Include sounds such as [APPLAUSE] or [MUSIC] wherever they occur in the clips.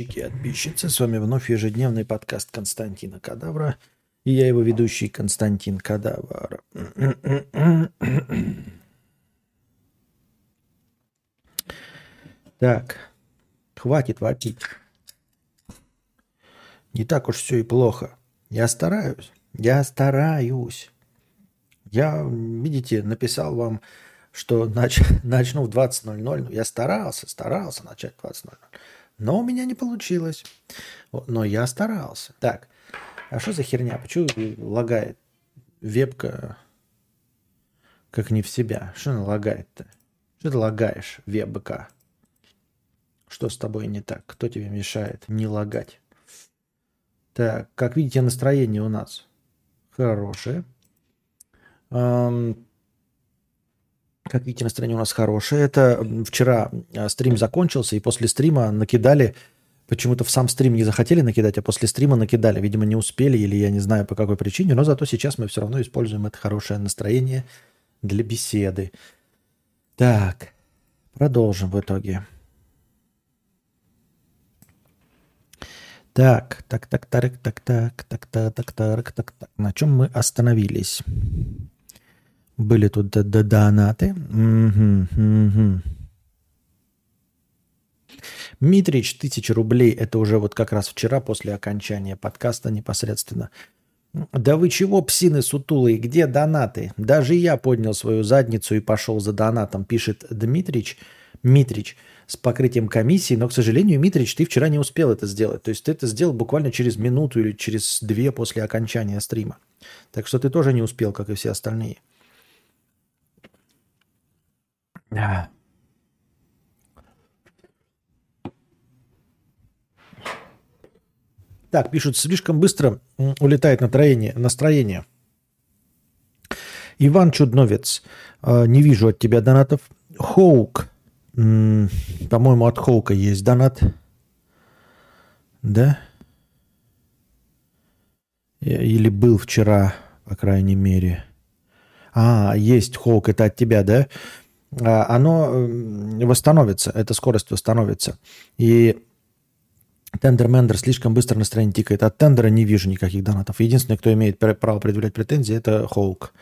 подписчики, подписчицы. С вами вновь ежедневный подкаст Константина Кадавра. И я его ведущий Константин Кадавр. Так, хватит вопить. Не так уж все и плохо. Я стараюсь. Я стараюсь. Я, видите, написал вам, что нач... начну в 20.00. Я старался, старался начать в 20.00. Но у меня не получилось. Но я старался. Так, а что за херня? Почему лагает вебка как не в себя? Что она лагает-то? Что ты лагаешь, вебка? Что с тобой не так? Кто тебе мешает не лагать? Так, как видите, настроение у нас хорошее. Эм, как видите, настроение у нас хорошее. Это вчера а, стрим закончился, и после стрима накидали, почему-то в сам стрим не захотели накидать, а после стрима накидали. Видимо, не успели, или я не знаю по какой причине, но зато сейчас мы все равно используем это хорошее настроение для беседы. Так, продолжим в итоге. Так, так, так, так, так, так, так, так, так, так, так, так. На чем мы остановились? Были тут донаты. Угу, угу. Митрич, тысяча рублей. Это уже вот как раз вчера после окончания подкаста непосредственно. Да вы чего, псины сутулые, где донаты? Даже я поднял свою задницу и пошел за донатом, пишет Дмитрич. Митрич с покрытием комиссии, но, к сожалению, Митрич, ты вчера не успел это сделать. То есть ты это сделал буквально через минуту или через две после окончания стрима. Так что ты тоже не успел, как и все остальные. Так, пишут, слишком быстро улетает настроение. настроение. Иван Чудновец, э, не вижу от тебя донатов. Хоук, по-моему, от Хоука есть донат. Да? Или был вчера, по крайней мере. А, есть Хоук, это от тебя, да? А, оно восстановится, эта скорость восстановится. И Тендер Мендер слишком быстро настроение тикает. От Тендера не вижу никаких донатов. Единственный, кто имеет право предъявлять претензии, это Хоук.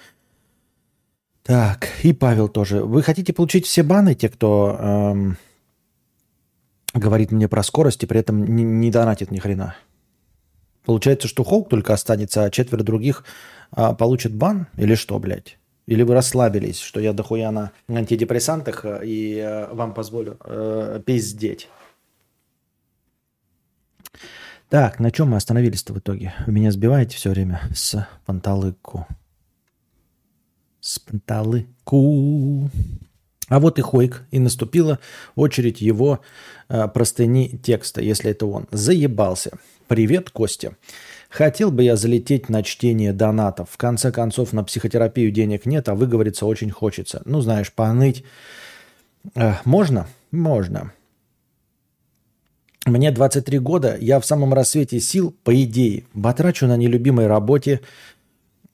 Так, и Павел тоже. Вы хотите получить все баны, те, кто эм, говорит мне про скорость и при этом не, не донатит ни хрена? Получается, что Хоук только останется, а четверо других а, получат бан? Или что, блядь? Или вы расслабились, что я дохуя на антидепрессантах э, и э, вам позволю э, пиздеть? Так, на чем мы остановились-то в итоге? Вы меня сбиваете все время с панталыку. С панталыку. А вот и Хойк, и наступила очередь его э, простыни текста, если это он. Заебался. Привет, Костя. Хотел бы я залететь на чтение донатов. В конце концов, на психотерапию денег нет, а выговориться очень хочется. Ну, знаешь, поныть. Э, можно? Можно. Мне 23 года, я в самом рассвете сил, по идее, батрачу на нелюбимой работе,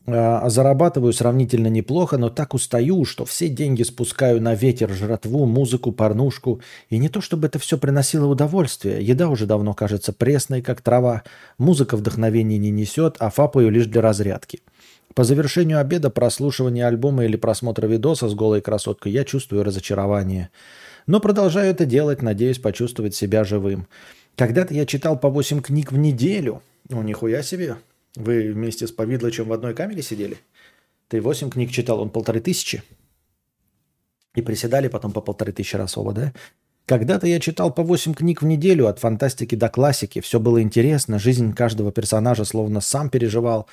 зарабатываю сравнительно неплохо, но так устаю, что все деньги спускаю на ветер, жратву, музыку, порнушку. И не то, чтобы это все приносило удовольствие. Еда уже давно кажется пресной, как трава. Музыка вдохновения не несет, а фапаю лишь для разрядки. По завершению обеда, прослушивания альбома или просмотра видоса с голой красоткой я чувствую разочарование. Но продолжаю это делать, надеюсь почувствовать себя живым. Когда-то я читал по 8 книг в неделю. Ну, нихуя себе. Вы вместе с Повидлычем в одной камере сидели? Ты восемь книг читал, он полторы тысячи. И приседали потом по полторы тысячи раз оба, да? Когда-то я читал по восемь книг в неделю, от фантастики до классики. Все было интересно, жизнь каждого персонажа словно сам переживал,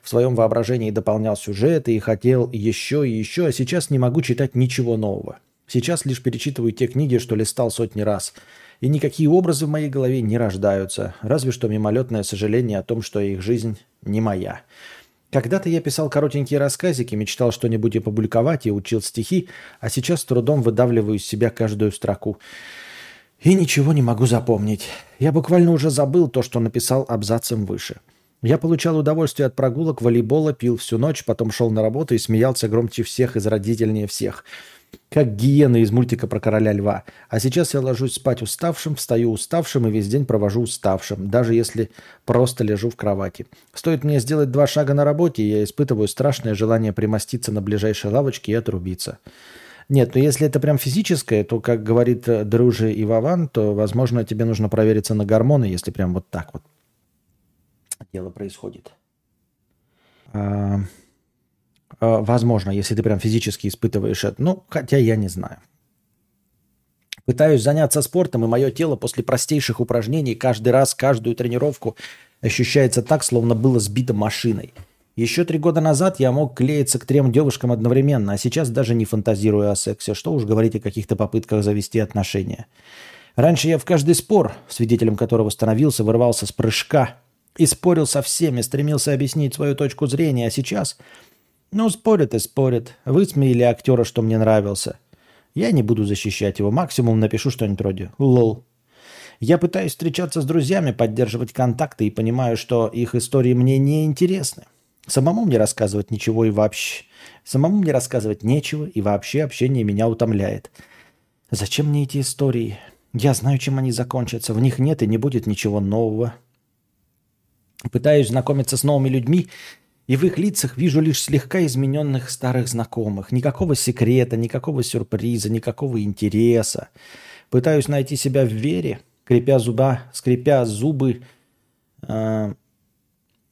в своем воображении дополнял сюжеты и хотел еще и еще, а сейчас не могу читать ничего нового. Сейчас лишь перечитываю те книги, что листал сотни раз – и никакие образы в моей голове не рождаются, разве что мимолетное сожаление о том, что их жизнь не моя. Когда-то я писал коротенькие рассказики, мечтал что-нибудь опубликовать и учил стихи, а сейчас с трудом выдавливаю из себя каждую строку. И ничего не могу запомнить. Я буквально уже забыл то, что написал абзацем выше. Я получал удовольствие от прогулок, волейбола, пил всю ночь, потом шел на работу и смеялся громче всех, израдительнее всех. Как гиены из мультика про короля льва. А сейчас я ложусь спать уставшим, встаю уставшим и весь день провожу уставшим, даже если просто лежу в кровати. Стоит мне сделать два шага на работе, я испытываю страшное желание примоститься на ближайшей лавочке и отрубиться. Нет, но если это прям физическое, то, как говорит э, Дружи и Вован, то, возможно, тебе нужно провериться на гормоны, если прям вот так вот дело происходит. А, возможно, если ты прям физически испытываешь это. Ну, хотя я не знаю. Пытаюсь заняться спортом, и мое тело после простейших упражнений каждый раз, каждую тренировку ощущается так, словно было сбито машиной. Еще три года назад я мог клеиться к трем девушкам одновременно, а сейчас даже не фантазирую о сексе. Что уж говорить о каких-то попытках завести отношения. Раньше я в каждый спор, свидетелем которого становился, вырывался с прыжка и спорил со всеми, стремился объяснить свою точку зрения, а сейчас... Ну, спорят и спорят. Высмеяли актера, что мне нравился. Я не буду защищать его, максимум напишу что-нибудь вроде «лол». Я пытаюсь встречаться с друзьями, поддерживать контакты и понимаю, что их истории мне не интересны. Самому мне рассказывать ничего и вообще... Самому мне рассказывать нечего, и вообще общение меня утомляет. Зачем мне эти истории? Я знаю, чем они закончатся. В них нет и не будет ничего нового. Пытаюсь знакомиться с новыми людьми, и в их лицах вижу лишь слегка измененных старых знакомых. Никакого секрета, никакого сюрприза, никакого интереса. Пытаюсь найти себя в вере, крепя зуба, скрипя зубы, э,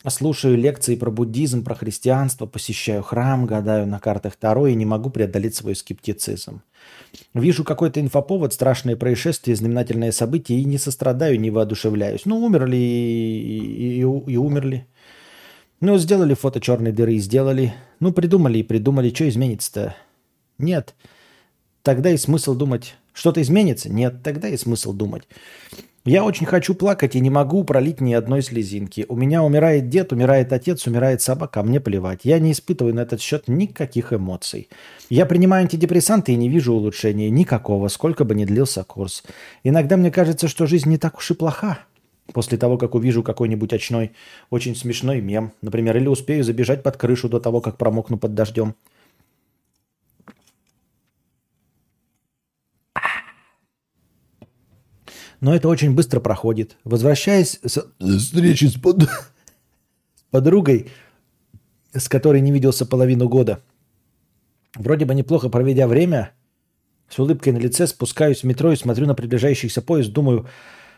Слушаю лекции про буддизм, про христианство, посещаю храм, гадаю на картах Таро и не могу преодолеть свой скептицизм. Вижу какой-то инфоповод, страшное происшествие, знаменательное событие и не сострадаю, не воодушевляюсь. Ну, умерли и, и, и умерли. Ну, сделали фото черной дыры и сделали. Ну, придумали и придумали. Что изменится-то? Нет. Тогда и смысл думать. Что-то изменится? Нет. Тогда и смысл думать. Я очень хочу плакать и не могу пролить ни одной слезинки. У меня умирает дед, умирает отец, умирает собака, а мне плевать. Я не испытываю на этот счет никаких эмоций. Я принимаю антидепрессанты и не вижу улучшения никакого, сколько бы ни длился курс. Иногда мне кажется, что жизнь не так уж и плоха. После того, как увижу какой-нибудь очной, очень смешной мем, например, или успею забежать под крышу до того, как промокну под дождем. но это очень быстро проходит. Возвращаясь с встречи с, под... с подругой, с которой не виделся половину года, вроде бы неплохо проведя время, с улыбкой на лице спускаюсь в метро и смотрю на приближающийся поезд, думаю,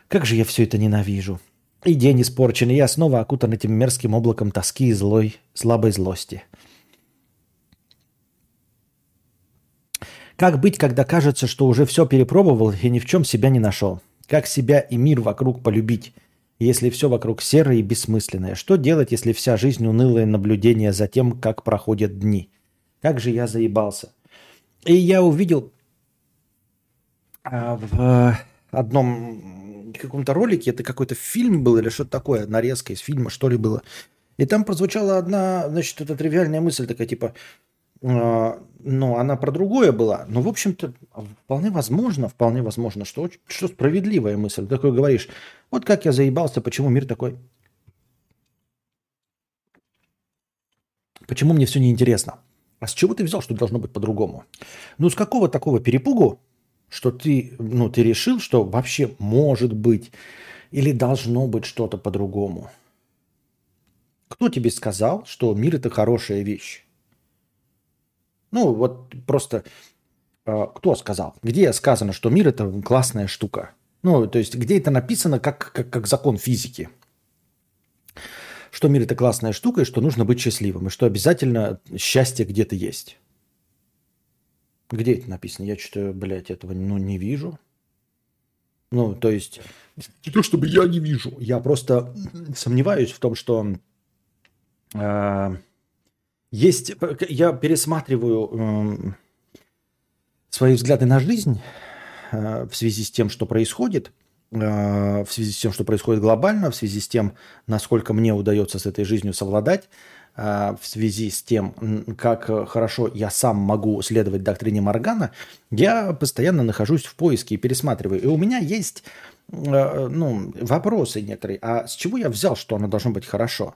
как же я все это ненавижу. И день испорчен, и я снова окутан этим мерзким облаком тоски и злой, слабой злости. Как быть, когда кажется, что уже все перепробовал и ни в чем себя не нашел? Как себя и мир вокруг полюбить, если все вокруг серое и бессмысленное? Что делать, если вся жизнь унылое наблюдение за тем, как проходят дни? Как же я заебался. И я увидел а, в одном каком-то ролике, это какой-то фильм был или что-то такое, нарезка из фильма, что ли было. И там прозвучала одна, значит, эта тривиальная мысль такая, типа, а, но она про другое была. Но, в общем-то, вполне возможно, вполне возможно, что, что справедливая мысль. Такой говоришь, вот как я заебался, почему мир такой... Почему мне все неинтересно? А с чего ты взял, что должно быть по-другому? Ну, с какого такого перепугу, что ты, ну, ты решил, что вообще может быть или должно быть что-то по-другому? Кто тебе сказал, что мир – это хорошая вещь? Ну, вот просто э, кто сказал? Где сказано, что мир это классная штука? Ну, то есть, где это написано как, как, как закон физики? Что мир это классная штука, и что нужно быть счастливым, и что обязательно счастье где-то есть. Где это написано? Я что-то, блядь, этого ну, не вижу. Ну, то есть, не то чтобы я не вижу. Я просто сомневаюсь в том, что э, есть, я пересматриваю э, свои взгляды на жизнь э, в связи с тем, что происходит, э, в связи с тем, что происходит глобально, в связи с тем, насколько мне удается с этой жизнью совладать, в связи с тем, как хорошо я сам могу следовать доктрине Моргана, я постоянно нахожусь в поиске и пересматриваю. И у меня есть э, ну, вопросы некоторые. А с чего я взял, что оно должно быть хорошо?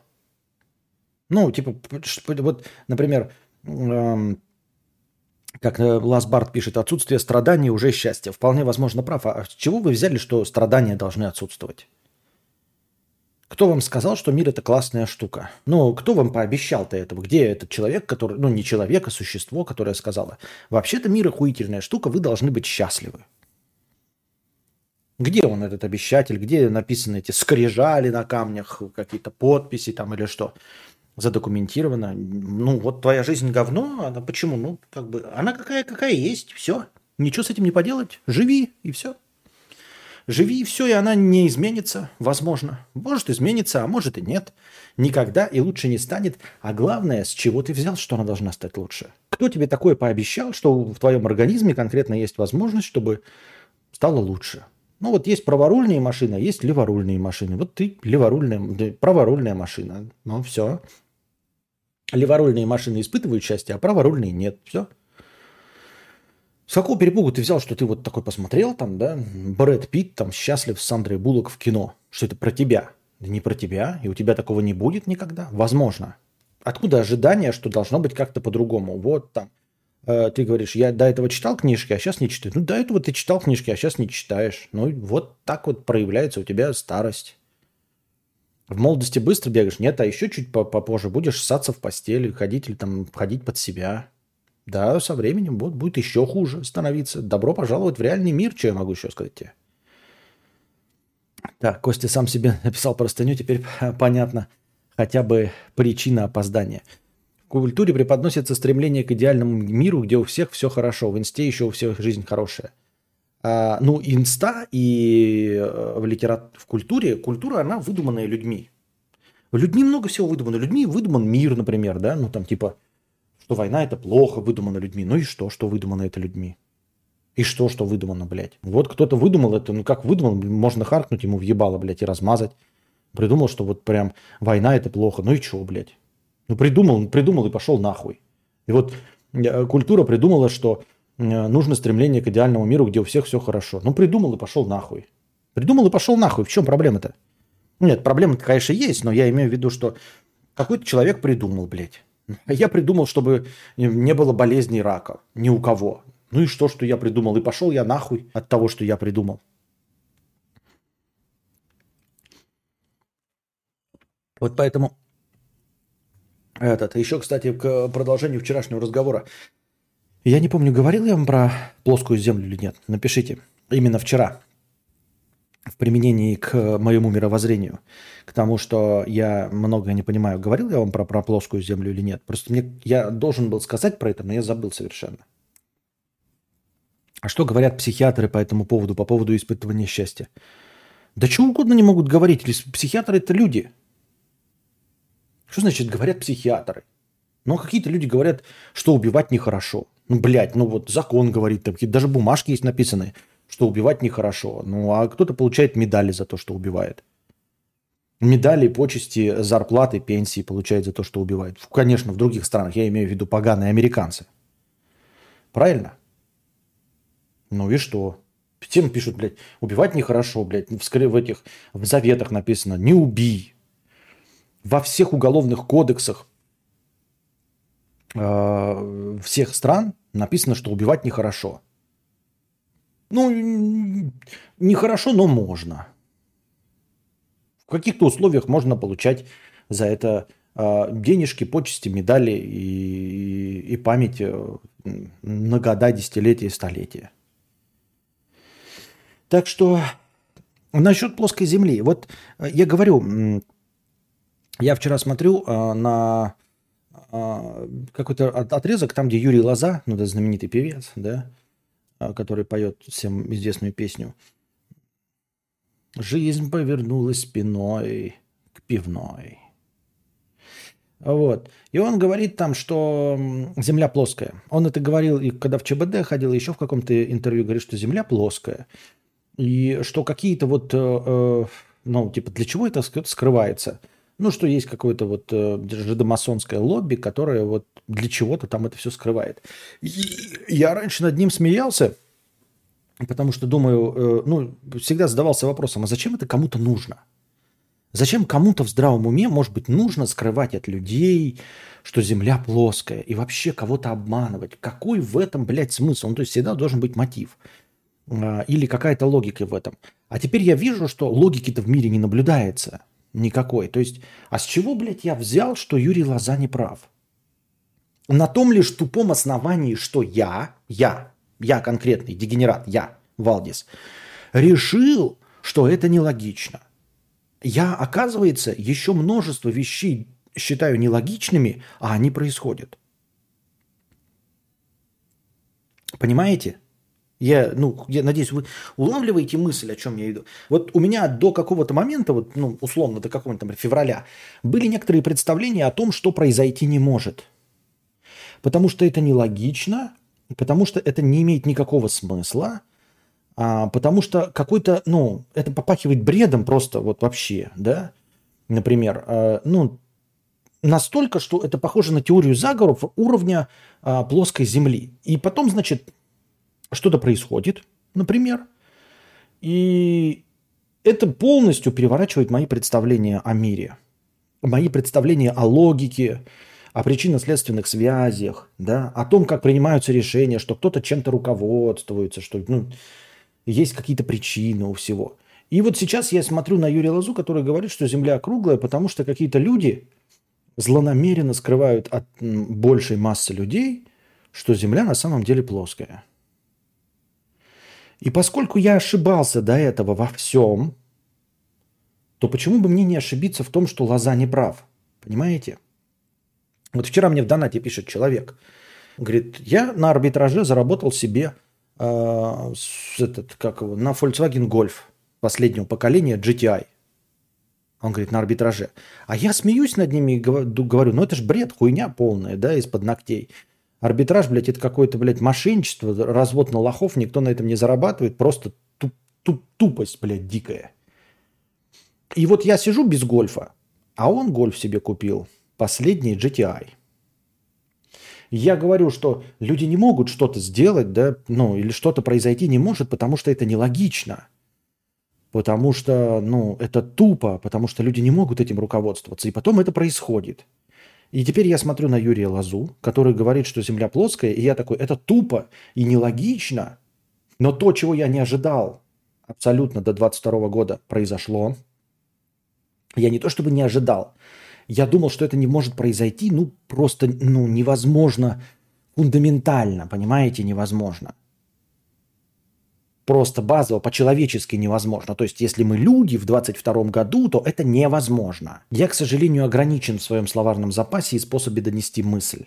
Ну, типа, вот, например, эм, как Лас Барт пишет, отсутствие страданий уже счастье. Вполне возможно прав. А с чего вы взяли, что страдания должны отсутствовать? Кто вам сказал, что мир это классная штука? Ну, кто вам пообещал-то этого? Где этот человек, который, ну, не человек, а существо, которое сказало, вообще-то мир охуительная штука, вы должны быть счастливы. Где он, этот обещатель? Где написаны эти скрижали на камнях, какие-то подписи там или что? Задокументировано. Ну, вот твоя жизнь говно, она почему? Ну, как бы, она какая, какая есть, все. Ничего с этим не поделать. Живи, и все. Живи, и все, и она не изменится, возможно. Может измениться, а может и нет. Никогда и лучше не станет. А главное, с чего ты взял, что она должна стать лучше? Кто тебе такое пообещал, что в твоем организме конкретно есть возможность, чтобы стало лучше? Ну вот есть праворульные машины, а есть леворульные машины. Вот ты леворульная, праворульная машина. Ну все. Леворульные машины испытывают счастье, а праворульные нет. Все. С какого перепугу ты взял, что ты вот такой посмотрел там, да, Брэд Питт там счастлив с Сандрой Буллок в кино, что это про тебя? Да не про тебя, и у тебя такого не будет никогда. Возможно. Откуда ожидание, что должно быть как-то по-другому? Вот там Э, ты говоришь, я до этого читал книжки, а сейчас не читаю. Ну, до этого ты читал книжки, а сейчас не читаешь. Ну, вот так вот проявляется у тебя старость. В молодости быстро бегаешь? Нет, а еще чуть попозже будешь ссаться в постели, ходить или там ходить под себя. Да, со временем вот будет еще хуже становиться. Добро пожаловать в реальный мир, что я могу еще сказать тебе. Так, Костя сам себе [LAUGHS] написал простыню, теперь [LAUGHS] понятно хотя бы причина опоздания. В культуре преподносится стремление к идеальному миру, где у всех все хорошо. В инсте еще у всех жизнь хорошая. А, ну, инста и э, в, литерат... в культуре, культура, она выдуманная людьми. Людьми много всего выдумано. Людьми выдуман мир, например, да, ну там типа, что война это плохо, выдумано людьми. Ну и что, что выдумано это людьми? И что, что выдумано, блядь? Вот кто-то выдумал это, ну как выдумал, можно харкнуть ему в ебало, блядь, и размазать. Придумал, что вот прям война это плохо. Ну и что, блядь? Ну, придумал, придумал и пошел нахуй. И вот э, культура придумала, что э, нужно стремление к идеальному миру, где у всех все хорошо. Ну, придумал и пошел нахуй. Придумал и пошел нахуй. В чем проблема-то? Нет, проблема конечно, есть, но я имею в виду, что какой-то человек придумал, блядь. [LAUGHS] Я придумал, чтобы не было болезней рака. Ни у кого. Ну и что, что я придумал? И пошел я нахуй от того, что я придумал. Вот поэтому этот, еще, кстати, к продолжению вчерашнего разговора. Я не помню, говорил я вам про плоскую землю или нет. Напишите. Именно вчера. В применении к моему мировоззрению. К тому, что я многое не понимаю. Говорил я вам про, про плоскую землю или нет. Просто мне, я должен был сказать про это, но я забыл совершенно. А что говорят психиатры по этому поводу, по поводу испытывания счастья? Да чего угодно не могут говорить. Психиатры – это люди – что значит говорят психиатры? Ну, какие-то люди говорят, что убивать нехорошо. Ну, блядь, ну вот закон говорит, там какие-то даже бумажки есть написаны, что убивать нехорошо. Ну, а кто-то получает медали за то, что убивает. Медали, почести, зарплаты, пенсии получает за то, что убивает. Конечно, в других странах, я имею в виду поганые американцы. Правильно? Ну и что? Всем пишут, блядь, убивать нехорошо, блядь. В, в этих в заветах написано «не убий» во всех уголовных кодексах э, всех стран написано, что убивать нехорошо. Ну, нехорошо, но можно. В каких-то условиях можно получать за это э, денежки, почести, медали и, и, память э, на года, десятилетия, столетия. Так что насчет плоской земли. Вот э, я говорю, я вчера смотрю э, на какой-то отрезок, там, где Юрий Лоза, ну, это знаменитый певец, да, который поет всем известную песню. Жизнь повернулась спиной к пивной. Вот. И он говорит там, что Земля плоская. Он это говорил, и когда в ЧБД ходил, еще в каком-то интервью говорит, что Земля плоская. И что какие-то вот, э, ну, типа, для чего это скрывается – ну, что есть какое-то вот э, жидомасонское лобби, которое вот для чего-то там это все скрывает. И я раньше над ним смеялся, потому что думаю, э, ну, всегда задавался вопросом, а зачем это кому-то нужно? Зачем кому-то в здравом уме, может быть, нужно скрывать от людей, что Земля плоская, и вообще кого-то обманывать? Какой в этом, блядь, смысл? Ну, то есть всегда должен быть мотив. А, или какая-то логика в этом. А теперь я вижу, что логики-то в мире не наблюдается никакой. То есть, а с чего, блядь, я взял, что Юрий Лоза не прав? На том лишь тупом основании, что я, я, я конкретный дегенерат, я, Валдис, решил, что это нелогично. Я, оказывается, еще множество вещей считаю нелогичными, а они происходят. Понимаете? Я, ну, я надеюсь, вы улавливаете мысль, о чем я иду. Вот у меня до какого-то момента, вот, ну, условно, до какого-то там февраля, были некоторые представления о том, что произойти не может. Потому что это нелогично, потому что это не имеет никакого смысла, а, потому что какой-то, ну, это попахивает бредом просто вот вообще, да, например, а, ну, настолько, что это похоже на теорию заговоров уровня а, плоской Земли. И потом, значит, что-то происходит, например, и это полностью переворачивает мои представления о мире, мои представления о логике, о причинно-следственных связях, да, о том, как принимаются решения, что кто-то чем-то руководствуется, что ну, есть какие-то причины у всего. И вот сейчас я смотрю на Юрия Лазу, который говорит, что Земля круглая, потому что какие-то люди злонамеренно скрывают от большей массы людей, что Земля на самом деле плоская. И поскольку я ошибался до этого во всем, то почему бы мне не ошибиться в том, что Лоза не прав? Понимаете? Вот вчера мне в донате пишет человек. Говорит, я на арбитраже заработал себе э, этот, как его, на Volkswagen Golf последнего поколения GTI. Он говорит, на арбитраже. А я смеюсь над ними и говорю, ну это же бред, хуйня полная, да, из-под ногтей. Арбитраж, блядь, это какое-то, блядь, мошенничество, развод на лохов, никто на этом не зарабатывает, просто туп, туп, тупость, блядь, дикая. И вот я сижу без гольфа, а он гольф себе купил, последний GTI. Я говорю, что люди не могут что-то сделать, да, ну, или что-то произойти не может, потому что это нелогично. Потому что, ну, это тупо, потому что люди не могут этим руководствоваться. И потом это происходит. И теперь я смотрю на Юрия Лазу, который говорит, что Земля плоская, и я такой, это тупо и нелогично, но то, чего я не ожидал абсолютно до 22 года, произошло. Я не то чтобы не ожидал, я думал, что это не может произойти, ну, просто, ну, невозможно, фундаментально, понимаете, невозможно просто базово, по-человечески невозможно. То есть, если мы люди в 22 году, то это невозможно. Я, к сожалению, ограничен в своем словарном запасе и способе донести мысль.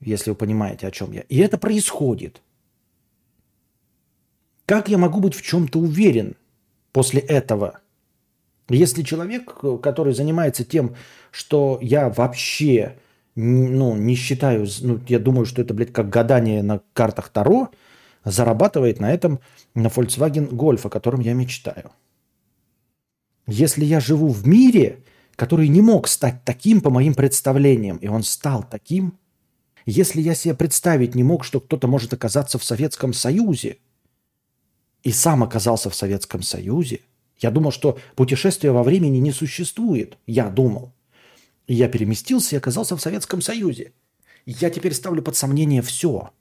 Если вы понимаете, о чем я. И это происходит. Как я могу быть в чем-то уверен после этого? Если человек, который занимается тем, что я вообще ну, не считаю, ну, я думаю, что это, блядь, как гадание на картах Таро – зарабатывает на этом на Volkswagen Golf, о котором я мечтаю. Если я живу в мире, который не мог стать таким по моим представлениям, и он стал таким, если я себе представить не мог, что кто-то может оказаться в Советском Союзе, и сам оказался в Советском Союзе, я думал, что путешествия во времени не существует. Я думал. И я переместился и оказался в Советском Союзе. Я теперь ставлю под сомнение все –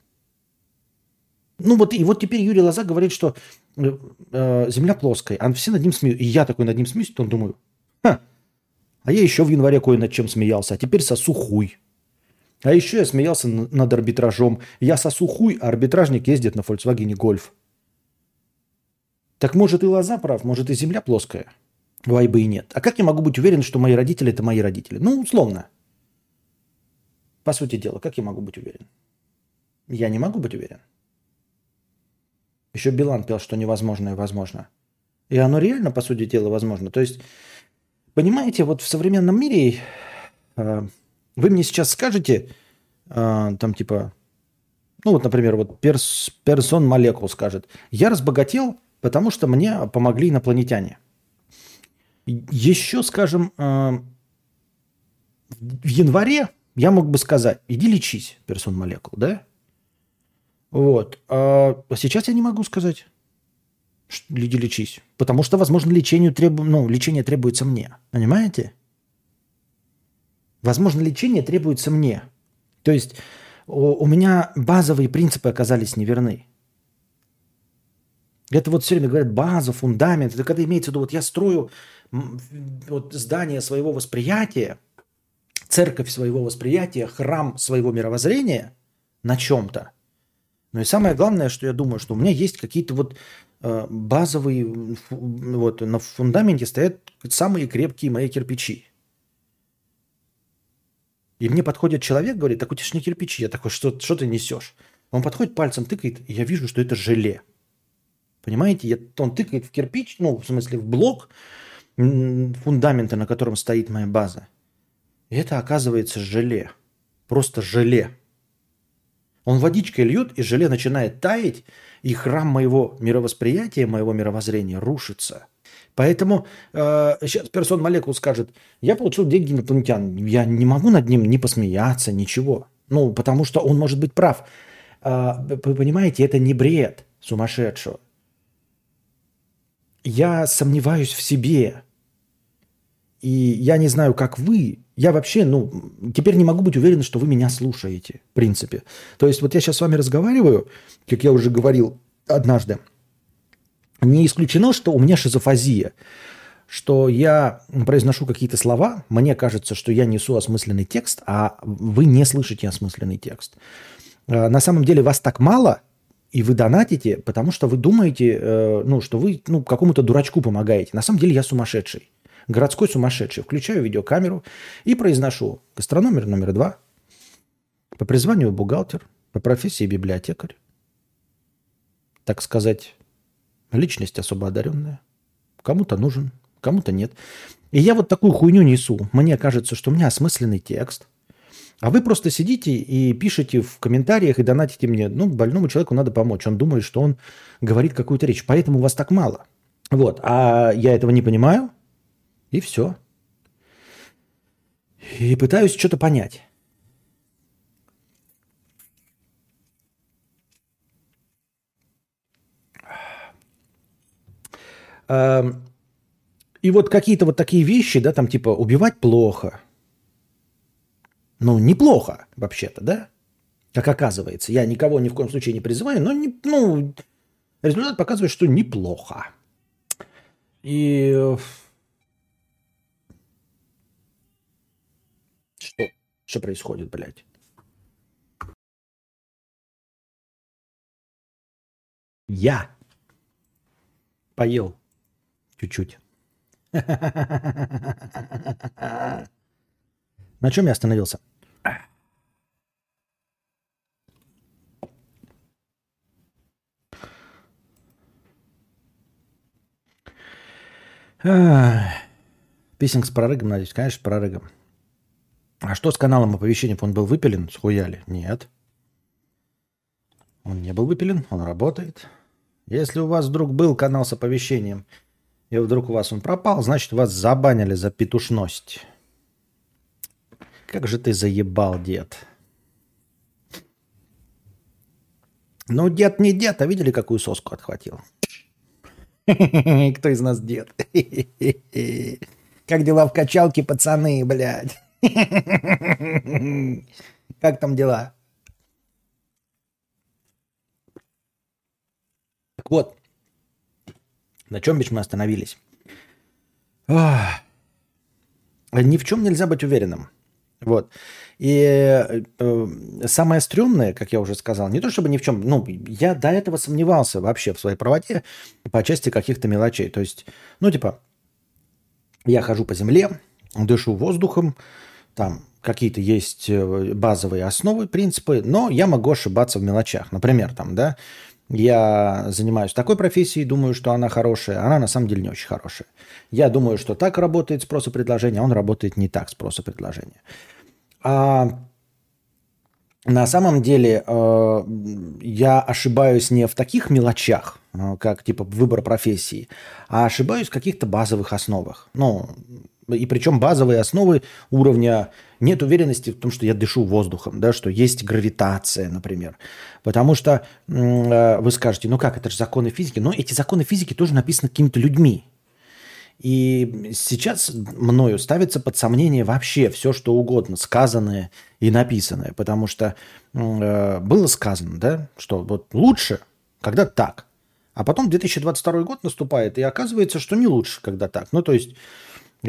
ну вот и вот теперь Юрий Лоза говорит, что э, э, Земля плоская, а все над ним смеются. И я такой над ним смеюсь, то думаю, Ха, а я еще в январе кое над чем смеялся, а теперь сосу хуй. А еще я смеялся над арбитражом. Я сосу хуй, а арбитражник ездит на Volkswagen Golf. Так может и Лоза прав, может и Земля плоская. Вай бы и нет. А как я могу быть уверен, что мои родители – это мои родители? Ну, условно. По сути дела, как я могу быть уверен? Я не могу быть уверен. Еще Билан пел, что невозможное возможно. И оно реально, по сути дела, возможно. То есть, понимаете, вот в современном мире э, вы мне сейчас скажете, э, там типа, ну вот, например, вот перс, персон молекул скажет, я разбогател, потому что мне помогли инопланетяне. Еще, скажем, э, в январе я мог бы сказать, иди лечись, персон молекул, да? Вот. А сейчас я не могу сказать. Иди лечись. Потому что, возможно, лечению требу... ну, лечение требуется мне. Понимаете? Возможно, лечение требуется мне. То есть у меня базовые принципы оказались неверны. Это вот все время говорят база, фундамент. Это когда имеется в виду, вот я строю вот здание своего восприятия, церковь своего восприятия, храм своего мировоззрения на чем-то. Но и самое главное, что я думаю, что у меня есть какие-то вот э, базовые, вот на фундаменте стоят самые крепкие мои кирпичи. И мне подходит человек, говорит, так у тебя же не кирпичи. Я такой, что, что ты несешь? Он подходит пальцем, тыкает, и я вижу, что это желе. Понимаете? Он тыкает в кирпич, ну, в смысле, в блок фундамента, на котором стоит моя база. И это оказывается желе. Просто желе. Он водичкой льет, и желе начинает таять, и храм моего мировосприятия, моего мировоззрения рушится. Поэтому э, сейчас персон молекул скажет, я получил деньги инопланетян, я не могу над ним не посмеяться, ничего. Ну, потому что он может быть прав. Э, вы понимаете, это не бред сумасшедшего. Я сомневаюсь в себе. И я не знаю, как вы. Я вообще, ну, теперь не могу быть уверен, что вы меня слушаете, в принципе. То есть вот я сейчас с вами разговариваю, как я уже говорил однажды, не исключено, что у меня шизофазия, что я произношу какие-то слова, мне кажется, что я несу осмысленный текст, а вы не слышите осмысленный текст. А, на самом деле вас так мало, и вы донатите, потому что вы думаете, э, ну, что вы ну, какому-то дурачку помогаете. На самом деле я сумасшедший. Городской сумасшедший. Включаю видеокамеру и произношу гастрономер номер два. По призванию бухгалтер, по профессии библиотекарь. Так сказать, Личность особо одаренная. Кому-то нужен, кому-то нет. И я вот такую хуйню несу. Мне кажется, что у меня осмысленный текст. А вы просто сидите и пишете в комментариях и донатите мне. Ну, больному человеку надо помочь. Он думает, что он говорит какую-то речь. Поэтому вас так мало. Вот. А я этого не понимаю. И все. И пытаюсь что-то понять. И вот какие-то вот такие вещи, да, там типа убивать плохо. Ну, неплохо вообще-то, да? Как оказывается. Я никого ни в коем случае не призываю, но не, ну, результат показывает, что неплохо. И что? Что происходит, блядь? Я поел Чуть-чуть. [LAUGHS] На чем я остановился? Писинг с прорыгом, надеюсь. Конечно, с прорыгом. А что с каналом оповещений? Он был выпилен? Схуяли? Нет. Он не был выпилен, он работает. Если у вас вдруг был канал с оповещением, и вдруг у вас он пропал, значит, вас забанили за петушность. Как же ты заебал, дед. Ну, дед не дед, а видели, какую соску отхватил? [LAUGHS] Кто из нас дед? Как дела в качалке, пацаны, блядь? [LAUGHS] Как там дела? Так вот, на чем бишь мы остановились? Ах. Ни в чем нельзя быть уверенным. Вот. И э, э, самое стрёмное, как я уже сказал, не то чтобы ни в чем, ну, я до этого сомневался вообще в своей правоте по части каких-то мелочей. То есть, ну, типа, я хожу по земле, дышу воздухом, там какие-то есть э, базовые основы, принципы, но я могу ошибаться в мелочах. Например, там, да, я занимаюсь такой профессией, думаю, что она хорошая, она на самом деле не очень хорошая. Я думаю, что так работает спрос и предложение, а он работает не так спрос и предложение. А на самом деле э, я ошибаюсь не в таких мелочах, э, как типа выбор профессии, а ошибаюсь в каких-то базовых основах. Ну, И причем базовые основы уровня нет уверенности в том, что я дышу воздухом, да, что есть гравитация, например. Потому что э, вы скажете, ну как, это же законы физики. Но эти законы физики тоже написаны какими-то людьми. И сейчас мною ставится под сомнение вообще все, что угодно, сказанное и написанное. Потому что э, было сказано, да, что вот лучше, когда так. А потом 2022 год наступает, и оказывается, что не лучше, когда так. Ну, то есть,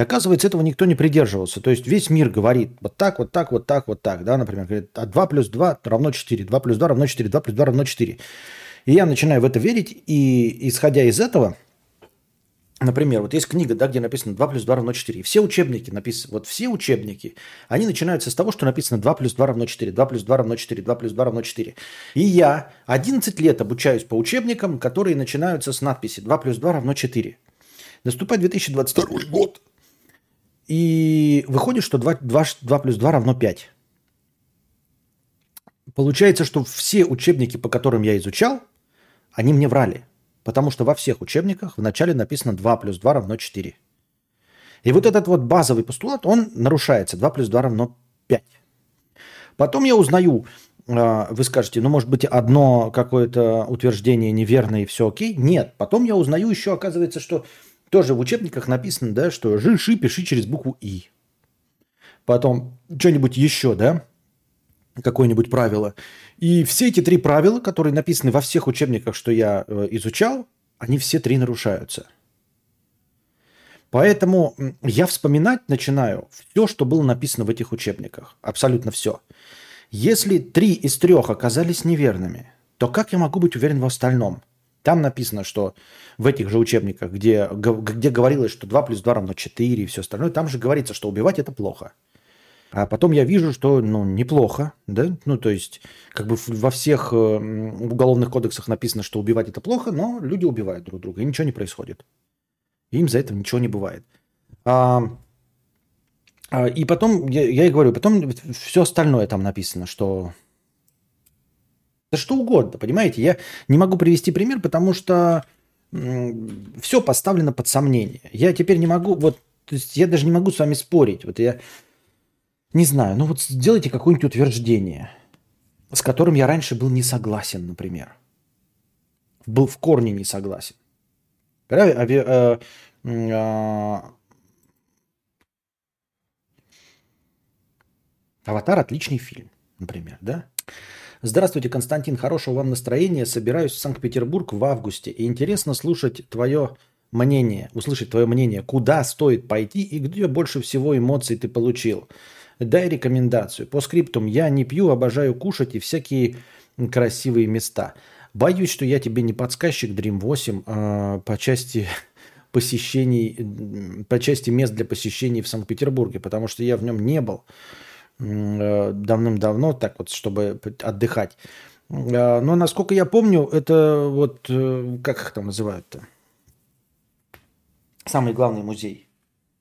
оказывается, этого никто не придерживался. То есть, весь мир говорит вот так, вот так, вот так, вот так. Да, например, говорит, а 2 плюс 2 равно 4, 2 плюс 2 равно 4, 2 плюс 2 равно 4. И я начинаю в это верить, и исходя из этого – Например, вот есть книга, да, где написано 2 плюс 2 равно 4. Все учебники написаны, вот все учебники, они начинаются с того, что написано 2 плюс 2 равно 4, 2 плюс 2 равно 4, 2 плюс 2 равно 4. И я 11 лет обучаюсь по учебникам, которые начинаются с надписи 2 плюс 2 равно 4. Наступает 2022 год, и выходит, что 2, 2, 2 плюс 2 равно 5. Получается, что все учебники, по которым я изучал, они мне врали – Потому что во всех учебниках вначале написано 2 плюс 2 равно 4. И вот этот вот базовый постулат, он нарушается. 2 плюс 2 равно 5. Потом я узнаю, а, вы скажете, ну, может быть, одно какое-то утверждение неверное и все окей. Нет, потом я узнаю еще, оказывается, что тоже в учебниках написано, да, что жиши пиши через букву И. Потом что-нибудь еще, да, какое-нибудь правило. И все эти три правила, которые написаны во всех учебниках, что я э, изучал, они все три нарушаются. Поэтому я вспоминать начинаю все, что было написано в этих учебниках. Абсолютно все. Если три из трех оказались неверными, то как я могу быть уверен в остальном? Там написано, что в этих же учебниках, где, где говорилось, что 2 плюс 2 равно 4 и все остальное, там же говорится, что убивать это плохо. А потом я вижу, что ну, неплохо, да, ну то есть как бы во всех э, уголовных кодексах написано, что убивать это плохо, но люди убивают друг друга, и ничего не происходит. Им за это ничего не бывает. А, а, и потом, я, я и говорю, потом все остальное там написано, что... Да что угодно, понимаете? Я не могу привести пример, потому что все поставлено под сомнение. Я теперь не могу, вот, то есть я даже не могу с вами спорить. Вот я не знаю, ну вот сделайте какое-нибудь утверждение, с которым я раньше был не согласен, например. Был в корне не согласен. Э, а, Аватар отличный фильм, например, да? Здравствуйте, Константин, хорошего вам настроения. Собираюсь в Санкт-Петербург в августе. И интересно слушать твое мнение, услышать твое мнение, куда стоит пойти и где больше всего эмоций ты получил. Дай рекомендацию. По скриптум я не пью, обожаю кушать и всякие красивые места. Боюсь, что я тебе не подсказчик Dream 8 а, по части [LAUGHS] посещений, по части мест для посещений в Санкт-Петербурге, потому что я в нем не был давным-давно, так вот, чтобы отдыхать. А, но, насколько я помню, это вот, э, как их там называют-то? Самый главный музей.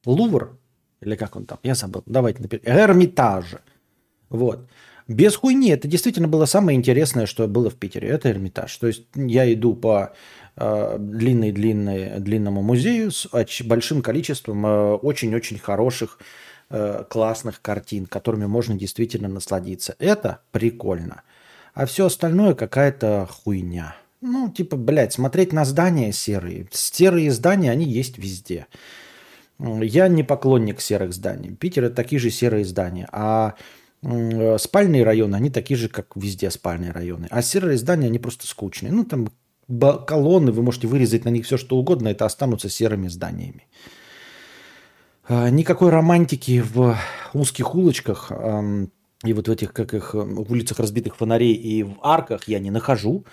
Лувр? Или как он там? Я забыл. Давайте напишем. Эрмитаж. Вот. Без хуйни. Это действительно было самое интересное, что было в Питере. Это Эрмитаж. То есть я иду по э, длинной-длинной, длинному музею с большим количеством э, очень-очень хороших, э, классных картин, которыми можно действительно насладиться. Это прикольно. А все остальное какая-то хуйня. Ну, типа, блядь, смотреть на здания серые. Серые здания, они есть везде. Я не поклонник серых зданий. Питер это такие же серые здания. А спальные районы, они такие же, как везде спальные районы. А серые здания, они просто скучные. Ну, там колонны, вы можете вырезать на них все, что угодно, это останутся серыми зданиями. А, никакой романтики в узких улочках и вот в этих, как их, улицах разбитых фонарей и в арках я не нахожу.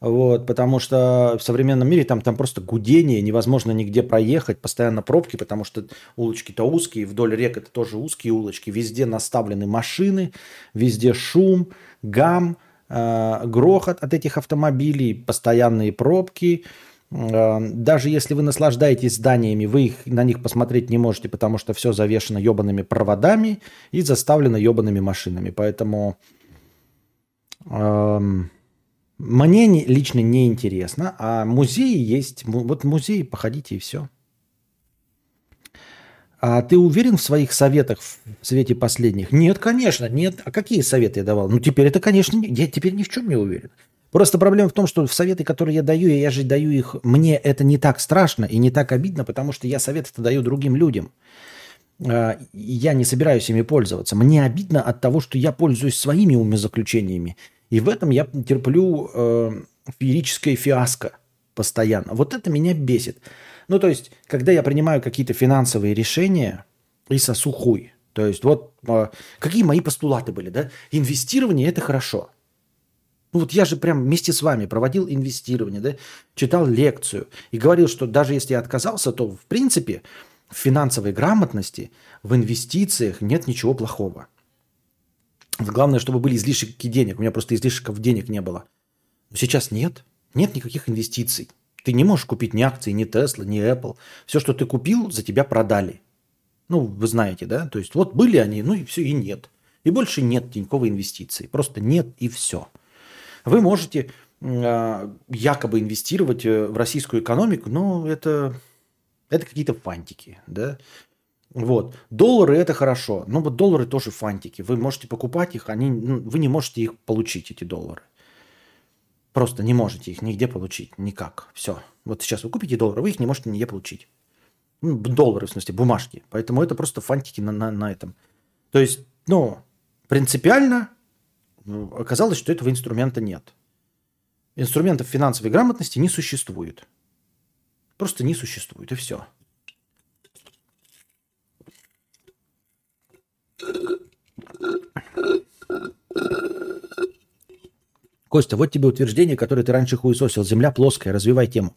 Вот, потому что в современном мире там, там просто гудение, невозможно нигде проехать, постоянно пробки, потому что улочки-то узкие, вдоль рек это тоже узкие улочки, везде наставлены машины, везде шум, гам, э, грохот от этих автомобилей, постоянные пробки. Э, даже если вы наслаждаетесь зданиями, вы их, на них посмотреть не можете, потому что все завешено ебаными проводами и заставлено ебаными машинами. Поэтому... Эм, мне не, лично не интересно, а музеи есть. Вот музей, походите и все. А ты уверен в своих советах в свете последних? Нет, конечно, нет. А какие советы я давал? Ну, теперь это, конечно, не- я теперь ни в чем не уверен. Просто проблема в том, что в советы, которые я даю, я же даю их, мне это не так страшно и не так обидно, потому что я советы-то даю другим людям. А, Я не собираюсь ими пользоваться. Мне обидно от того, что я пользуюсь своими умозаключениями. И в этом я терплю э, феерическое фиаско постоянно. Вот это меня бесит. Ну, то есть, когда я принимаю какие-то финансовые решения и сосу хуй. То есть, вот э, какие мои постулаты были, да? Инвестирование – это хорошо. Ну вот я же прям вместе с вами проводил инвестирование, да, читал лекцию и говорил, что даже если я отказался, то в принципе в финансовой грамотности, в инвестициях нет ничего плохого. Главное, чтобы были излишки денег. У меня просто излишков денег не было. Но сейчас нет. Нет никаких инвестиций. Ты не можешь купить ни акции, ни Tesla, ни Apple. Все, что ты купил, за тебя продали. Ну, вы знаете, да? То есть вот были они, ну и все, и нет. И больше нет никакого инвестиций. Просто нет и все. Вы можете э, якобы инвестировать э, в российскую экономику, но это, это какие-то фантики, да? Вот. Доллары это хорошо. Но вот доллары тоже фантики. Вы можете покупать их, они, ну, вы не можете их получить, эти доллары. Просто не можете их нигде получить. Никак. Все. Вот сейчас вы купите доллары, вы их не можете нигде получить. Ну, доллары, в смысле, бумажки. Поэтому это просто фантики на, на, на этом. То есть, ну, принципиально оказалось, что этого инструмента нет. Инструментов финансовой грамотности не существует. Просто не существует, и все. Костя, вот тебе утверждение, которое ты раньше хуесосил. Земля плоская, развивай тему.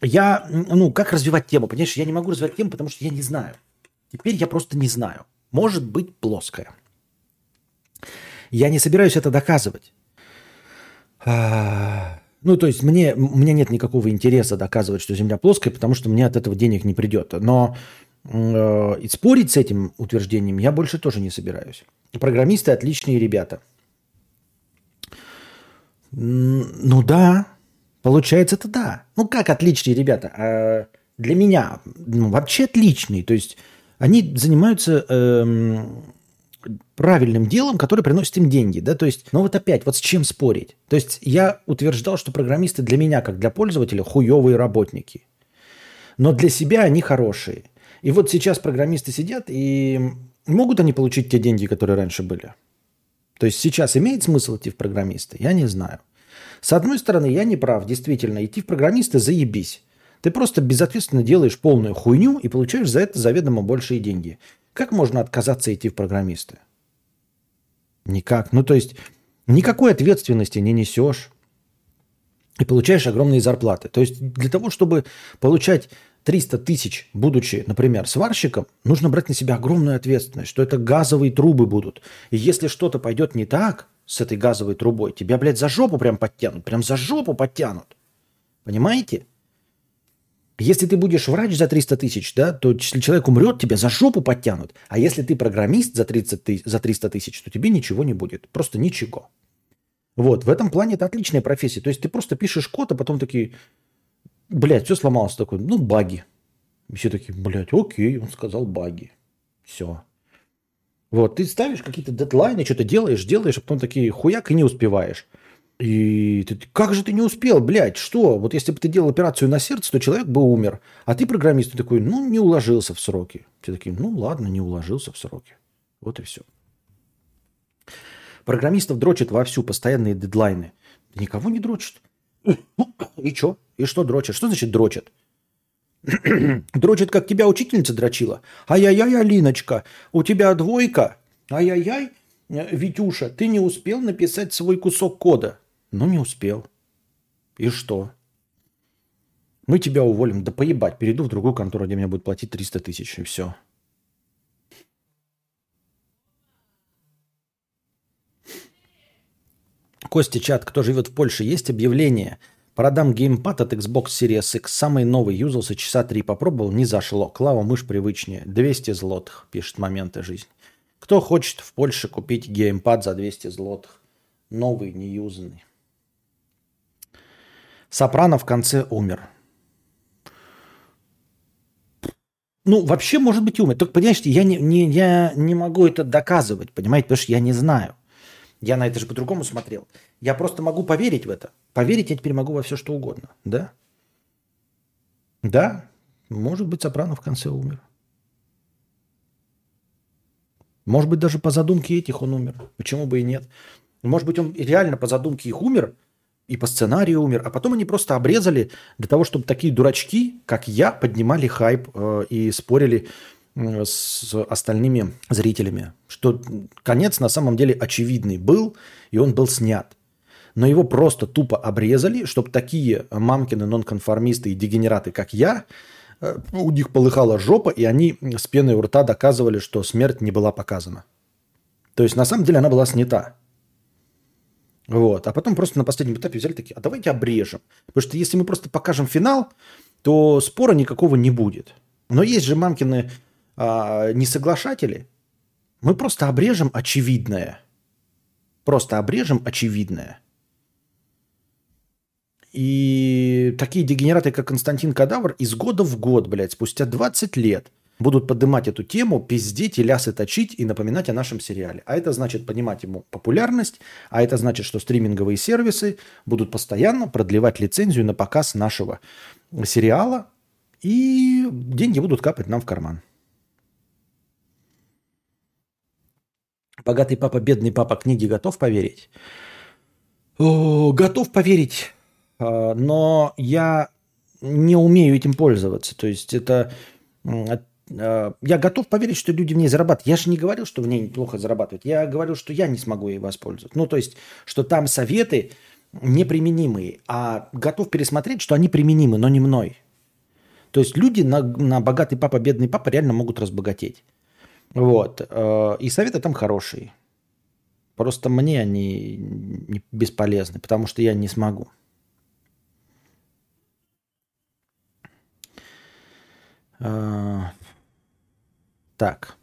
Я, ну, как развивать тему? Понимаешь, я не могу развивать тему, потому что я не знаю. Теперь я просто не знаю. Может быть плоская. Я не собираюсь это доказывать. А, Ну, то есть мне, у меня нет никакого интереса доказывать, что Земля плоская, потому что мне от этого денег не придет. Но э, и спорить с этим утверждением я больше тоже не собираюсь. Программисты отличные ребята. Ну да, получается это да. Ну как отличные ребята? А для меня ну, вообще отличные. То есть они занимаются эм, правильным делом, которое приносит им деньги. Да? То есть, ну вот опять, вот с чем спорить? То есть я утверждал, что программисты для меня, как для пользователя, хуевые работники. Но для себя они хорошие. И вот сейчас программисты сидят, и могут они получить те деньги, которые раньше были? То есть сейчас имеет смысл идти в программисты? Я не знаю. С одной стороны, я не прав, действительно, идти в программисты заебись. Ты просто безответственно делаешь полную хуйню и получаешь за это заведомо большие деньги. Как можно отказаться идти в программисты? Никак. Ну, то есть, никакой ответственности не несешь и получаешь огромные зарплаты. То есть, для того, чтобы получать 300 тысяч, будучи, например, сварщиком, нужно брать на себя огромную ответственность, что это газовые трубы будут. И если что-то пойдет не так с этой газовой трубой, тебя, блядь, за жопу прям подтянут. Прям за жопу подтянут. Понимаете? Если ты будешь врач за 300 тысяч, да, то если человек умрет, тебя за жопу подтянут. А если ты программист за, 30 тысяч, за 300 тысяч, то тебе ничего не будет. Просто ничего. Вот, в этом плане это отличная профессия. То есть ты просто пишешь код, а потом такие, блядь, все сломалось. Такой, ну, баги. И все такие, блядь, окей, он сказал баги. Все. Вот, ты ставишь какие-то дедлайны, что-то делаешь, делаешь, а потом такие, хуяк, и не успеваешь. И ты, как же ты не успел, блядь, что? Вот если бы ты делал операцию на сердце, то человек бы умер. А ты программист, ты такой, ну, не уложился в сроки. Все такие, ну, ладно, не уложился в сроки. Вот и все. Программистов дрочат вовсю, постоянные дедлайны. Никого не дрочат. И что? И что дрочат? Что значит дрочат? [CLEARS THROAT] дрочат, как тебя учительница дрочила. Ай-яй-яй, Алиночка, у тебя двойка. Ай-яй-яй, Витюша, ты не успел написать свой кусок кода. Ну, не успел. И что? Мы тебя уволим. Да поебать, перейду в другую контору, где меня будут платить 300 тысяч, и все. Костя, чат, кто живет в Польше, есть объявление. Продам геймпад от Xbox Series X. Самый новый, юзался часа три, попробовал, не зашло. Клава мышь привычнее. 200 злотых, пишет моменты жизни. Кто хочет в Польше купить геймпад за 200 злотых? Новый, неюзанный. Сопрано в конце умер. Ну, вообще может быть умный. Только, понимаете, я не, не, я не могу это доказывать, понимаете, потому что я не знаю. Я на это же по-другому смотрел. Я просто могу поверить в это. Поверить я теперь могу во все, что угодно. Да? Да, может быть, Сопрано в конце умер. Может быть, даже по задумке этих он умер. Почему бы и нет? Может быть, он реально по задумке их умер, и по сценарию умер, а потом они просто обрезали для того, чтобы такие дурачки, как я, поднимали хайп э, и спорили э, с остальными зрителями. Что конец на самом деле очевидный был, и он был снят. Но его просто тупо обрезали, чтобы такие мамкины нонконформисты и дегенераты, как я, э, у них полыхала жопа, и они с пеной у рта доказывали, что смерть не была показана. То есть на самом деле она была снята. Вот. А потом просто на последнем этапе взяли такие, а давайте обрежем. Потому что если мы просто покажем финал, то спора никакого не будет. Но есть же мамкины а, несоглашатели. Мы просто обрежем очевидное. Просто обрежем очевидное. И такие дегенераты, как Константин Кадавр, из года в год, блядь, спустя 20 лет – будут поднимать эту тему, пиздеть и лясы точить и напоминать о нашем сериале. А это значит поднимать ему популярность, а это значит, что стриминговые сервисы будут постоянно продлевать лицензию на показ нашего сериала, и деньги будут капать нам в карман. Богатый папа, бедный папа книги готов поверить? О, готов поверить, а, но я не умею этим пользоваться. То есть это я готов поверить, что люди в ней зарабатывают. Я же не говорил, что в ней плохо зарабатывают. Я говорил, что я не смогу ей воспользоваться. Ну, то есть, что там советы неприменимые, а готов пересмотреть, что они применимы, но не мной. То есть люди на, на богатый папа, бедный папа реально могут разбогатеть. Вот. Э, и советы там хорошие. Просто мне они бесполезны, потому что я не смогу. Uh, так.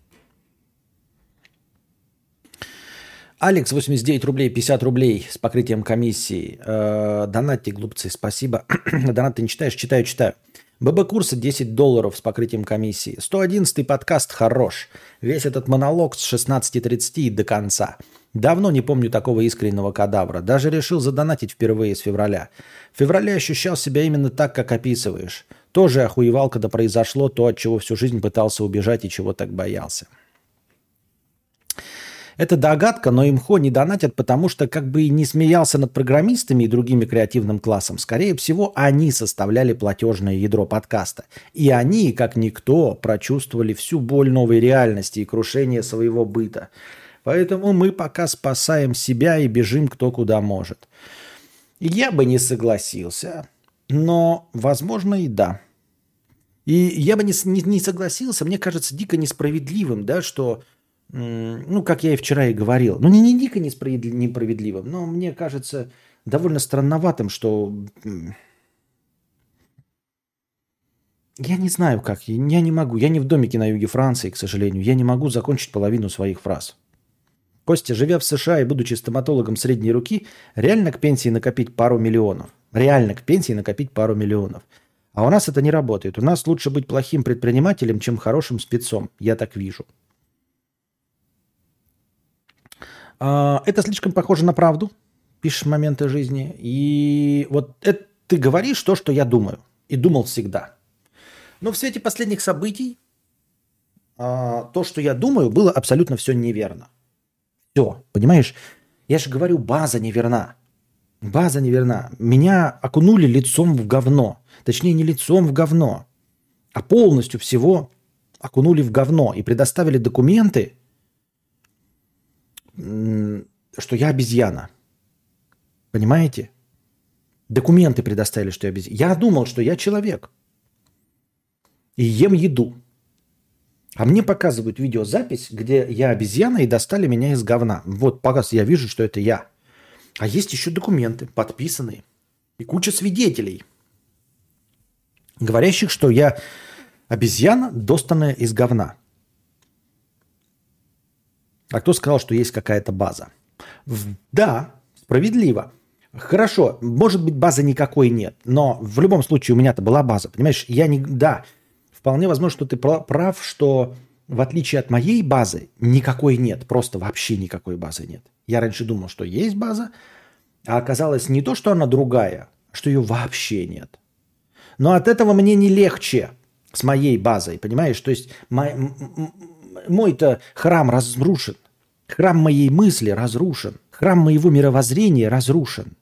Алекс, 89 рублей, 50 рублей с покрытием комиссии. Э, донатьте, глупцы, спасибо. [CLEARS THROAT] Донат ты не читаешь? Читаю, читаю. ББ курса 10 долларов с покрытием комиссии. 111 подкаст хорош. Весь этот монолог с 16.30 до конца. Давно не помню такого искреннего кадавра. Даже решил задонатить впервые с февраля. В феврале ощущал себя именно так, как описываешь. Тоже охуевал, когда произошло то, от чего всю жизнь пытался убежать и чего так боялся. Это догадка, но имхо не донатят, потому что как бы и не смеялся над программистами и другими креативным классом, скорее всего, они составляли платежное ядро подкаста. И они, как никто, прочувствовали всю боль новой реальности и крушение своего быта. Поэтому мы пока спасаем себя и бежим кто куда может. Я бы не согласился но, возможно, и да. И я бы не, не, не согласился, мне кажется дико несправедливым, да, что, ну, как я и вчера и говорил, ну, не, не дико несправедливым, но мне кажется довольно странноватым, что... Я не знаю как, я не могу, я не в домике на юге Франции, к сожалению, я не могу закончить половину своих фраз. Костя, живя в США и будучи стоматологом средней руки, реально к пенсии накопить пару миллионов реально к пенсии накопить пару миллионов. А у нас это не работает. У нас лучше быть плохим предпринимателем, чем хорошим спецом. Я так вижу. А, это слишком похоже на правду, пишешь моменты жизни. И вот это ты говоришь то, что я думаю. И думал всегда. Но в свете последних событий а, то, что я думаю, было абсолютно все неверно. Все, понимаешь? Я же говорю, база неверна. База неверна. Меня окунули лицом в говно. Точнее, не лицом в говно, а полностью всего окунули в говно и предоставили документы, что я обезьяна. Понимаете? Документы предоставили, что я обезьяна. Я думал, что я человек. И ем еду. А мне показывают видеозапись, где я обезьяна и достали меня из говна. Вот показ, я вижу, что это я. А есть еще документы, подписанные. И куча свидетелей, говорящих, что я обезьяна, достанная из говна. А кто сказал, что есть какая-то база? Да, справедливо. Хорошо, может быть, базы никакой нет, но в любом случае у меня-то была база, понимаешь? Я не... Да, вполне возможно, что ты прав, что в отличие от моей базы, никакой нет, просто вообще никакой базы нет. Я раньше думал, что есть база, а оказалось не то, что она другая, что ее вообще нет. Но от этого мне не легче с моей базой, понимаешь? То есть мой, мой-то храм разрушен, храм моей мысли разрушен, храм моего мировоззрения разрушен.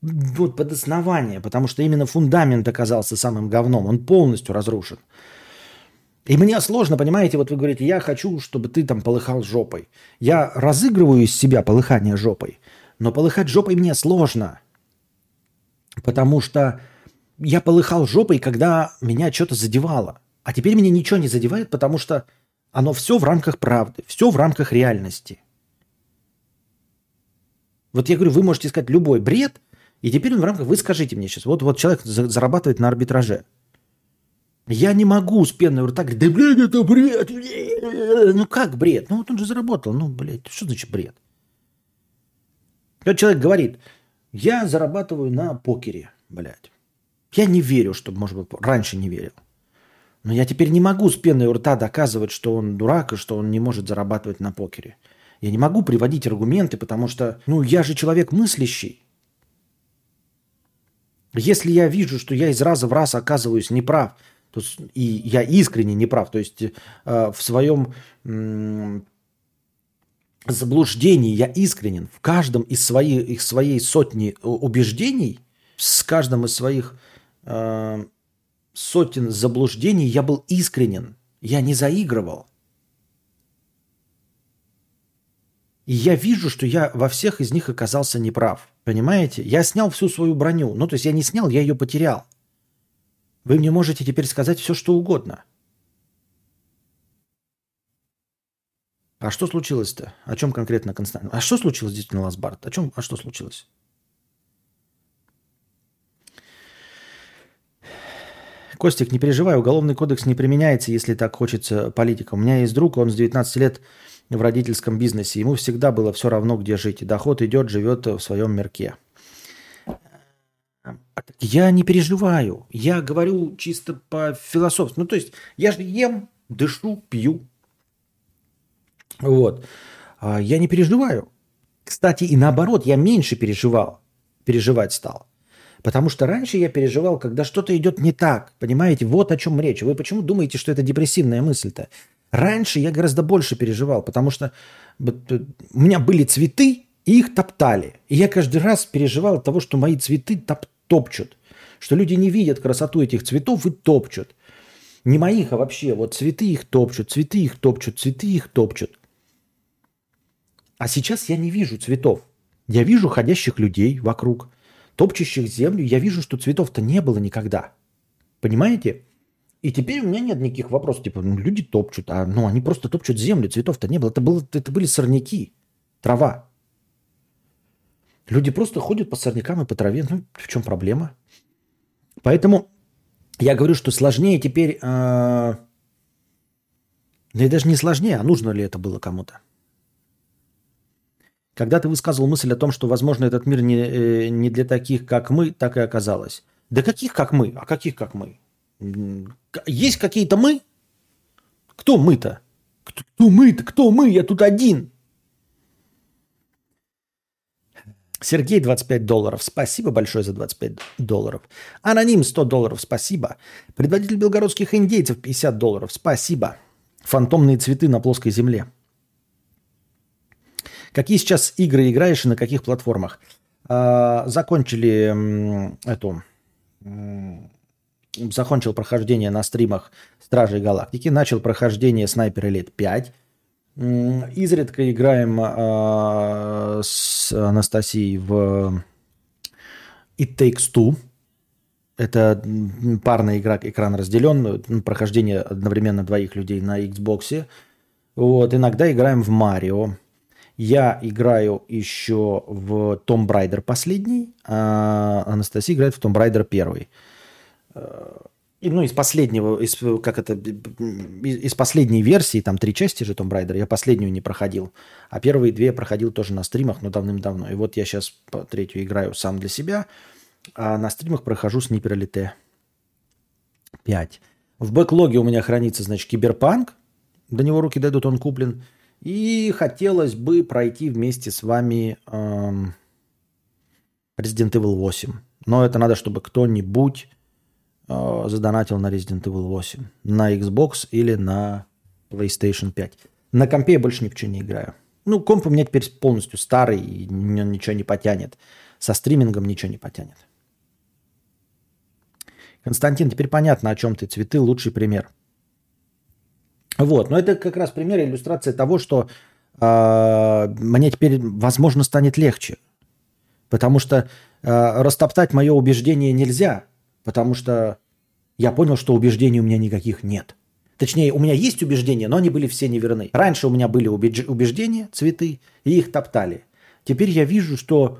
Вот под основание, потому что именно фундамент оказался самым говном, он полностью разрушен. И мне сложно, понимаете, вот вы говорите, я хочу, чтобы ты там полыхал жопой. Я разыгрываю из себя полыхание жопой, но полыхать жопой мне сложно. Потому что я полыхал жопой, когда меня что-то задевало. А теперь меня ничего не задевает, потому что оно все в рамках правды, все в рамках реальности. Вот я говорю, вы можете сказать любой бред, и теперь он в рамках, вы скажите мне сейчас, вот, вот человек зарабатывает на арбитраже – я не могу с пеной рта говорить, да, блядь, это бред. Ну как бред? Ну вот он же заработал. Ну, блядь, что значит бред? Тот человек говорит, я зарабатываю на покере, блядь. Я не верю, что, может быть, раньше не верил. Но я теперь не могу с пеной у рта доказывать, что он дурак и что он не может зарабатывать на покере. Я не могу приводить аргументы, потому что, ну, я же человек мыслящий. Если я вижу, что я из раза в раз оказываюсь неправ, то, и я искренне не прав. То есть э, в своем э, заблуждении я искренен. В каждом из своей, их своей сотни убеждений, с каждым из своих э, сотен заблуждений я был искренен. Я не заигрывал. И я вижу, что я во всех из них оказался неправ. Понимаете? Я снял всю свою броню. Ну, то есть я не снял, я ее потерял. Вы мне можете теперь сказать все, что угодно. А что случилось-то? О чем конкретно Константин? А что случилось действительно, Ласбард? О чем? А что случилось? Костик, не переживай, уголовный кодекс не применяется, если так хочется политика. У меня есть друг, он с 19 лет в родительском бизнесе. Ему всегда было все равно, где жить. Доход идет, живет в своем мирке. Я не переживаю. Я говорю чисто по философски. Ну, то есть, я же ем, дышу, пью. Вот. А я не переживаю. Кстати, и наоборот, я меньше переживал. Переживать стал. Потому что раньше я переживал, когда что-то идет не так. Понимаете, вот о чем речь. Вы почему думаете, что это депрессивная мысль-то? Раньше я гораздо больше переживал, потому что у меня были цветы, и их топтали. И я каждый раз переживал от того, что мои цветы топтали топчут. Что люди не видят красоту этих цветов и топчут. Не моих, а вообще. Вот цветы их топчут, цветы их топчут, цветы их топчут. А сейчас я не вижу цветов. Я вижу ходящих людей вокруг, топчущих землю. Я вижу, что цветов-то не было никогда. Понимаете? И теперь у меня нет никаких вопросов. Типа, ну, люди топчут, а ну, они просто топчут землю, цветов-то не было. Это, было, это были сорняки, трава. Люди просто ходят по сорнякам и по траве. Ну, в чем проблема? Поэтому я говорю, что сложнее теперь... Э, да и даже не сложнее, а нужно ли это было кому-то. Когда ты высказывал мысль о том, что, возможно, этот мир не, э, не для таких, как мы, так и оказалось. Да каких, как мы? А каких, как мы? Есть какие-то мы? Кто мы-то? Кто, кто мы-то? Кто мы? Я тут один. Сергей, 25 долларов. Спасибо большое за 25 долларов. Аноним, 100 долларов. Спасибо. Предводитель белгородских индейцев, 50 долларов. Спасибо. Фантомные цветы на плоской земле. Какие сейчас игры играешь и на каких платформах? А, закончили эту... закончил прохождение на стримах Стражей Галактики. Начал прохождение Снайпер Элит 5. Изредка играем э, с Анастасией в It Takes Two. Это парная игра, экран разделен, прохождение одновременно двоих людей на Xbox. Вот, иногда играем в Марио. Я играю еще в Том Брайдер последний, а Анастасия играет в Том Брайдер первый. Э, и, ну, из последнего, из, как это, из, последней версии, там три части же Tomb Raider, я последнюю не проходил. А первые две проходил тоже на стримах, но давным-давно. И вот я сейчас третью играю сам для себя, а на стримах прохожу с Нипералите. 5. В бэклоге у меня хранится, значит, Киберпанк. До него руки дойдут, он куплен. И хотелось бы пройти вместе с вами эм, Resident Evil 8. Но это надо, чтобы кто-нибудь э, задонатил на Resident Evil 8. На Xbox или на PlayStation 5. На компе я больше ни в не играю. Ну, комп у меня теперь полностью старый, и ничего не потянет. Со стримингом ничего не потянет. Константин, теперь понятно, о чем ты. Цветы – лучший пример. Вот, но это как раз пример, иллюстрация того, что э, мне теперь, возможно, станет легче. Потому что э, растоптать мое убеждение нельзя, потому что я понял, что убеждений у меня никаких нет. Точнее, у меня есть убеждения, но они были все неверны. Раньше у меня были убеждения, цветы, и их топтали. Теперь я вижу, что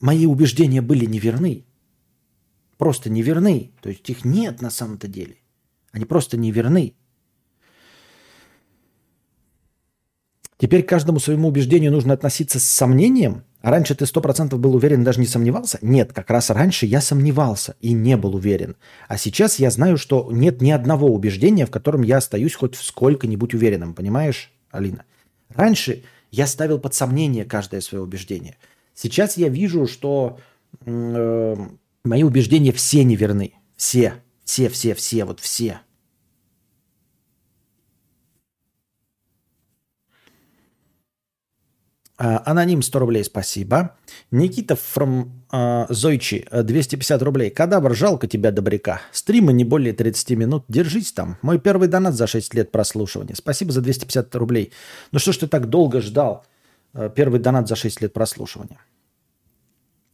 мои убеждения были неверны. Просто неверны. То есть их нет на самом-то деле. Они просто неверны. Теперь каждому своему убеждению нужно относиться с сомнением. А раньше ты сто процентов был уверен, даже не сомневался? Нет, как раз раньше я сомневался и не был уверен. А сейчас я знаю, что нет ни одного убеждения, в котором я остаюсь хоть сколько-нибудь уверенным. Понимаешь, Алина? Раньше я ставил под сомнение каждое свое убеждение. Сейчас я вижу, что э, мои убеждения все неверны. Все. Все, все, все, вот все. Аноним 100 рублей, спасибо. Никита from uh, Зойчи 250 рублей. Кадавр, жалко тебя, добряка. Стримы не более 30 минут. Держись там. Мой первый донат за 6 лет прослушивания. Спасибо за 250 рублей. Ну что ж ты так долго ждал? Э, первый донат за 6 лет прослушивания.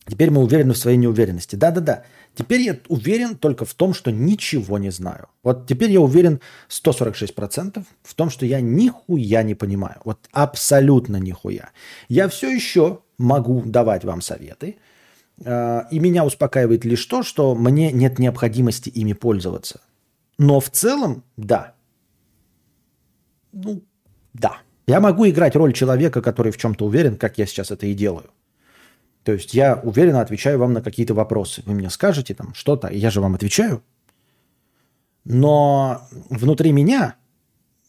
Теперь мы уверены в своей неуверенности. Да-да-да. Теперь я уверен только в том, что ничего не знаю. Вот теперь я уверен 146% в том, что я нихуя не понимаю. Вот абсолютно нихуя. Я все еще могу давать вам советы. А, и меня успокаивает лишь то, что мне нет необходимости ими пользоваться. Но в целом, да. Ну, да. Я могу играть роль человека, который в чем-то уверен, как я сейчас это и делаю. То есть я уверенно отвечаю вам на какие-то вопросы. Вы мне скажете там что-то, и я же вам отвечаю. Но внутри меня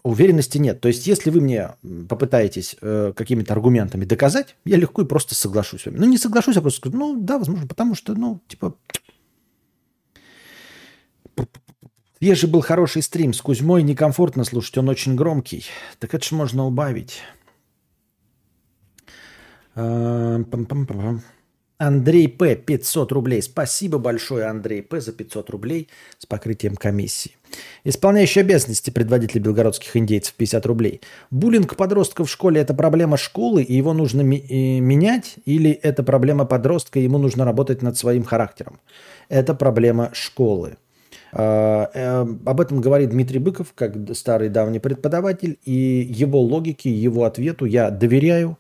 уверенности нет. То есть если вы мне попытаетесь э, какими-то аргументами доказать, я легко и просто соглашусь с вами. Ну не соглашусь, а просто скажу, ну да, возможно, потому что, ну, типа... Свежий был хороший стрим. С Кузьмой некомфортно слушать, он очень громкий. Так это же можно убавить. Андрей П. 500 рублей. Спасибо большое, Андрей П. за 500 рублей с покрытием комиссии. Исполняющий обязанности предводителя белгородских индейцев 50 рублей. Буллинг подростков в школе – это проблема школы, и его нужно ми- э, менять? Или это проблема подростка, и ему нужно работать над своим характером? Это проблема школы. А, э, об этом говорит Дмитрий Быков, как старый давний преподаватель, и его логике, его ответу я доверяю.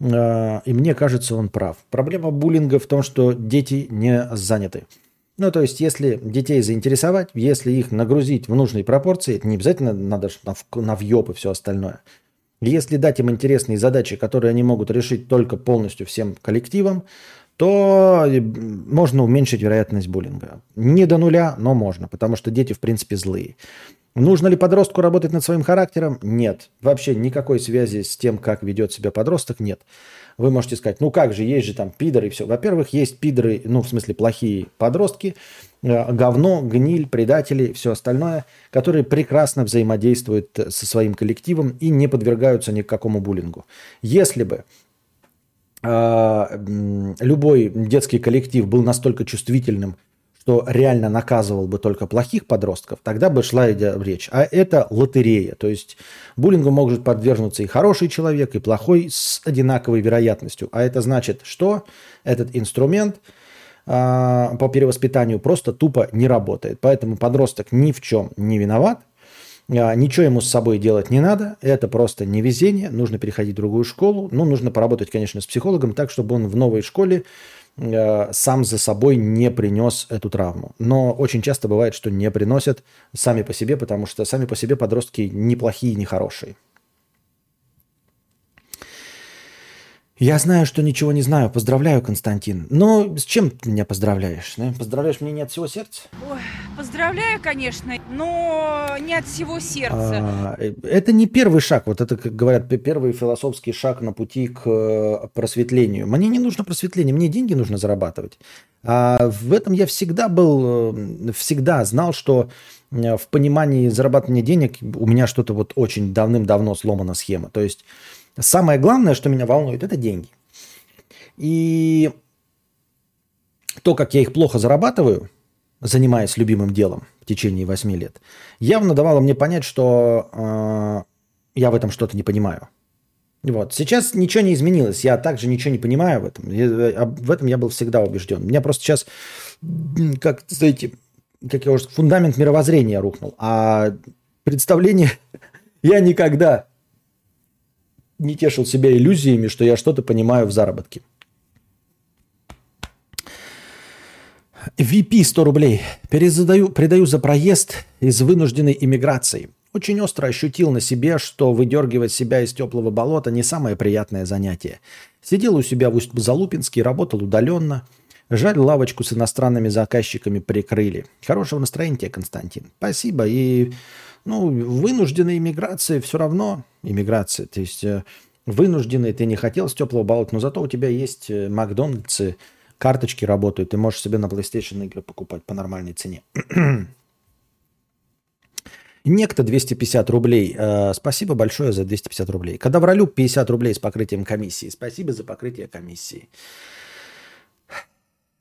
А, и мне кажется, он прав. Проблема буллинга в том, что дети не заняты. Ну, то есть, если детей заинтересовать, если их нагрузить в нужной пропорции, это не обязательно надо на, въеб и все остальное. Если дать им интересные задачи, которые они могут решить только полностью всем коллективом, то можно уменьшить вероятность буллинга. Не до нуля, но можно, потому что дети, в принципе, злые. Нужно ли подростку работать над своим характером? Нет. Вообще никакой связи с тем, как ведет себя подросток, нет. Вы можете сказать, ну как же, есть же там пидоры и все. Во-первых, есть пидоры, ну в смысле плохие подростки, э, говно, гниль, предатели, все остальное, которые прекрасно взаимодействуют со своим коллективом и не подвергаются ни к какому буллингу. Если бы э, любой детский коллектив был настолько чувствительным что реально наказывал бы только плохих подростков, тогда бы шла речь. А это лотерея. То есть буллингу может подвергнуться и хороший человек, и плохой с одинаковой вероятностью. А это значит, что этот инструмент э, по перевоспитанию просто тупо не работает. Поэтому подросток ни в чем не виноват. А, ничего ему с собой делать не надо, это просто невезение, нужно переходить в другую школу. Ну, нужно поработать, конечно, с психологом так, чтобы он в новой школе сам за собой не принес эту травму. Но очень часто бывает, что не приносят сами по себе, потому что сами по себе подростки неплохие, не хорошие. Я знаю, что ничего не знаю. Поздравляю, Константин. Но с чем ты меня поздравляешь? Поздравляешь меня не от всего сердца? Ой, поздравляю, конечно, но не от всего сердца. А, э, это не первый шаг. Вот это, как говорят, первый философский шаг на пути к э, просветлению. Мне не нужно просветление, мне деньги нужно зарабатывать. А в этом я всегда был, э, всегда знал, что в понимании зарабатывания денег у меня что-то вот очень давным-давно сломана схема. То есть Самое главное, что меня волнует, это деньги. И то, как я их плохо зарабатываю, занимаясь любимым делом в течение 8 лет, явно давало мне понять, что э, я в этом что-то не понимаю. Вот. Сейчас ничего не изменилось. Я также ничего не понимаю в этом. Я, в этом я был всегда убежден. У меня просто сейчас, как, знаете, как я уже фундамент мировоззрения рухнул. А представление [LAUGHS] я никогда не тешил себя иллюзиями, что я что-то понимаю в заработке. VP 100 рублей. Перезадаю, передаю за проезд из вынужденной иммиграции. Очень остро ощутил на себе, что выдергивать себя из теплого болота не самое приятное занятие. Сидел у себя в Усть-Залупинске, работал удаленно. Жаль, лавочку с иностранными заказчиками прикрыли. Хорошего настроения тебе, Константин. Спасибо. И ну, вынужденная иммиграция все равно иммиграция. То есть э, вынужденный ты не хотел с теплого болота, но зато у тебя есть э, Макдональдсы, карточки работают, ты можешь себе на PlayStation игры покупать по нормальной цене. [CLEARS THROAT] Некто 250 рублей. Э, спасибо большое за 250 рублей. Когда в ролю 50 рублей с покрытием комиссии. Спасибо за покрытие комиссии.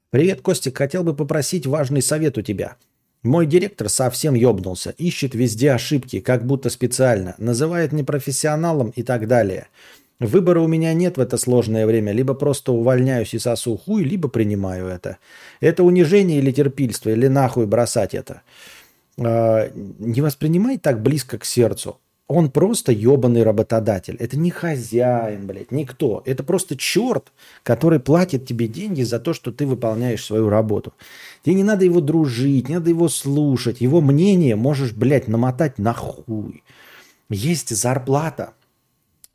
Привет, Костик. Хотел бы попросить важный совет у тебя. Мой директор совсем ёбнулся, ищет везде ошибки, как будто специально, называет непрофессионалом и так далее. Выбора у меня нет в это сложное время. Либо просто увольняюсь и сосу хуй, либо принимаю это. Это унижение или терпильство, или нахуй бросать это. Э, не воспринимай так близко к сердцу. Он просто ебаный работодатель. Это не хозяин, блядь, никто. Это просто черт, который платит тебе деньги за то, что ты выполняешь свою работу. Тебе не надо его дружить, не надо его слушать. Его мнение можешь, блядь, намотать на хуй. Есть зарплата.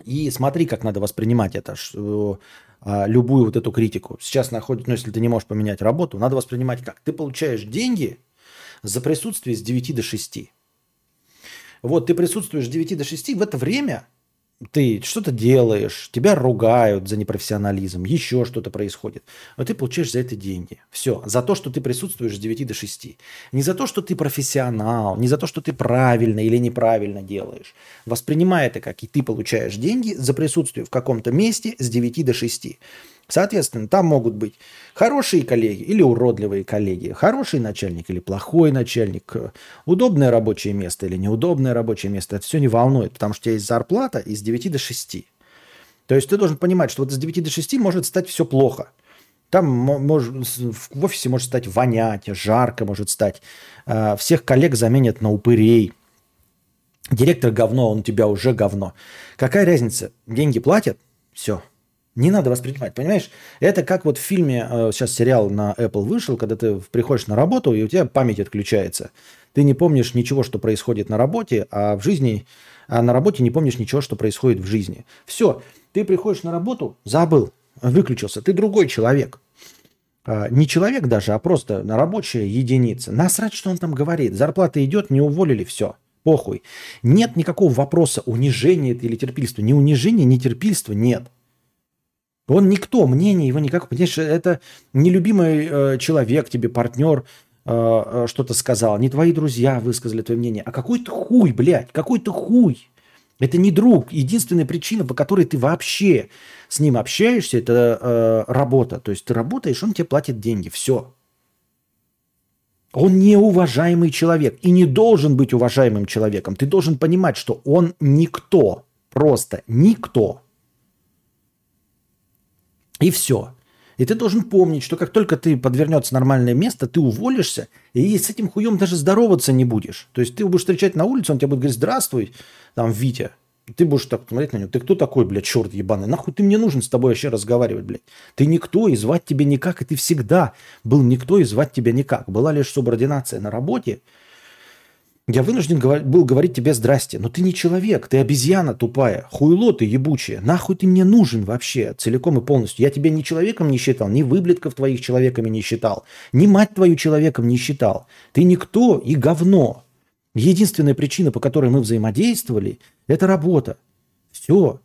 И смотри, как надо воспринимать это, что, а, любую вот эту критику. Сейчас находится, ну, если ты не можешь поменять работу, надо воспринимать как? Ты получаешь деньги за присутствие с 9 до 6. Вот ты присутствуешь с 9 до 6, в это время ты что-то делаешь, тебя ругают за непрофессионализм, еще что-то происходит. Но ты получаешь за это деньги. Все. За то, что ты присутствуешь с 9 до 6. Не за то, что ты профессионал, не за то, что ты правильно или неправильно делаешь. Воспринимай это как и ты получаешь деньги за присутствие в каком-то месте с 9 до 6. Соответственно, там могут быть хорошие коллеги или уродливые коллеги, хороший начальник или плохой начальник, удобное рабочее место или неудобное рабочее место. Это все не волнует, потому что у тебя есть зарплата из 9 до 6. То есть ты должен понимать, что вот с 9 до 6 может стать все плохо. Там может, в офисе может стать вонять, жарко может стать. А, всех коллег заменят на упырей. Директор говно, он у тебя уже говно. Какая разница? Деньги платят? Все, не надо воспринимать, понимаешь? Это как вот в фильме, э, сейчас сериал на Apple вышел, когда ты приходишь на работу, и у тебя память отключается. Ты не помнишь ничего, что происходит на работе, а в жизни, а на работе не помнишь ничего, что происходит в жизни. Все, ты приходишь на работу, забыл, выключился, ты другой человек. А, не человек даже, а просто рабочая единица. Насрать, что он там говорит. Зарплата идет, не уволили, все. Похуй. Нет никакого вопроса, унижения или терпильства. Ни унижения, ни терпильства нет. Он никто, мнение его никак. Понимаешь, это нелюбимый э, человек, тебе партнер э, э, что-то сказал, не твои друзья высказали твое мнение, а какой-то хуй, блядь, какой-то хуй. Это не друг. Единственная причина, по которой ты вообще с ним общаешься, это э, работа. То есть ты работаешь, он тебе платит деньги. Все. Он неуважаемый человек и не должен быть уважаемым человеком. Ты должен понимать, что он никто. Просто никто. И все. И ты должен помнить, что как только ты подвернется нормальное место, ты уволишься, и с этим хуем даже здороваться не будешь. То есть ты будешь встречать на улице, он тебе будет говорить «Здравствуй, там, Витя». Ты будешь так смотреть на него. Ты кто такой, блядь, черт ебаный? Нахуй ты мне нужен с тобой вообще разговаривать, блядь? Ты никто, и звать тебя никак, и ты всегда был никто, и звать тебя никак. Была лишь субординация на работе, Я вынужден был говорить тебе здрасте, но ты не человек, ты обезьяна тупая, хуйло ты ебучая, нахуй ты мне нужен вообще целиком и полностью. Я тебя ни человеком не считал, ни выблетков твоих человеками не считал, ни мать твою человеком не считал. Ты никто и говно. Единственная причина, по которой мы взаимодействовали, это работа. Все.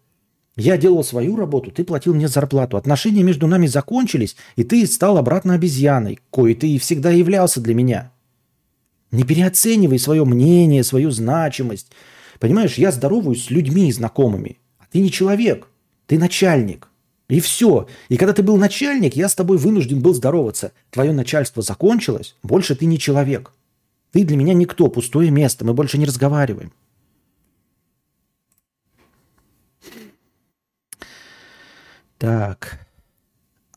Я делал свою работу, ты платил мне зарплату. Отношения между нами закончились, и ты стал обратно обезьяной, кое ты и всегда являлся для меня. Не переоценивай свое мнение, свою значимость. Понимаешь, я здороваюсь с людьми знакомыми. А ты не человек, ты начальник. И все. И когда ты был начальник, я с тобой вынужден был здороваться. Твое начальство закончилось, больше ты не человек. Ты для меня никто, пустое место, мы больше не разговариваем. Так.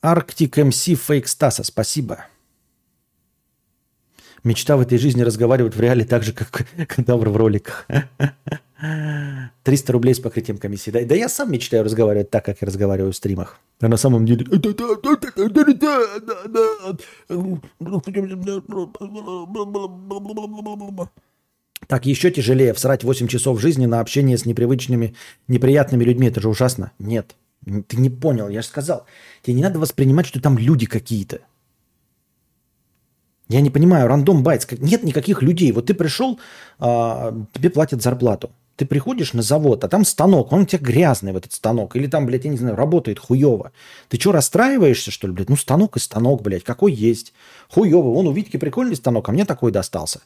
Арктик МС Фейк Стаса, спасибо. Мечта в этой жизни разговаривать в реале так же, как [LAUGHS] кадавр в роликах. [LAUGHS] 300 рублей с покрытием комиссии. Да, да я сам мечтаю разговаривать так, как я разговариваю в стримах. А на самом деле... Так еще тяжелее всрать 8 часов жизни на общение с непривычными, неприятными людьми. Это же ужасно. Нет. Ты не понял, я же сказал. Тебе не надо воспринимать, что там люди какие-то. Я не понимаю, рандом байтс, нет никаких людей. Вот ты пришел, а, тебе платят зарплату. Ты приходишь на завод, а там станок, он у тебя грязный в этот станок. Или там, блядь, я не знаю, работает хуево. Ты что, расстраиваешься, что ли, блядь? Ну, станок и станок, блядь, какой есть. Хуево. Вон у Витьки прикольный станок, а мне такой достался.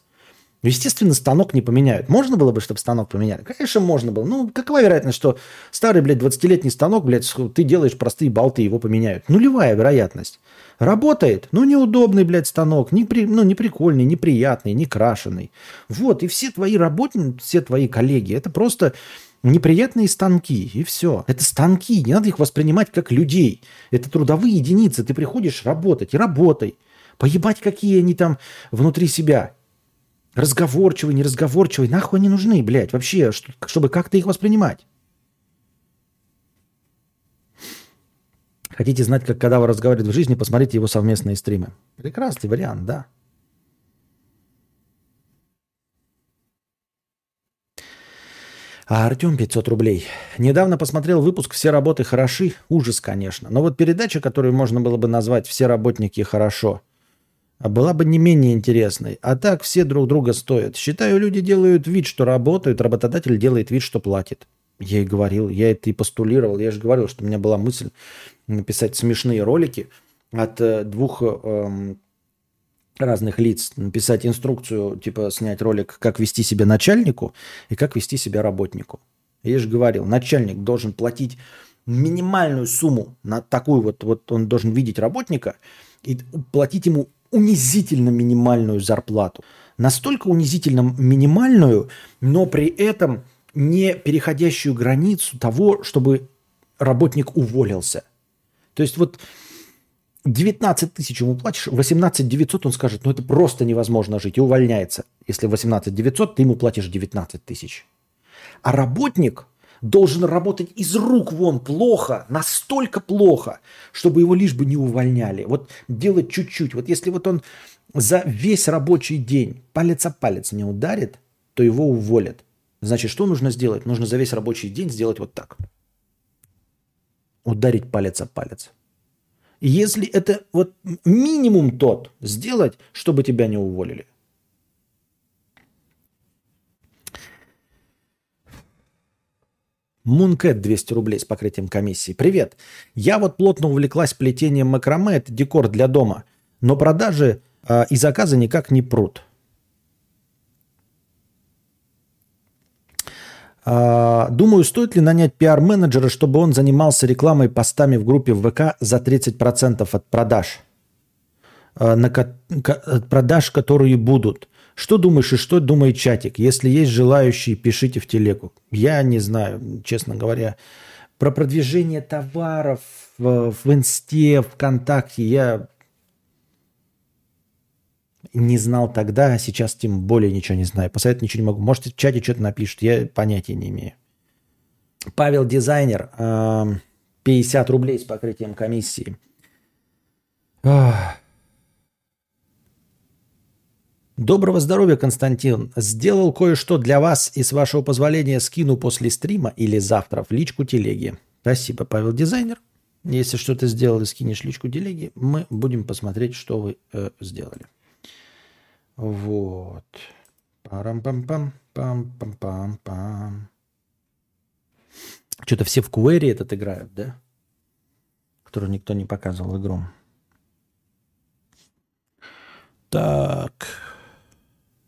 Естественно, станок не поменяют. Можно было бы, чтобы станок поменяли? Конечно, можно было. Ну, какова вероятность, что старый, блядь, 20-летний станок, блядь, ты делаешь простые болты, его поменяют? Нулевая вероятность. Работает, ну, неудобный, блядь, станок, не при, ну, не прикольный, неприятный, не крашеный. Вот, и все твои работники, все твои коллеги, это просто неприятные станки, и все. Это станки, не надо их воспринимать как людей. Это трудовые единицы, ты приходишь работать, и работай. Поебать, какие они там внутри себя. Разговорчивый, неразговорчивый, нахуй они нужны, блядь, вообще, чтобы как-то их воспринимать. Хотите знать, как кадавр разговаривает в жизни, посмотрите его совместные стримы. Прекрасный вариант, да. А Артем 500 рублей. Недавно посмотрел выпуск «Все работы хороши». Ужас, конечно. Но вот передача, которую можно было бы назвать «Все работники хорошо», была бы не менее интересной. А так все друг друга стоят. Считаю, люди делают вид, что работают, работодатель делает вид, что платит. Я и говорил, я это и постулировал. Я же говорил, что у меня была мысль написать смешные ролики от э, двух э, разных лиц, написать инструкцию, типа снять ролик, как вести себя начальнику и как вести себя работнику. Я же говорил, начальник должен платить минимальную сумму на такую вот, вот он должен видеть работника и платить ему унизительно минимальную зарплату. Настолько унизительно минимальную, но при этом не переходящую границу того, чтобы работник уволился. То есть вот 19 тысяч ему платишь, 18 900 он скажет, ну это просто невозможно жить и увольняется. Если 18 900, ты ему платишь 19 тысяч. А работник должен работать из рук вон плохо, настолько плохо, чтобы его лишь бы не увольняли. Вот делать чуть-чуть. Вот если вот он за весь рабочий день палец о палец не ударит, то его уволят. Значит, что нужно сделать? Нужно за весь рабочий день сделать вот так. Ударить палец о палец. Если это вот минимум тот сделать, чтобы тебя не уволили. Мункет 200 рублей с покрытием комиссии. Привет. Я вот плотно увлеклась плетением макраме. Это декор для дома. Но продажи э, и заказы никак не прут. Э, думаю, стоит ли нанять пиар-менеджера, чтобы он занимался рекламой постами в группе ВК за 30% от продаж. Э, на от продаж, которые будут. Что думаешь и что думает чатик? Если есть желающие, пишите в телегу. Я не знаю, честно говоря. Про продвижение товаров в, в Инсте, ВКонтакте я не знал тогда, а сейчас тем более ничего не знаю. Посоветовать ничего не могу. Может, в чате что-то напишет, я понятия не имею. Павел Дизайнер, 50 рублей с покрытием комиссии. Доброго здоровья, Константин. Сделал кое-что для вас и, с вашего позволения, скину после стрима или завтра в личку телеги. Спасибо, Павел Дизайнер. Если что-то сделал и скинешь личку телеги, мы будем посмотреть, что вы э, сделали. Вот. Парам-пам-пам, пам-пам-пам-пам. Что-то все в Куэре этот играют, да? Которую никто не показывал игру. Так.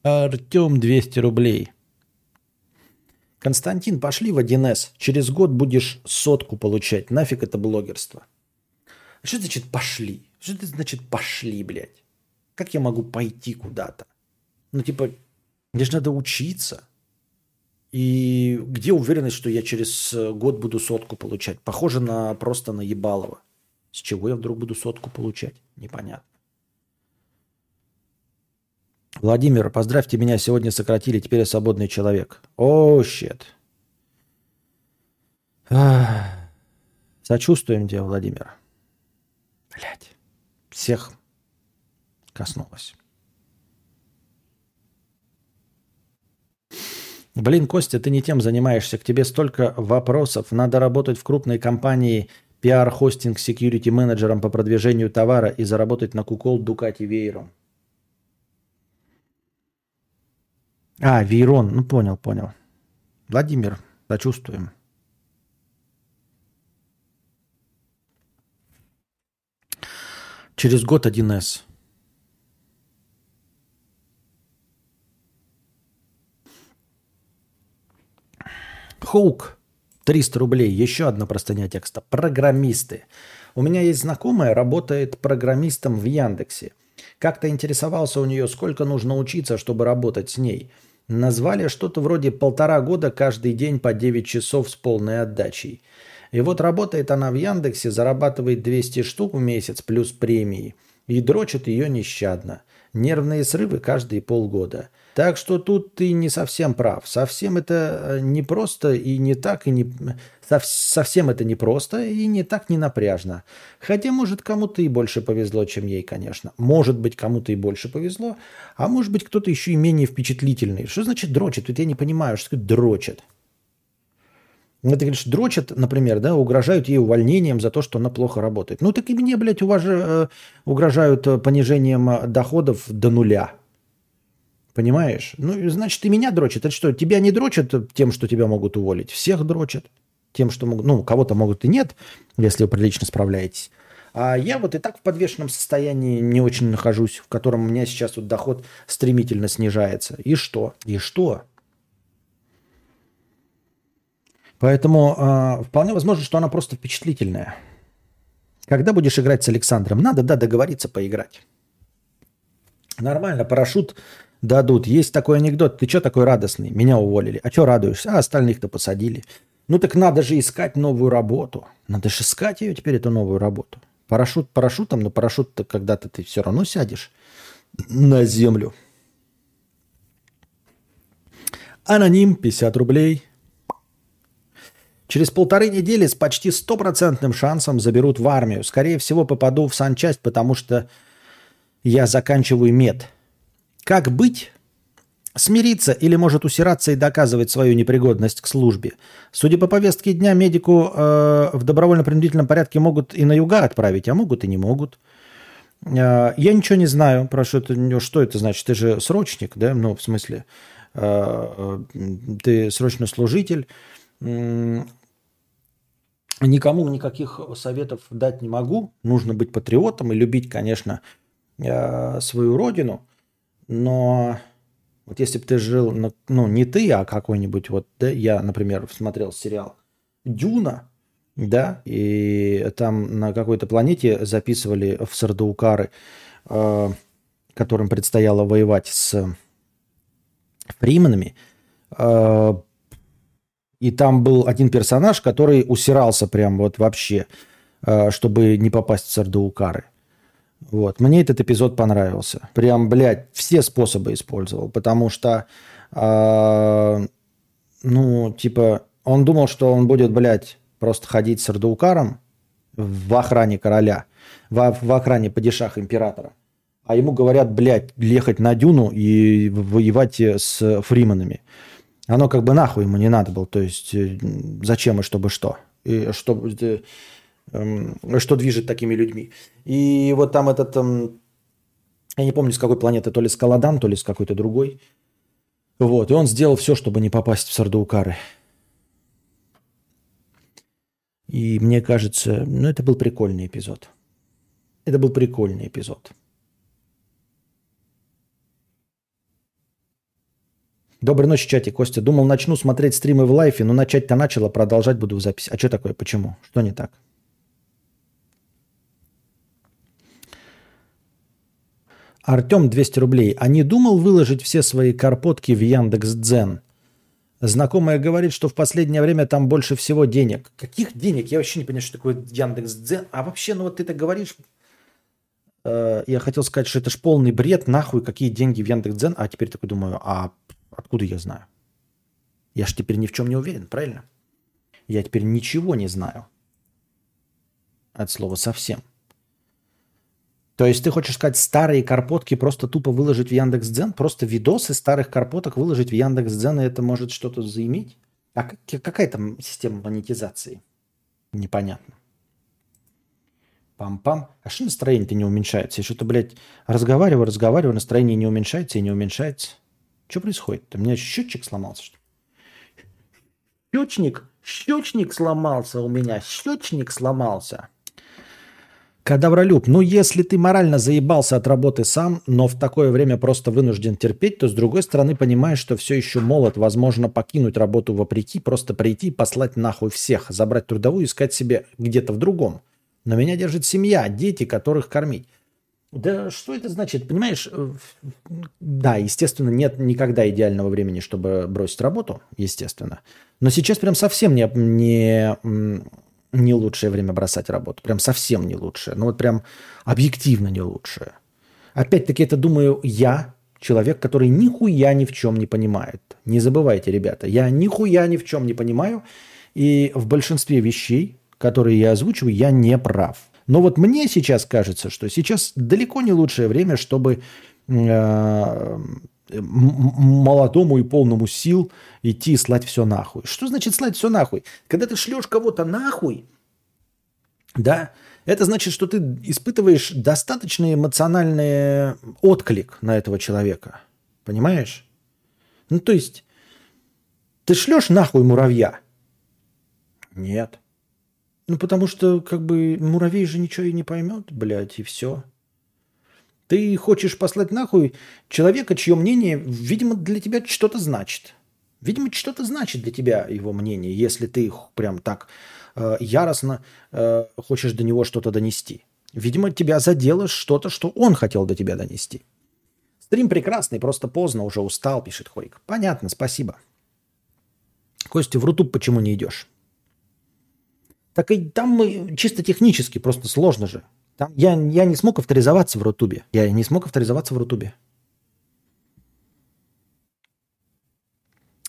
Артем 200 рублей. Константин, пошли в 1С. Через год будешь сотку получать. Нафиг это блогерство. А что значит пошли? Что это значит пошли, блядь? Как я могу пойти куда-то? Ну, типа, мне же надо учиться. И где уверенность, что я через год буду сотку получать? Похоже на просто на ебалово. С чего я вдруг буду сотку получать? Непонятно. Владимир, поздравьте меня, сегодня сократили, теперь я свободный человек. О, щет. Сочувствуем тебе, Владимир. Блять. Всех коснулось. Блин, Костя, ты не тем занимаешься. К тебе столько вопросов. Надо работать в крупной компании пиар-хостинг security менеджером по продвижению товара и заработать на кукол Дукати веером. А, Вейрон. Ну, понял, понял. Владимир, почувствуем. Через год 1С. Хоук. 300 рублей. Еще одна простыня текста. Программисты. У меня есть знакомая, работает программистом в Яндексе. Как-то интересовался у нее, сколько нужно учиться, чтобы работать с ней – Назвали что-то вроде полтора года каждый день по 9 часов с полной отдачей. И вот работает она в Яндексе, зарабатывает 200 штук в месяц плюс премии. И дрочит ее нещадно. Нервные срывы каждые полгода. Так что тут ты не совсем прав. Совсем это э, не просто и не так, и не... Совсем это не просто и не так не напряжно. Хотя, может, кому-то и больше повезло, чем ей, конечно. Может быть, кому-то и больше повезло, а может быть, кто-то еще и менее впечатлительный. Что значит дрочит? Тут я не понимаю, что такое дрочит. Ну, ты говоришь, дрочат, например, да, угрожают ей увольнением за то, что она плохо работает. Ну, так и мне, блядь, уваж... Э, угрожают э, понижением доходов до нуля. Понимаешь? Ну, значит, и меня дрочат. Это что, тебя не дрочат тем, что тебя могут уволить? Всех дрочат. Тем, что могут... Ну, кого-то могут и нет, если вы прилично справляетесь. А я вот и так в подвешенном состоянии не очень нахожусь, в котором у меня сейчас вот доход стремительно снижается. И что? И что? Поэтому э, вполне возможно, что она просто впечатлительная. Когда будешь играть с Александром? Надо, да, договориться поиграть. Нормально, парашют дадут. Есть такой анекдот. Ты что такой радостный? Меня уволили. А что радуешься? А остальных-то посадили. Ну так надо же искать новую работу. Надо же искать ее теперь, эту новую работу. Парашют парашютом, но парашют-то когда-то ты все равно сядешь на землю. Аноним 50 рублей. Через полторы недели с почти стопроцентным шансом заберут в армию. Скорее всего, попаду в санчасть, потому что я заканчиваю мед. Как быть? Смириться или может усираться и доказывать свою непригодность к службе. Судя по повестке дня, медику э, в добровольно-принудительном порядке могут и на юга отправить, а могут и не могут. Э, я ничего не знаю про что это, что это значит. Ты же срочник, да? Ну, в смысле, э, э ты срочно служитель. Никому никаких советов дать не могу. Нужно быть патриотом и любить, конечно, э, свою родину – но вот если бы ты жил, на, ну, не ты, а какой-нибудь, вот, да, я, например, смотрел сериал «Дюна», да, и там на какой-то планете записывали в Сардаукары, э, которым предстояло воевать с фриманами, э, и там был один персонаж, который усирался прям вот вообще, э, чтобы не попасть в Сардаукары – вот. Мне этот эпизод понравился. Прям, блядь, все способы использовал. Потому что, э, ну, типа, он думал, что он будет, блядь, просто ходить с Ардаукаром в охране короля, в, в охране падишах императора. а ему говорят, блядь, ехать на дюну и воевать с фриманами. Оно как бы нахуй ему не надо было. То есть э, зачем и чтобы что? И что, э, что движет такими людьми. И вот там этот, эм, я не помню с какой планеты, то ли с Каладан, то ли с какой-то другой. Вот, и он сделал все, чтобы не попасть в Сардаукары. И мне кажется, ну это был прикольный эпизод. Это был прикольный эпизод. Доброй ночи, чате, Костя. Думал, начну смотреть стримы в лайфе, но начать-то начал, а продолжать буду в записи. А что такое? Почему? Что не так? Артем 200 рублей. А не думал выложить все свои карпотки в Яндекс Дзен? Знакомая говорит, что в последнее время там больше всего денег. Каких денег? Я вообще не понимаю, что такое Яндекс Дзен. А вообще, ну вот ты так говоришь, э, я хотел сказать, что это ж полный бред, нахуй, какие деньги в Яндекс Дзен. А теперь такой думаю, а Откуда я знаю? Я ж теперь ни в чем не уверен, правильно? Я теперь ничего не знаю. От слова совсем. То есть ты хочешь сказать, старые карпотки просто тупо выложить в Яндекс.Дзен? Просто видосы старых карпоток выложить в Яндекс.Дзен, и это может что-то заиметь? А какая там система монетизации? Непонятно. Пам-пам. А что настроение-то не уменьшается? Я что-то, блядь, разговариваю, разговариваю, настроение не уменьшается и не уменьшается. Что происходит? У меня счетчик сломался, что ли? Счетчик, счетчик сломался у меня, счетчик сломался. Кадавролюб, ну если ты морально заебался от работы сам, но в такое время просто вынужден терпеть, то с другой стороны понимаешь, что все еще молод, возможно покинуть работу вопреки, просто прийти, послать нахуй всех, забрать трудовую, искать себе где-то в другом. Но меня держит семья, дети, которых кормить. Да что это значит? Понимаешь, э, да, естественно, нет никогда идеального времени, чтобы бросить работу, естественно. Но сейчас прям совсем не, не, не лучшее время бросать работу. Прям совсем не лучшее. Ну вот прям объективно не лучшее. Опять-таки это думаю я, человек, который нихуя ни в чем не понимает. Не забывайте, ребята, я нихуя ни в чем не понимаю. И в большинстве вещей, которые я озвучиваю, я не прав. Но вот мне сейчас кажется, что сейчас далеко не лучшее время, чтобы э, молодому и полному сил идти и слать все нахуй. Что значит слать все нахуй? Когда ты шлешь кого-то нахуй, да, это значит, что ты испытываешь достаточный эмоциональный отклик на этого человека. Понимаешь? Ну, то есть, ты шлешь нахуй муравья? Нет. Ну, потому что, как бы, муравей же ничего и не поймет, блядь, и все. Ты хочешь послать нахуй человека, чье мнение, видимо, для тебя что-то значит. Видимо, что-то значит для тебя его мнение, если ты прям так э, яростно э, хочешь до него что-то донести. Видимо, тебя задело что-то, что он хотел до тебя донести. Стрим прекрасный, просто поздно, уже устал, пишет Хорик. Понятно, спасибо. Костя, в Рутуб почему не идешь? Так и там мы чисто технически, просто сложно же. Там я, я не смог авторизоваться в Рутубе. Я не смог авторизоваться в Рутубе.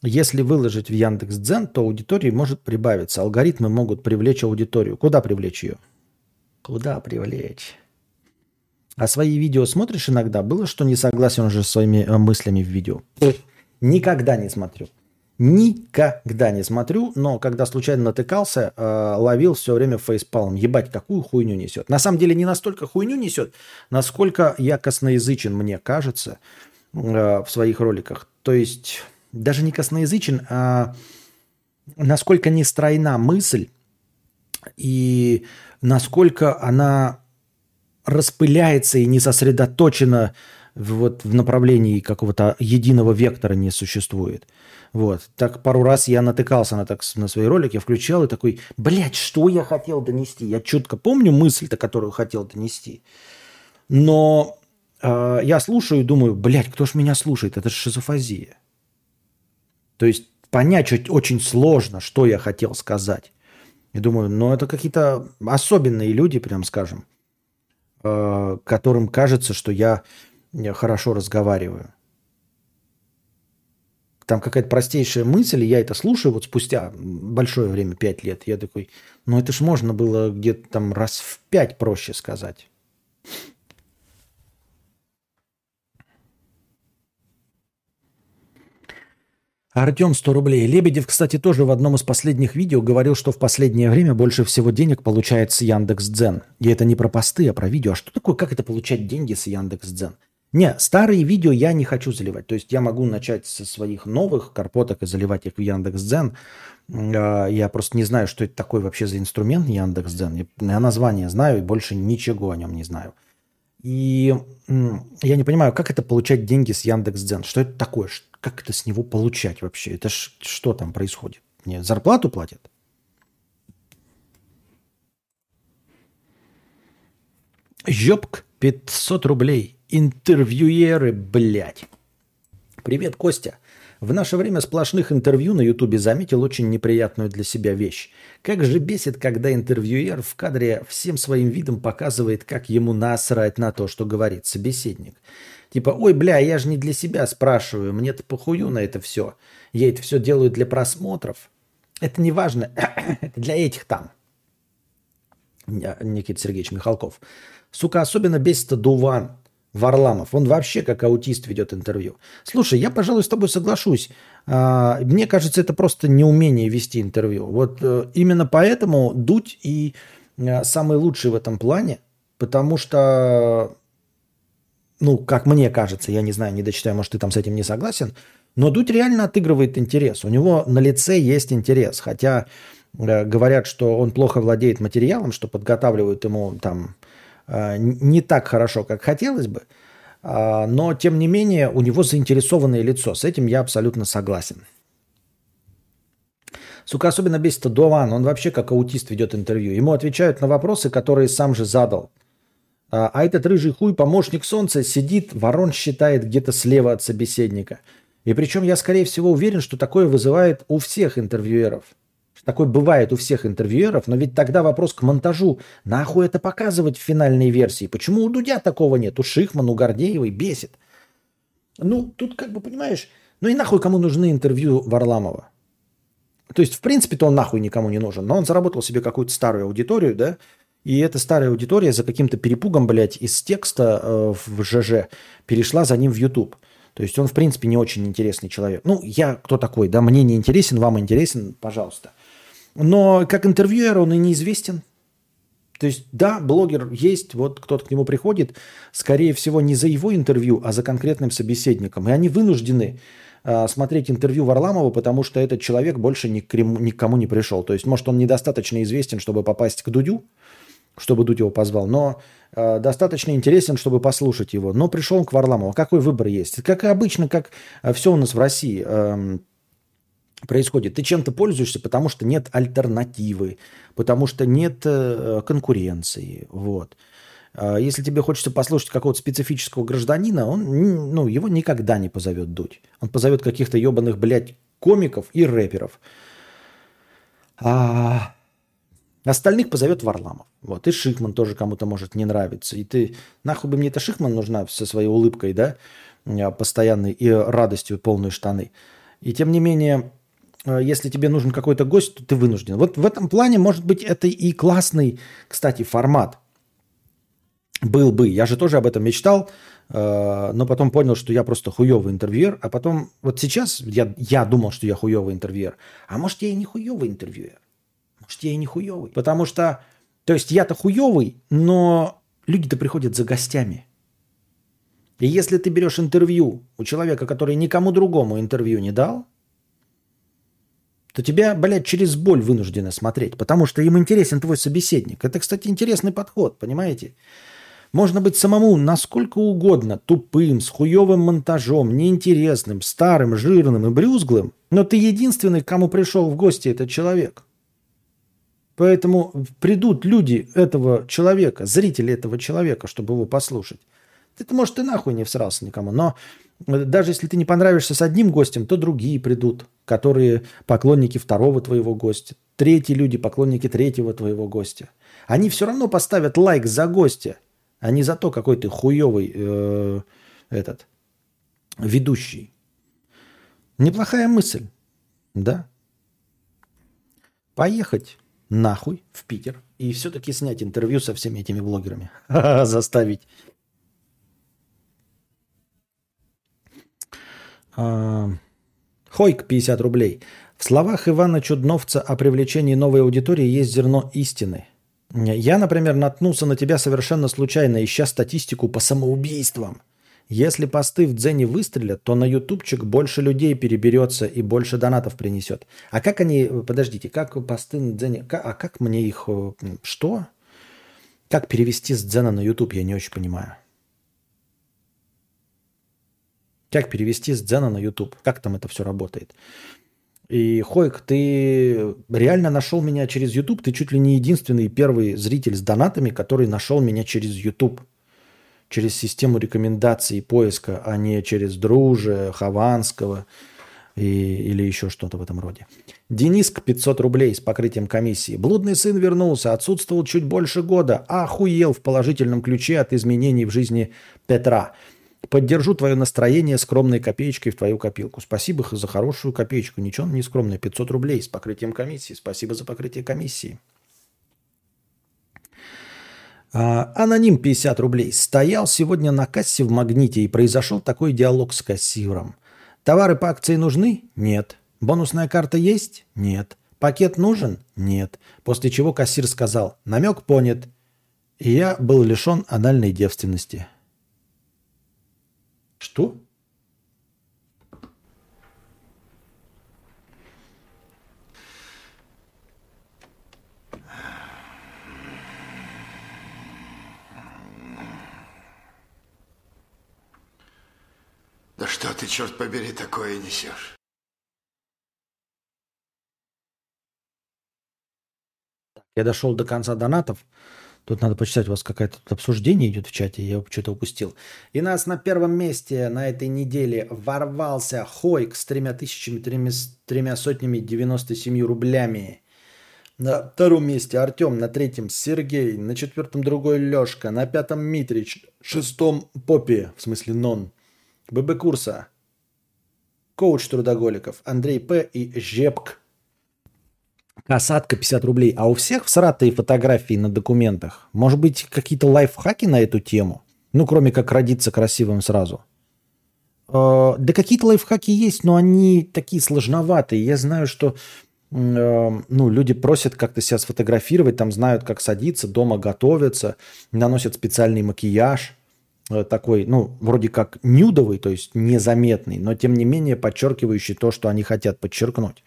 Если выложить в Яндекс Дзен, то аудитории может прибавиться. Алгоритмы могут привлечь аудиторию. Куда привлечь ее? Куда привлечь? А свои видео смотришь иногда? Было, что не согласен уже с своими э, мыслями в видео? Никогда не смотрю. Никогда не смотрю, но когда случайно натыкался, э, ловил все время фейспалм. Ебать, какую хуйню несет. На самом деле не настолько хуйню несет, насколько я косноязычен, мне кажется, э, в своих роликах. То есть даже не косноязычен, а насколько не стройна мысль и насколько она распыляется и не сосредоточена вот в направлении какого-то единого вектора не существует. Вот. Так пару раз я натыкался на, так, на свои ролики, включал и такой, блядь, что я хотел донести? Я четко помню мысль-то, которую хотел донести. Но э, я слушаю и думаю, блядь, кто ж меня слушает? Это же шизофазия. То есть понять очень сложно, что я хотел сказать. И думаю, ну это какие-то особенные люди, прям скажем, э, которым кажется, что я я хорошо разговариваю. Там какая-то простейшая мысль, и я это слушаю вот спустя большое время, 5 лет. Я такой, ну это ж можно было где-то там раз в 5 проще сказать. Артем 100 рублей. Лебедев, кстати, тоже в одном из последних видео говорил, что в последнее время больше всего денег получает с Яндекс.Дзен. И это не про посты, а про видео. А что такое, как это получать деньги с Яндекс.Дзен? Не, старые видео я не хочу заливать. То есть я могу начать со своих новых карпоток и заливать их в Яндекс.Дзен. А, я просто не знаю, что это такое вообще за инструмент Яндекс.Дзен. Я название знаю и больше ничего о нем не знаю. И я не понимаю, как это получать деньги с Яндекс.Дзен? Что это такое? Как это с него получать вообще? Это ж, что там происходит? Мне зарплату платят? Жопк 500 рублей. Интервьюеры, блядь. Привет, Костя. В наше время сплошных интервью на Ютубе заметил очень неприятную для себя вещь. Как же бесит, когда интервьюер в кадре всем своим видом показывает, как ему насрать на то, что говорит собеседник. Типа, ой, бля, я же не для себя спрашиваю, мне-то похую на это все. Я это все делаю для просмотров. Это не важно, [CLEARS THROAT] это для этих там. Никита Сергеевич Михалков. Сука, особенно бесит Дуван. Варламов. Он вообще как аутист ведет интервью. Слушай, я, пожалуй, с тобой соглашусь. А, мне кажется, это просто неумение вести интервью. Вот э, именно поэтому Дудь и э, самый лучший в этом плане, потому что, ну, как мне кажется, я не знаю, не дочитаю, может, ты там с этим не согласен, но Дудь реально отыгрывает интерес. У него на лице есть интерес. Хотя э, говорят, что он плохо владеет материалом, что подготавливают ему там не так хорошо, как хотелось бы, а, но тем не менее у него заинтересованное лицо. С этим я абсолютно согласен. Сука, особенно бесит Дован. Он вообще как аутист ведет интервью. Ему отвечают на вопросы, которые сам же задал. А, а этот рыжий хуй, помощник солнца, сидит, ворон считает где-то слева от собеседника. И причем я, скорее всего, уверен, что такое вызывает у всех интервьюеров. Такой бывает у всех интервьюеров, но ведь тогда вопрос к монтажу. Нахуй это показывать в финальной версии? Почему у Дудя такого нет? У Шихмана, у Гордеевой бесит. Ну, тут как бы, понимаешь, ну и нахуй кому нужны интервью Варламова? То есть, в принципе-то он нахуй никому не нужен, но он заработал себе какую-то старую аудиторию, да, и эта старая аудитория за каким-то перепугом, блядь, из текста э, в ЖЖ перешла за ним в YouTube. То есть он, в принципе, не очень интересный человек. Ну, я кто такой, да, мне не интересен, вам интересен, пожалуйста. Но как интервьюер он и неизвестен. То есть, да, блогер есть, вот кто-то к нему приходит, скорее всего, не за его интервью, а за конкретным собеседником. И они вынуждены э, смотреть интервью Варламова, потому что этот человек больше ни к, ни к кому не пришел. То есть, может, он недостаточно известен, чтобы попасть к Дудю, чтобы Дудь его позвал, но э, достаточно интересен, чтобы послушать его. Но пришел он к Варламову. Какой выбор есть? Как и обычно, как все у нас в России. Э, происходит. Ты чем-то пользуешься, потому что нет альтернативы, потому что нет э, конкуренции. Вот. А если тебе хочется послушать какого-то специфического гражданина, он, ну, его никогда не позовет дуть. Он позовет каких-то ебаных, блядь, комиков и рэперов. А остальных позовет Варламов. Вот. И Шихман тоже кому-то может не нравиться. И ты, нахуй бы мне это Шихман нужна со своей улыбкой, да, постоянной и радостью полные штаны. И тем не менее, если тебе нужен какой-то гость, то ты вынужден. Вот в этом плане, может быть, это и классный, кстати, формат. Был бы. Я же тоже об этом мечтал, э, но потом понял, что я просто хуевый интервьюер. А потом, вот сейчас я, я думал, что я хуевый интервьюер. А может, я и не хуевый интервьюер. Может, я и не хуевый. Потому что, то есть я-то хуевый, но люди-то приходят за гостями. И если ты берешь интервью у человека, который никому другому интервью не дал – то тебя, блядь, через боль вынуждены смотреть, потому что им интересен твой собеседник. Это, кстати, интересный подход, понимаете? Можно быть самому насколько угодно тупым, с хуевым монтажом, неинтересным, старым, жирным и брюзглым, но ты единственный, кому пришел в гости этот человек. Поэтому придут люди этого человека, зрители этого человека, чтобы его послушать. Ты, может, ты нахуй не всрался никому, но даже если ты не понравишься с одним гостем, то другие придут, которые поклонники второго твоего гостя, третьи люди, поклонники третьего твоего гостя. Они все равно поставят лайк за гостя, а не за то, какой ты хуевый э, этот ведущий. Неплохая мысль, да? Поехать нахуй в Питер и все-таки снять интервью со всеми этими блогерами. [LAUGHS] Заставить Хойк 50 рублей. В словах Ивана Чудновца о привлечении новой аудитории есть зерно истины. Я, например, наткнулся на тебя совершенно случайно, ища статистику по самоубийствам. Если посты в Дзене выстрелят, то на ютубчик больше людей переберется и больше донатов принесет. А как они... Подождите, как посты на Дзене... А как мне их... Э, что? Как перевести с Дзена на ютуб, я не очень понимаю. Как перевести с Дзена на ютуб? Как там это все работает? И, Хойк, ты реально нашел меня через YouTube. Ты чуть ли не единственный первый зритель с донатами, который нашел меня через YouTube через систему рекомендаций и поиска, а не через Друже, Хованского и, или еще что-то в этом роде. Дениск 500 рублей с покрытием комиссии. Блудный сын вернулся, отсутствовал чуть больше года, охуел в положительном ключе от изменений в жизни Петра. Поддержу твое настроение скромной копеечкой в твою копилку. Спасибо за хорошую копеечку. Ничего не скромная. 500 рублей с покрытием комиссии. Спасибо за покрытие комиссии. А, аноним 50 рублей. Стоял сегодня на кассе в Магните и произошел такой диалог с кассиром. Товары по акции нужны? Нет. Бонусная карта есть? Нет. Пакет нужен? Нет. После чего кассир сказал, намек понят. И я был лишен анальной девственности. Что? Да что ты, черт побери, такое несешь? Я дошел до конца донатов. Тут надо почитать, у вас какое-то обсуждение идет в чате, я что-то упустил. И нас на первом месте на этой неделе ворвался Хойк с тремя тысячами, тремя, тремя сотнями девяносто семью рублями. На втором месте Артем, на третьем Сергей, на четвертом другой Лешка, на пятом Митрич, шестом Попи, в смысле Нон, ББ курса. Коуч трудоголиков. Андрей П. и Жепк. Касатка 50 рублей. А у всех в Саратове фотографии на документах? Может быть, какие-то лайфхаки на эту тему? Ну, кроме как родиться красивым сразу. Э, да какие-то лайфхаки есть, но они такие сложноватые. Я знаю, что э, ну, люди просят как-то себя сфотографировать, там знают, как садиться, дома готовятся, наносят специальный макияж. Э, такой, ну, вроде как нюдовый, то есть незаметный, но тем не менее подчеркивающий то, что они хотят подчеркнуть.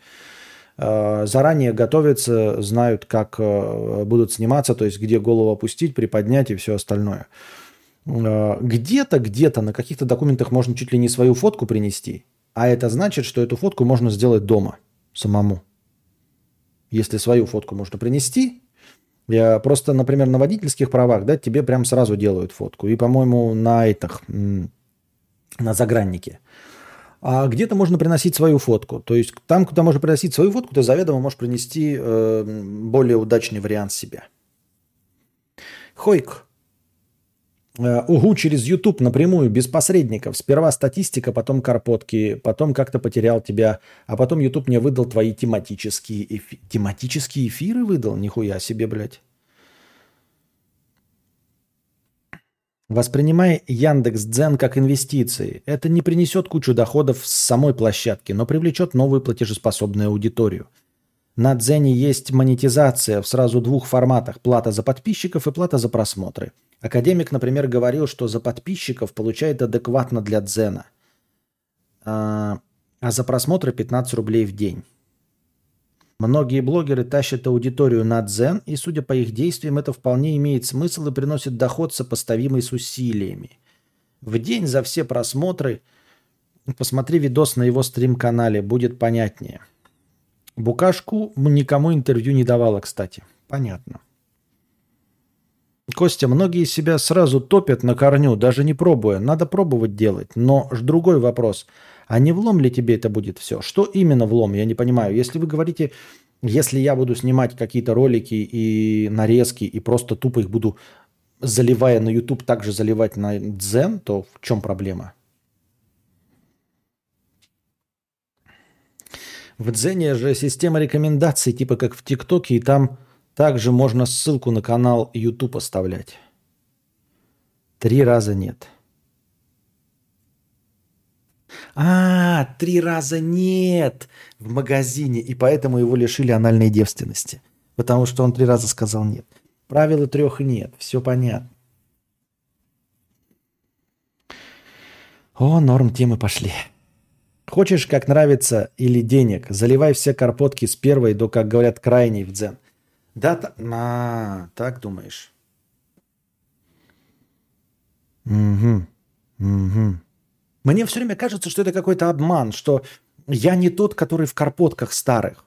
Э, заранее готовятся, знают, как э, будут сниматься, то есть где голову опустить, приподнять и все остальное. Где-то, где-то на каких-то документах можно чуть ли не свою фотку принести, а это значит, что эту фотку можно сделать дома самому. Если свою фотку можно принести, я просто, например, на водительских правах, да, тебе прям сразу делают фотку. И, по-моему, на этих, на заграннике. А где-то можно приносить свою фотку. То есть там, куда можно приносить свою фотку, ты заведомо можешь принести э, более удачный вариант себя. Хойк. Э, угу, через YouTube напрямую, без посредников. Сперва статистика, потом карпотки, потом как-то потерял тебя, а потом YouTube мне выдал твои тематические эфиры. Тематические эфиры выдал? Нихуя себе, блядь. Воспринимай Яндекс Дзен как инвестиции. Это не принесет кучу доходов с самой площадки, но привлечет новую платежеспособную аудиторию. На Дзене есть монетизация в сразу двух форматах – плата за подписчиков и плата за просмотры – Академик, например, говорил, что за подписчиков получает адекватно для Дзена, а, а за просмотры 15 рублей в день. Многие блогеры тащат аудиторию на Дзен, и, судя по их действиям, это вполне имеет смысл и приносит доход, сопоставимый с усилиями. В день за все просмотры посмотри видос на его стрим-канале, будет понятнее. Букашку никому интервью не давала, кстати. Понятно. Костя, многие себя сразу топят на корню, даже не пробуя. Надо пробовать делать. Но другой вопрос. А не влом ли тебе это будет все? Что именно влом? Я не понимаю. Если вы говорите, если я буду снимать какие-то ролики и нарезки, и просто тупо их буду, заливая на YouTube, также заливать на Дзен, то в чем проблема? В Дзене же система рекомендаций, типа как в ТикТоке, и там также можно ссылку на канал YouTube оставлять. Три раза нет. А, три раза нет в магазине, и поэтому его лишили анальной девственности. Потому что он три раза сказал нет. Правила трех нет, все понятно. О, норм темы пошли. Хочешь, как нравится, или денег, заливай все карпотки с первой до, как говорят, крайней в дзен. Да, та... а, так думаешь. Угу, угу. Мне все время кажется, что это какой-то обман, что я не тот, который в карпотках старых.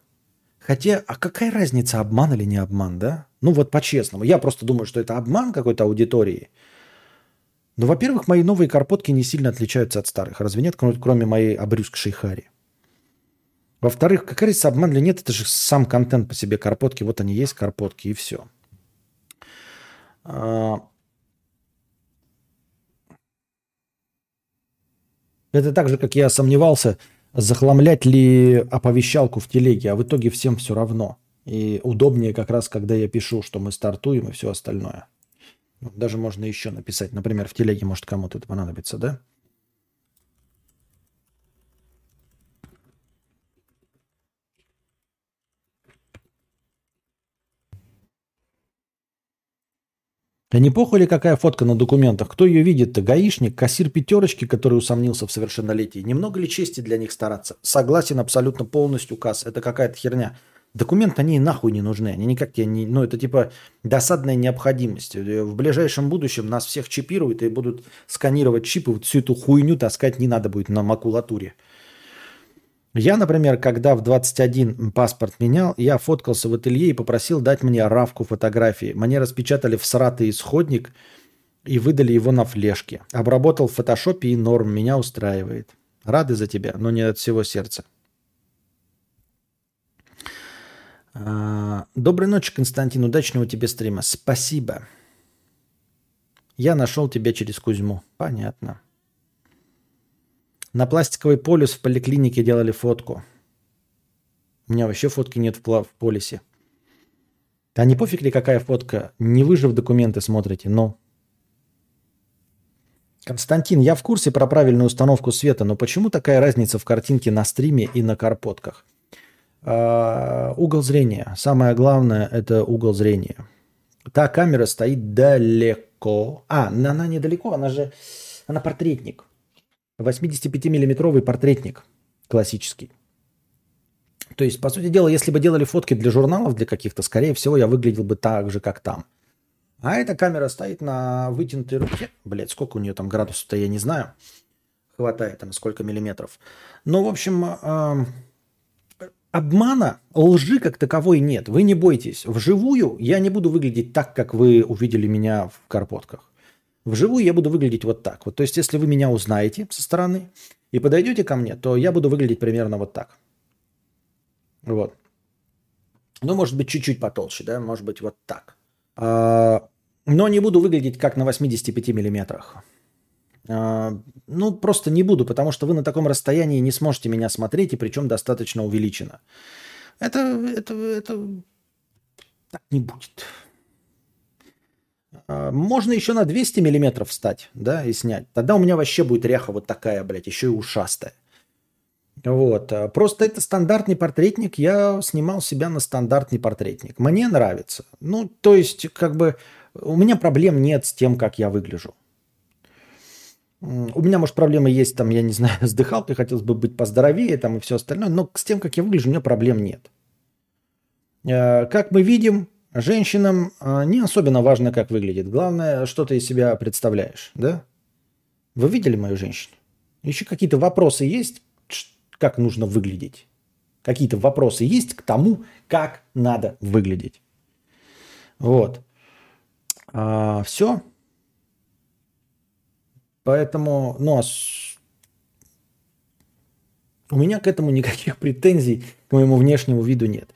Хотя, а какая разница, обман или не обман, да? Ну вот по-честному. Я просто думаю, что это обман какой-то аудитории. Но, во-первых, мои новые карпотки не сильно отличаются от старых. Разве нет, кроме моей обрюзгшей Хари? Во-вторых, какая разница, обман или нет, это же сам контент по себе карпотки. Вот они есть, карпотки, и все. Это так же, как я сомневался, захламлять ли оповещалку в телеге, а в итоге всем все равно. И удобнее как раз, когда я пишу, что мы стартуем и все остальное. Даже можно еще написать, например, в телеге, может, кому-то это понадобится, да? А не похуй ли какая фотка на документах? Кто ее видит-то? Гаишник, кассир пятерочки, который усомнился в совершеннолетии. Немного ли чести для них стараться? Согласен абсолютно полностью, Касс. Это какая-то херня. Документы, они нахуй не нужны. Они никак тебе не... Ну, это типа досадная необходимость. В ближайшем будущем нас всех чипируют и будут сканировать чипы. Вот всю эту хуйню таскать не надо будет на макулатуре. Я, например, когда в 21 паспорт менял, я фоткался в ателье и попросил дать мне равку фотографии. Мне распечатали в сратый исходник и выдали его на флешке. Обработал в фотошопе и норм, меня устраивает. Рады за тебя, но не от всего сердца. А, доброй ночи, Константин. Удачного тебе стрима. Спасибо. Я нашел тебя через Кузьму. Понятно. На пластиковый полюс в поликлинике делали фотку. У меня вообще фотки нет в, в полисе. А не пофиг ли какая фотка? Не вы же в документы смотрите, но... Константин, я в курсе про правильную установку света, но почему такая разница в картинке на стриме и на карпотках? А, угол зрения. Самое главное – это угол зрения. Та камера стоит далеко. А, она недалеко, она же... Она портретник. 85-миллиметровый портретник классический. То есть, по сути дела, если бы делали фотки для журналов, для каких-то, скорее всего, я выглядел бы так же, как там. А эта камера стоит на вытянутой руке. Блять, сколько у нее там градусов-то, я не знаю. Хватает там сколько миллиметров. Но, в общем, э, обмана, лжи как таковой нет. Вы не бойтесь. Вживую я не буду выглядеть так, как вы увидели меня в карпотках. Вживую я буду выглядеть вот так. Вот, то есть, если вы меня узнаете со стороны и подойдете ко мне, то я буду выглядеть примерно вот так. Вот. Ну, может быть, чуть-чуть потолще, да, может быть, вот так. А, но не буду выглядеть как на 85 миллиметрах. А, ну, просто не буду, потому что вы на таком расстоянии не сможете меня смотреть, и причем достаточно увеличено. Это, это, это так не будет. А, можно еще на 200 миллиметров встать, да, и снять. Тогда у меня вообще будет ряха вот такая, блядь, еще и ушастая. Вот. А, просто это стандартный портретник. Я снимал себя на стандартный портретник. Мне нравится. Ну, то есть, как бы, у меня проблем нет с тем, как я выгляжу. У меня, может, проблемы есть, там, я не знаю, [LAUGHS] с дыхалкой, хотелось бы быть поздоровее, там, и все остальное, но с тем, как я выгляжу, у меня проблем нет. А, как мы видим, Женщинам а, не особенно важно, как выглядит. Главное, что ты из себя представляешь, да? Вы видели мою женщину? Еще какие-то вопросы есть, как нужно выглядеть? Какие-то вопросы есть к тому, как надо выглядеть? Вот. А, все. Поэтому, ну, а у меня к этому никаких претензий к моему внешнему виду нет.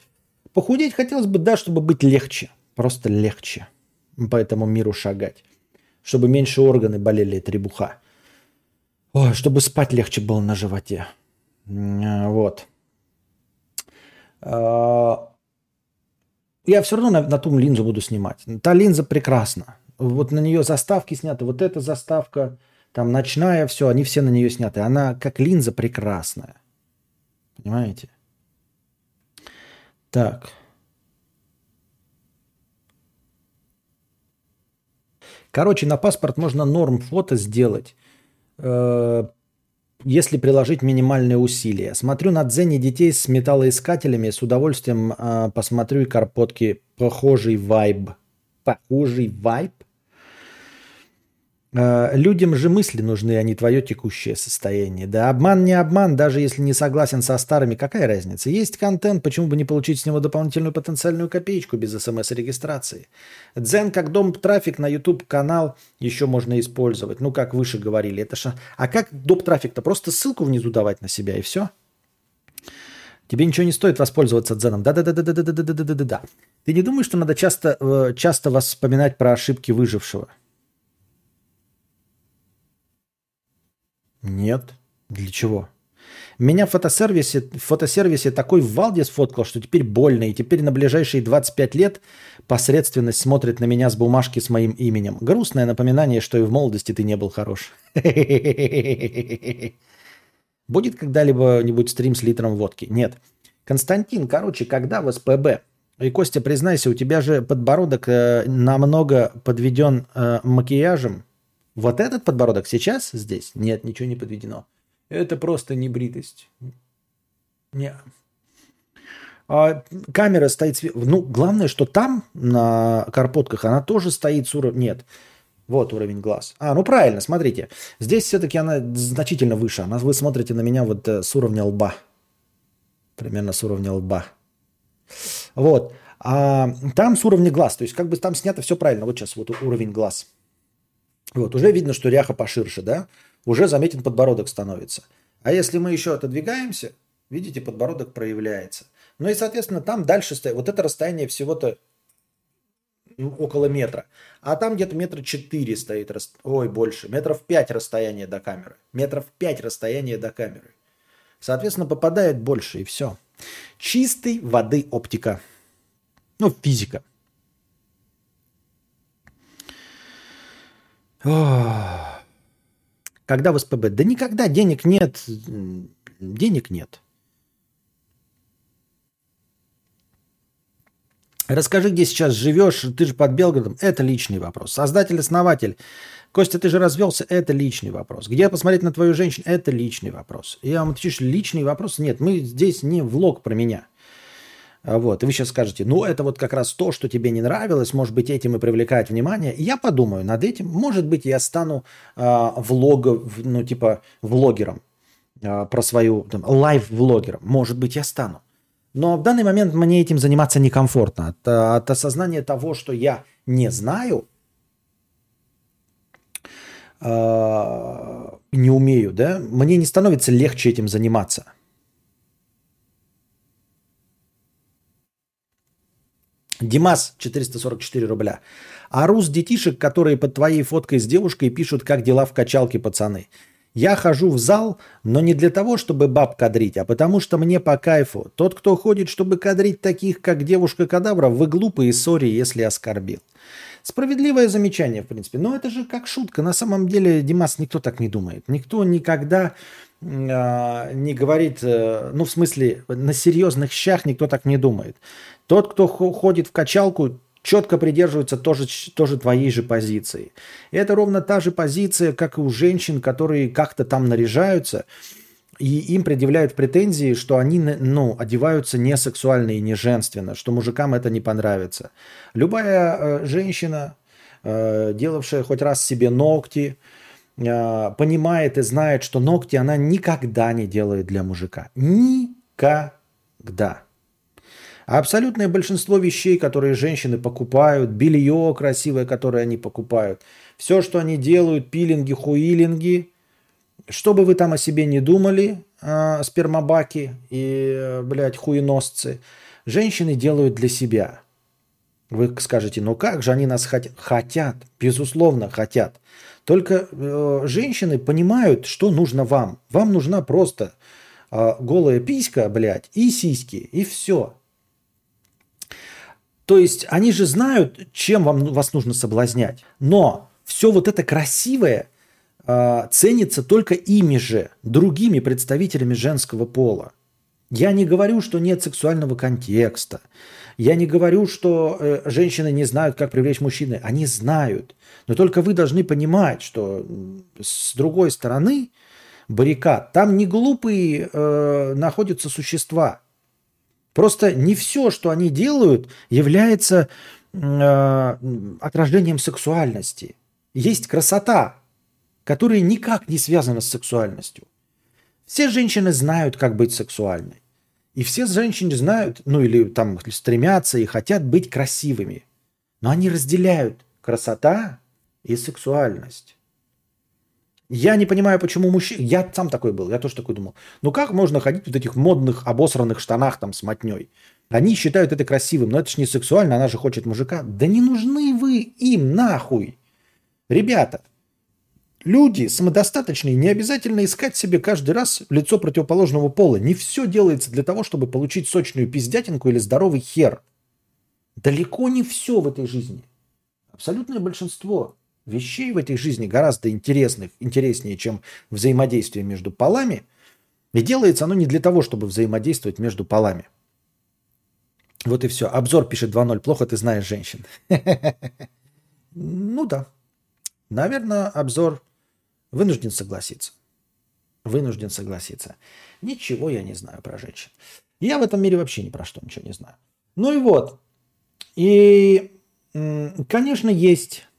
Похудеть хотелось бы, да, чтобы быть легче. Просто легче по этому миру шагать. Чтобы меньше органы болели требуха. Ой, чтобы спать легче было на животе. Вот. А, я все равно на, на ту линзу буду снимать. Та линза прекрасна. Вот на нее заставки сняты. Вот эта заставка, Там ночная, все, они все на нее сняты. Она как линза прекрасная. Понимаете? Так. Короче, на паспорт можно норм фото сделать, э, если приложить минимальные усилия. Смотрю на дзене детей с металлоискателями, с удовольствием э, посмотрю и карпотки. Похожий вайб. Похожий вайб? Э, людям же мысли нужны, а не твое текущее состояние. Да обман не обман, даже если не согласен со старыми, какая разница? Есть контент, почему бы не получить с него дополнительную потенциальную копеечку без смс-регистрации? Дзен как дом трафик на YouTube канал еще можно использовать. Ну, как выше говорили. Это ша... А как доп трафик-то? Просто ссылку внизу давать на себя и все? Тебе ничего не стоит воспользоваться дзеном. Да-да-да-да-да-да-да-да-да-да. Ты не думаешь, что надо часто, э, часто вспоминать про ошибки выжившего? Нет. Для чего? Меня в фотосервисе, в фотосервисе такой Валди сфоткал, что теперь больно. И теперь на ближайшие 25 лет посредственность смотрит на меня с бумажки с моим именем. Грустное напоминание, что и в молодости ты не был хорош. [LAUGHS] Будет когда-либо-нибудь стрим с литром водки? Нет. Константин, короче, когда в СПБ? И, Костя, признайся, у тебя же подбородок э, намного подведен э, макияжем. Вот этот подбородок сейчас здесь? Нет, ничего не подведено. Это просто небритость. Не. А камера стоит... Ну, главное, что там, на карпотках, она тоже стоит с уровнем... Нет. Вот уровень глаз. А, ну правильно, смотрите. Здесь все-таки она значительно выше. Она, вы смотрите на меня вот э, с уровня лба. Примерно с уровня лба. Вот. А там с уровня глаз. То есть как бы там снято все правильно. Вот сейчас вот уровень глаз. Вот, уже видно, что ряха поширше, да? Уже заметен подбородок становится. А если мы еще отодвигаемся, видите, подбородок проявляется. Ну и, соответственно, там дальше стоит. Вот это расстояние всего-то ну, около метра. А там где-то метра четыре стоит, ой, больше, метров пять расстояние до камеры. Метров пять расстояние до камеры. Соответственно, попадает больше и все. Чистой воды оптика. Ну, физика. Когда в СПБ? Да никогда денег нет. Денег нет. Расскажи, где сейчас живешь, ты же под Белгородом. Это личный вопрос. Создатель-основатель. Костя, ты же развелся, это личный вопрос. Где посмотреть на твою женщину, это личный вопрос. Я вам отвечу, личный вопрос нет. Мы здесь не влог про меня. А вот, и вы сейчас скажете, ну это вот как раз то, что тебе не нравилось, может быть, этим и привлекает внимание. я подумаю над этим, может быть, я стану э, влога, ну типа влогером э, про свою, там, лайв-влогером, может быть, я стану. Но в данный момент мне этим заниматься некомфортно. От, от осознания того, что я не знаю, э, не умею, да, мне не становится легче этим заниматься – Димас, 444 рубля. А рус детишек, которые под твоей фоткой с девушкой пишут, как дела в качалке, пацаны. Я хожу в зал, но не для того, чтобы баб кадрить, а потому что мне по кайфу. Тот, кто ходит, чтобы кадрить таких, как девушка-кадавра, вы глупые, сори, если оскорбил. Справедливое замечание, в принципе. Но это же как шутка. На самом деле, Димас, никто так не думает. Никто никогда э, не говорит, э, ну, в смысле, на серьезных щах никто так не думает. Тот, кто ходит в качалку, четко придерживается тоже, тоже твоей же позиции. И это ровно та же позиция, как и у женщин, которые как-то там наряжаются, и им предъявляют претензии, что они ну, одеваются не сексуально и не женственно, что мужикам это не понравится. Любая э, женщина, э, делавшая хоть раз себе ногти, э, понимает и знает, что ногти она никогда не делает для мужика. Никогда. А абсолютное большинство вещей, которые женщины покупают, белье красивое, которое они покупают, все, что они делают, пилинги, хуилинги, что бы вы там о себе не думали, э, спермобаки и, блядь, хуеносцы, женщины делают для себя. Вы скажете, ну как же они нас хотят? Хотят, безусловно, хотят. Только э, женщины понимают, что нужно вам. Вам нужна просто э, голая писька, блядь, и сиськи, и все. То есть они же знают, чем вам, вас нужно соблазнять. Но все вот это красивое э, ценится только ими же, другими представителями женского пола. Я не говорю, что нет сексуального контекста. Я не говорю, что э, женщины не знают, как привлечь мужчины. Они знают. Но только вы должны понимать, что с другой стороны баррикад, там не глупые э, находятся существа. Просто не все, что они делают, является э, отражением сексуальности. Есть красота, которая никак не связана с сексуальностью. Все женщины знают, как быть сексуальной. И все женщины знают, ну или там стремятся и хотят быть красивыми. Но они разделяют красота и сексуальность. Я не понимаю, почему мужчины... Я сам такой был, я тоже такой думал. Ну как можно ходить в этих модных обосранных штанах там с мотней? Они считают это красивым, но это же не сексуально, она же хочет мужика. Да не нужны вы им нахуй. Ребята, люди самодостаточные, не обязательно искать себе каждый раз лицо противоположного пола. Не все делается для того, чтобы получить сочную пиздятинку или здоровый хер. Далеко не все в этой жизни. Абсолютное большинство вещей в этой жизни гораздо интересных, интереснее, чем взаимодействие между полами. И делается оно не для того, чтобы взаимодействовать между полами. Вот и все. Обзор пишет 2.0. Плохо ты знаешь женщин. [LAUGHS] Ну да. Наверное, обзор вынужден согласиться. Вынужден согласиться. Ничего я не знаю про женщин. Я в этом мире вообще ни про что ничего не знаю. Ну и вот. И, конечно, есть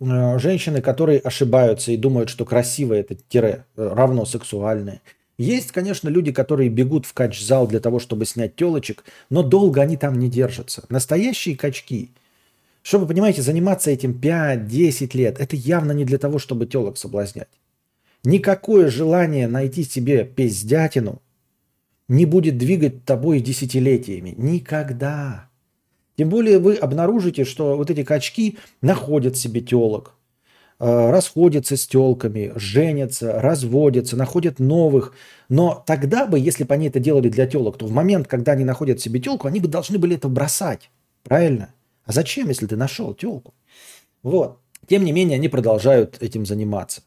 Э, женщины, которые ошибаются и думают, что красивое это тире э, равно сексуальное. Есть, конечно, люди, которые бегут в кач-зал для того, чтобы снять телочек, но долго они там не держатся. Настоящие качки. Чтобы, понимаете, заниматься этим 5-10 лет, это явно не для того, чтобы телок соблазнять. Никакое желание найти себе пиздятину не будет двигать тобой десятилетиями. Никогда. Тем более вы обнаружите, что вот эти качки находят себе телок, э, расходятся с телками, женятся, разводятся, находят новых. Но тогда бы, если бы они это делали для телок, то в момент, когда они находят себе телку, они бы должны были это бросать. Правильно? А зачем, если ты нашел телку? Вот. Тем не менее, они продолжают этим заниматься.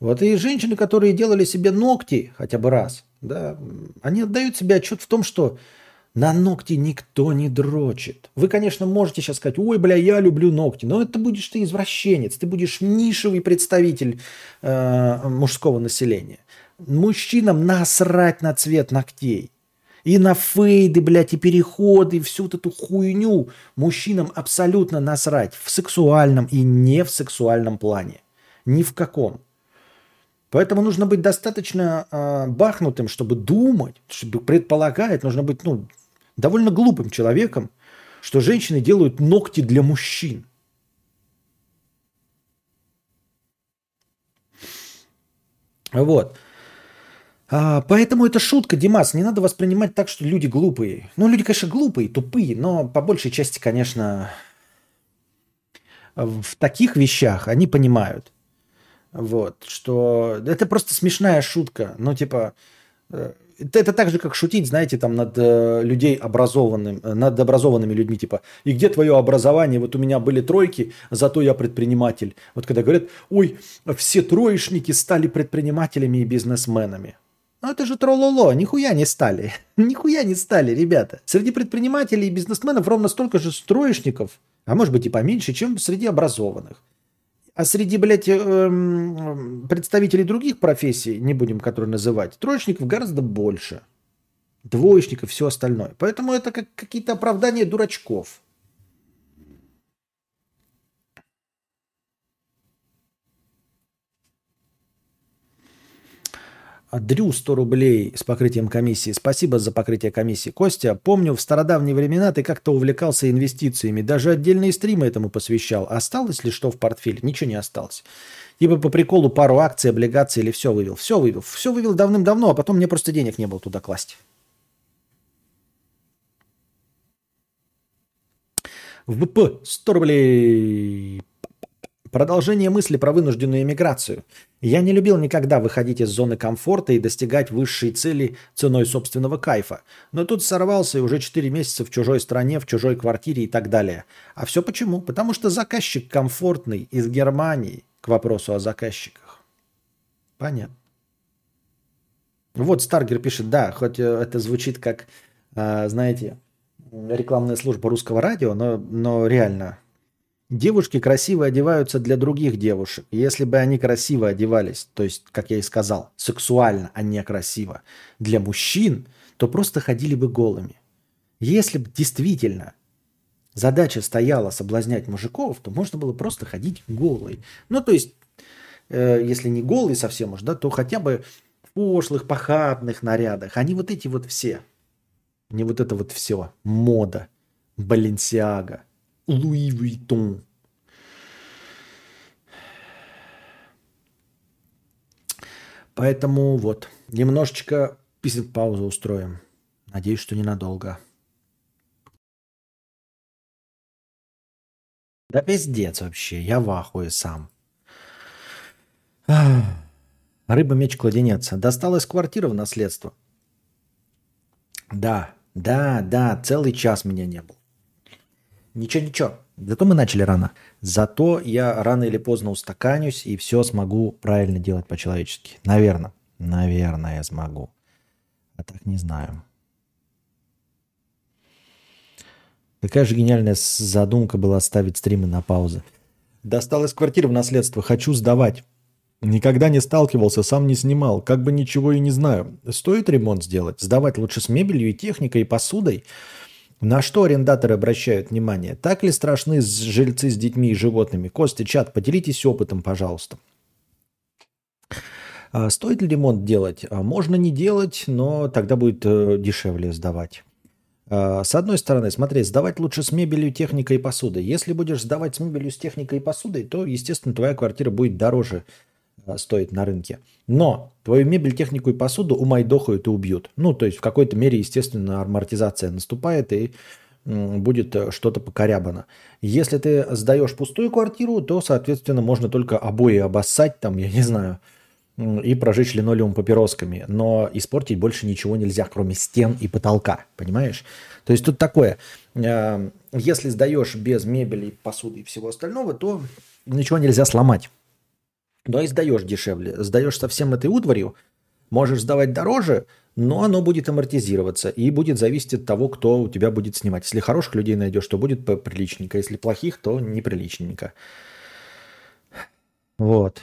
Вот и женщины, которые делали себе ногти хотя бы раз, да, они отдают себе отчет в том, что на ногти никто не дрочит. Вы, конечно, можете сейчас сказать, ой, бля, я люблю ногти, но это будешь ты извращенец, ты будешь нишевый представитель э, мужского населения. Мужчинам насрать на цвет ногтей. И на фейды, блядь, и переходы, и всю вот эту хуйню мужчинам абсолютно насрать в сексуальном и не в сексуальном плане. Ни в каком. Поэтому нужно быть достаточно э, бахнутым, чтобы думать, чтобы предполагать. Нужно быть ну, довольно глупым человеком, что женщины делают ногти для мужчин. Вот. А, поэтому это шутка, Димас. Не надо воспринимать так, что люди глупые. Ну, люди, конечно, глупые, тупые, но по большей части, конечно, в таких вещах они понимают. Вот, что это просто смешная шутка. Ну, типа, э, это, это так же, как шутить, знаете, там над э, людей образованным, э, над образованными людьми, типа, и где твое образование? Вот у меня были тройки, зато я предприниматель. Вот когда говорят, ой, все троечники стали предпринимателями и бизнесменами. Ну это же трололо, нихуя не стали. [LAUGHS] нихуя не стали, ребята. Среди предпринимателей и бизнесменов ровно столько же троечников, а может быть и поменьше, чем среди образованных. А среди, блядь, эм, представителей других профессий, не будем которые называть, троечников гораздо больше. Двоечников, все остальное. Поэтому это как какие-то оправдания дурачков. Дрю 100 рублей с покрытием комиссии. Спасибо за покрытие комиссии. Костя, помню, в стародавние времена ты как-то увлекался инвестициями. Даже отдельные стримы этому посвящал. Осталось ли что в портфеле? Ничего не осталось. Типа по приколу пару акций, облигаций или все вывел. Все вывел. Все вывел давным-давно, а потом мне просто денег не было туда класть. В ВП 100 рублей. Продолжение мысли про вынужденную эмиграцию. Я не любил никогда выходить из зоны комфорта и достигать высшей цели ценой собственного кайфа. Но тут сорвался и уже 4 месяца в чужой стране, в чужой квартире и так далее. А все почему? Потому что заказчик комфортный из Германии к вопросу о заказчиках. Понятно. Вот Старгер пишет, да, хоть э, это звучит как, э, знаете, рекламная служба русского радио, но, но реально. Девушки красиво одеваются для других девушек. Если бы они красиво одевались, то есть, как я и сказал, сексуально, а не красиво, для мужчин, то просто ходили бы голыми. Если бы действительно задача стояла соблазнять мужиков, то можно было просто ходить голый. Ну, то есть, э, если не голый совсем уж, да, то хотя бы в пошлых, похабных нарядах. Они вот эти вот все. Не вот это вот все. Мода. Баленсиага. Луи Vuitton. Поэтому вот, немножечко паузу устроим. Надеюсь, что ненадолго. Да пиздец вообще, я в ахуе сам. [SIGHS] Рыба, меч, кладенец. Досталась квартира в наследство. Да, да, да, целый час меня не было. Ничего, ничего. Зато мы начали рано. Зато я рано или поздно устаканюсь и все смогу правильно делать по-человечески. Наверное. Наверное, я смогу. А так не знаю. Какая же гениальная задумка была ставить стримы на паузу. Досталась квартира в наследство. Хочу сдавать. Никогда не сталкивался, сам не снимал. Как бы ничего и не знаю. Стоит ремонт сделать? Сдавать лучше с мебелью и техникой, и посудой? На что арендаторы обращают внимание? Так ли страшны жильцы с детьми и животными? Костя, чат, поделитесь опытом, пожалуйста. А стоит ли ремонт делать? А можно не делать, но тогда будет э, дешевле сдавать. А, с одной стороны, смотри, сдавать лучше с мебелью, техникой и посудой. Если будешь сдавать с мебелью, с техникой и посудой, то, естественно, твоя квартира будет дороже стоит на рынке. Но твою мебель, технику и посуду умайдохают и убьют. Ну, то есть в какой-то мере, естественно, амортизация наступает и будет э, что-то покорябано. Если ты сдаешь пустую квартиру, то, соответственно, можно только обои обоссать, там, я не знаю, и прожечь линолеум папиросками. Но испортить больше ничего нельзя, кроме стен и потолка, понимаешь? То есть тут такое, э, если сдаешь без мебели, посуды и всего остального, то ничего нельзя сломать. Но и сдаешь дешевле. Сдаешь совсем этой утварью, можешь сдавать дороже, но оно будет амортизироваться и будет зависеть от того, кто у тебя будет снимать. Если хороших людей найдешь, то будет приличненько. Если плохих, то неприличненько. Вот.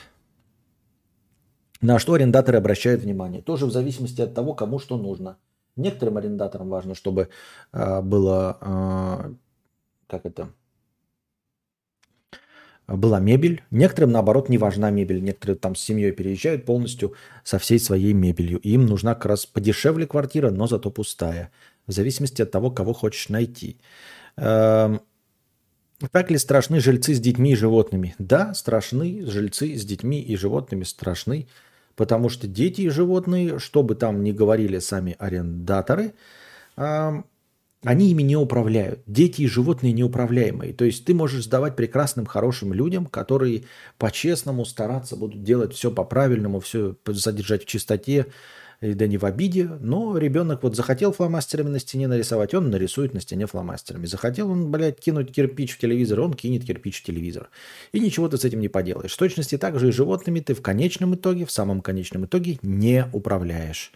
На что арендаторы обращают внимание? Тоже в зависимости от того, кому что нужно. Некоторым арендаторам важно, чтобы э, было, э, как это, была мебель. Некоторым, наоборот, не важна мебель. Некоторые там с семьей переезжают полностью со всей своей мебелью. Им нужна как раз подешевле квартира, но зато пустая. В зависимости от того, кого хочешь найти. Эм, так ли страшны жильцы с детьми и животными? Да, страшны. Жильцы с детьми и животными страшны. Потому что дети и животные, что бы там ни говорили сами арендаторы, эм, они ими не управляют. Дети и животные неуправляемые. То есть ты можешь сдавать прекрасным, хорошим людям, которые по-честному стараться будут делать все по-правильному, все содержать в чистоте, да не в обиде. Но ребенок вот захотел фломастерами на стене нарисовать, он нарисует на стене фломастерами. Захотел он, блядь, кинуть кирпич в телевизор, он кинет кирпич в телевизор. И ничего ты с этим не поделаешь. В точности так же и животными ты в конечном итоге, в самом конечном итоге не управляешь.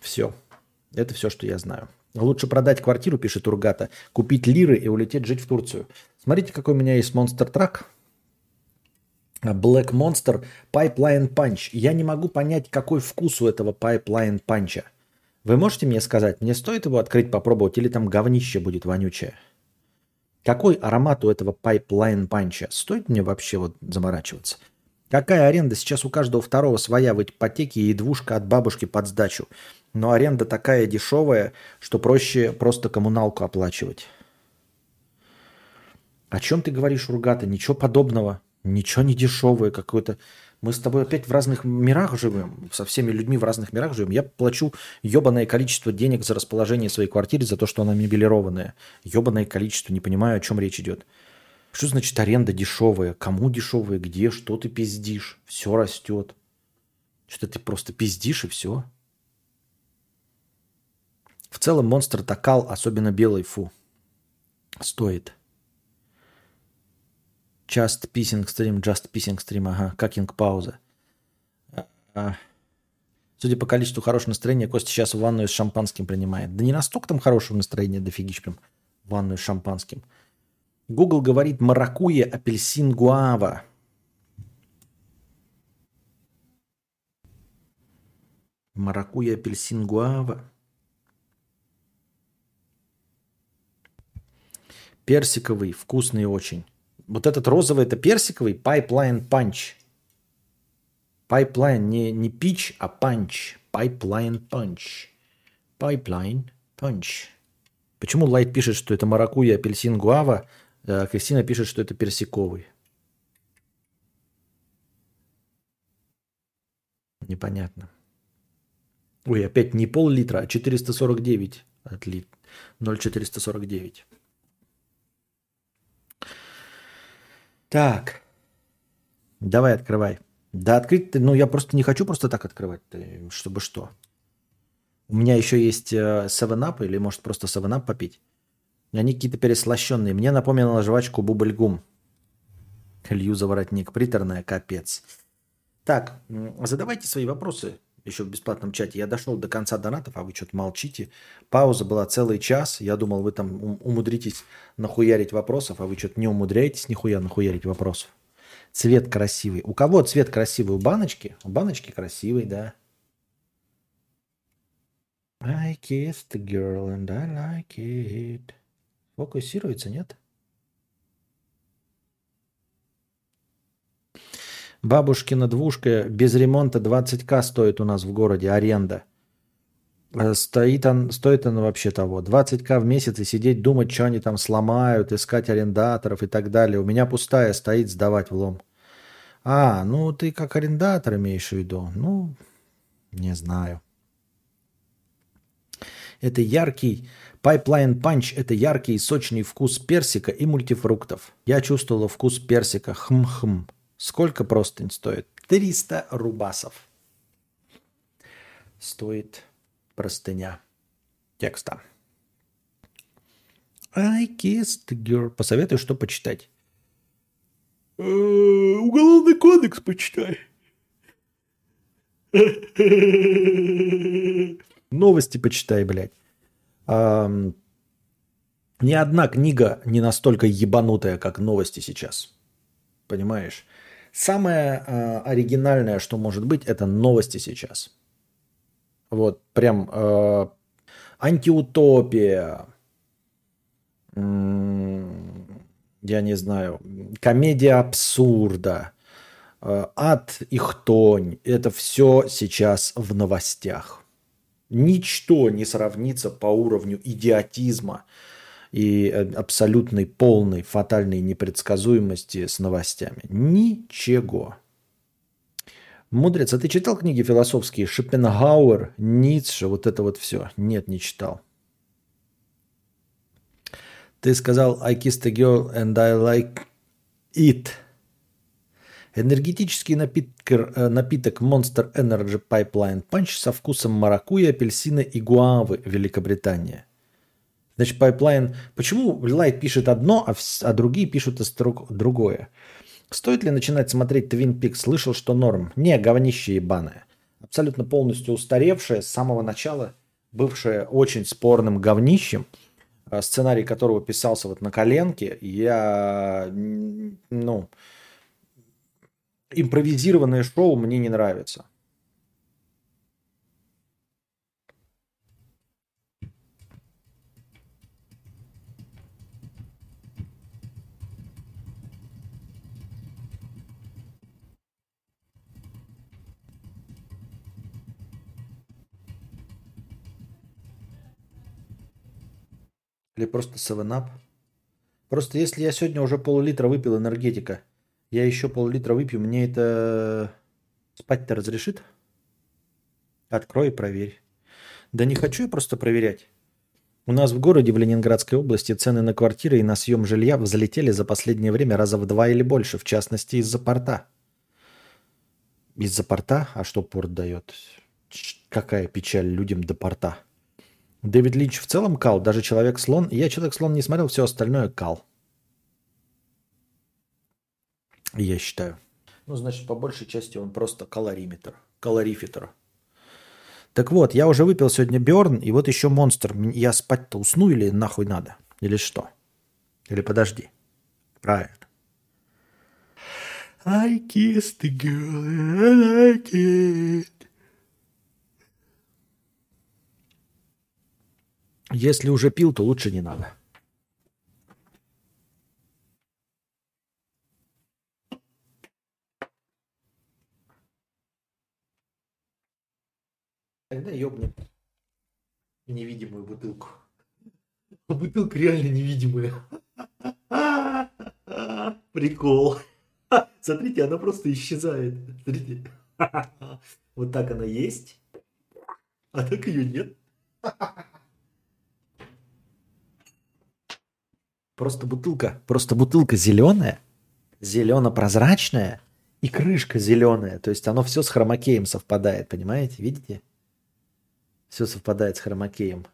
Все. Это все, что я знаю. Лучше продать квартиру, пишет Ургата, купить лиры и улететь жить в Турцию. Смотрите, какой у меня есть монстр трак. Black Monster Pipeline Punch. Я не могу понять, какой вкус у этого Pipeline Punch. Вы можете мне сказать, мне стоит его открыть, попробовать, или там говнище будет вонючее? Какой аромат у этого Pipeline Punch? Стоит мне вообще вот заморачиваться? Какая аренда? Сейчас у каждого второго своя в ипотеке и двушка от бабушки под сдачу но аренда такая дешевая, что проще просто коммуналку оплачивать. О чем ты говоришь, Ургата? Ничего подобного. Ничего не дешевое какое-то. Мы с тобой опять в разных мирах живем, со всеми людьми в разных мирах живем. Я плачу ебаное количество денег за расположение своей квартиры, за то, что она мебелированная. Ебаное количество, не понимаю, о чем речь идет. Что значит аренда дешевая? Кому дешевая? Где? Что ты пиздишь? Все растет. Что ты просто пиздишь и все. В целом монстр такал, особенно белый, фу. Стоит. Just pissing stream, just pissing stream, ага, какинг пауза. А, судя по количеству хорошего настроения, Костя сейчас ванную с шампанским принимает. Да не настолько там хорошего настроения, дофигищ прям ванную с шампанским. Google говорит маракуя, апельсин, гуава. Маракуя, апельсин, гуава. Персиковый, вкусный очень. Вот этот розовый, это персиковый, Pipeline Punch. Pipeline, не, не пич, а punch. Pipeline Punch. Pipeline Punch. Почему Лайт пишет, что это маракуя, апельсин, гуава, Кристина пишет, что это персиковый? Непонятно. Ой, опять не пол-литра, а 449 от лит. 0,449. Так. Давай открывай. Да открыть ты, ну я просто не хочу просто так открывать, чтобы что. У меня еще есть 7-Up э, или может просто 7-Up попить. Они какие-то переслащенные. Мне напомнила жвачку Бубльгум. Лью за воротник. Приторная, капец. Так, задавайте свои вопросы еще в бесплатном чате. Я дошел до конца донатов, а вы что-то молчите. Пауза была целый час. Я думал, вы там умудритесь нахуярить вопросов, а вы что-то не умудряетесь нихуя нахуярить вопросов. Цвет красивый. У кого цвет красивый? У баночки? У баночки красивый, да. I kissed the girl and I like it. Фокусируется, нет? Бабушкина двушка без ремонта 20к стоит у нас в городе, аренда. Э, стоит он, стоит она вообще того. 20к в месяц и сидеть думать, что они там сломают, искать арендаторов и так далее. У меня пустая стоит сдавать в лом. А, ну ты как арендатор имеешь в виду? Ну, не знаю. Это яркий Pipeline Punch – это яркий и сочный вкус персика и мультифруктов. Я чувствовала вкус персика. Хм-хм. Сколько простынь стоит? 300 рубасов. Стоит простыня текста. I kissed girl. Посоветую, что почитать. Э, уголовный кодекс почитай. Новости почитай, блядь. Ни одна книга не настолько ебанутая, как новости сейчас. Понимаешь? Самое э, оригинальное, что может быть, это новости сейчас. Вот, прям э, антиутопия, я не знаю, комедия абсурда, э, ад и хтонь. Это все сейчас в новостях. Ничто не сравнится по уровню идиотизма и э, абсолютной полной фатальной непредсказуемости с новостями. Ничего. Мудрец, а ты читал книги философские? Шопенгауэр, Ницше, вот это вот все? Нет, не читал. Ты сказал I kissed a girl and I like it. Энергетический напиток, э, напиток Monster Energy Pipeline Punch со вкусом маракуйя, апельсина и гуавы, Великобритания. Значит, Pipeline... Почему Light пишет одно, а, в... а другие пишут другое? Стоит ли начинать смотреть Twin Peaks? Слышал, что норм. Не, говнище ебаное. Абсолютно полностью устаревшее, с самого начала бывшее очень спорным говнищем, а, сценарий которого писался вот на коленке. Я, ну, импровизированное шоу мне не нравится. Или просто 7 Просто если я сегодня уже пол-литра выпил энергетика, я еще пол-литра выпью, мне это спать-то разрешит? Открой и проверь. Да не хочу я просто проверять. У нас в городе, в Ленинградской области, цены на квартиры и на съем жилья взлетели за последнее время раза в два или больше, в частности из-за порта. Из-за порта? А что порт дает? Какая печаль людям до порта? Дэвид Линч в целом кал, даже Человек-слон. Я Человек-слон не смотрел, все остальное кал. Я считаю. Ну, значит, по большей части он просто калориметр. калорифер. Так вот, я уже выпил сегодня Берн, и вот еще Монстр. Я спать-то усну или нахуй надо? Или что? Или подожди. Правильно. I kissed the girl I like it. Если уже пил, то лучше не надо. Тогда ёбнем невидимую бутылку. Бутылка реально невидимая. Прикол. Смотрите, она просто исчезает. Смотрите. Вот так она есть, а так ее нет. Просто бутылка, просто бутылка зеленая, зелено-прозрачная и крышка зеленая. То есть оно все с хромакеем совпадает, понимаете? Видите? Все совпадает с хромакеем.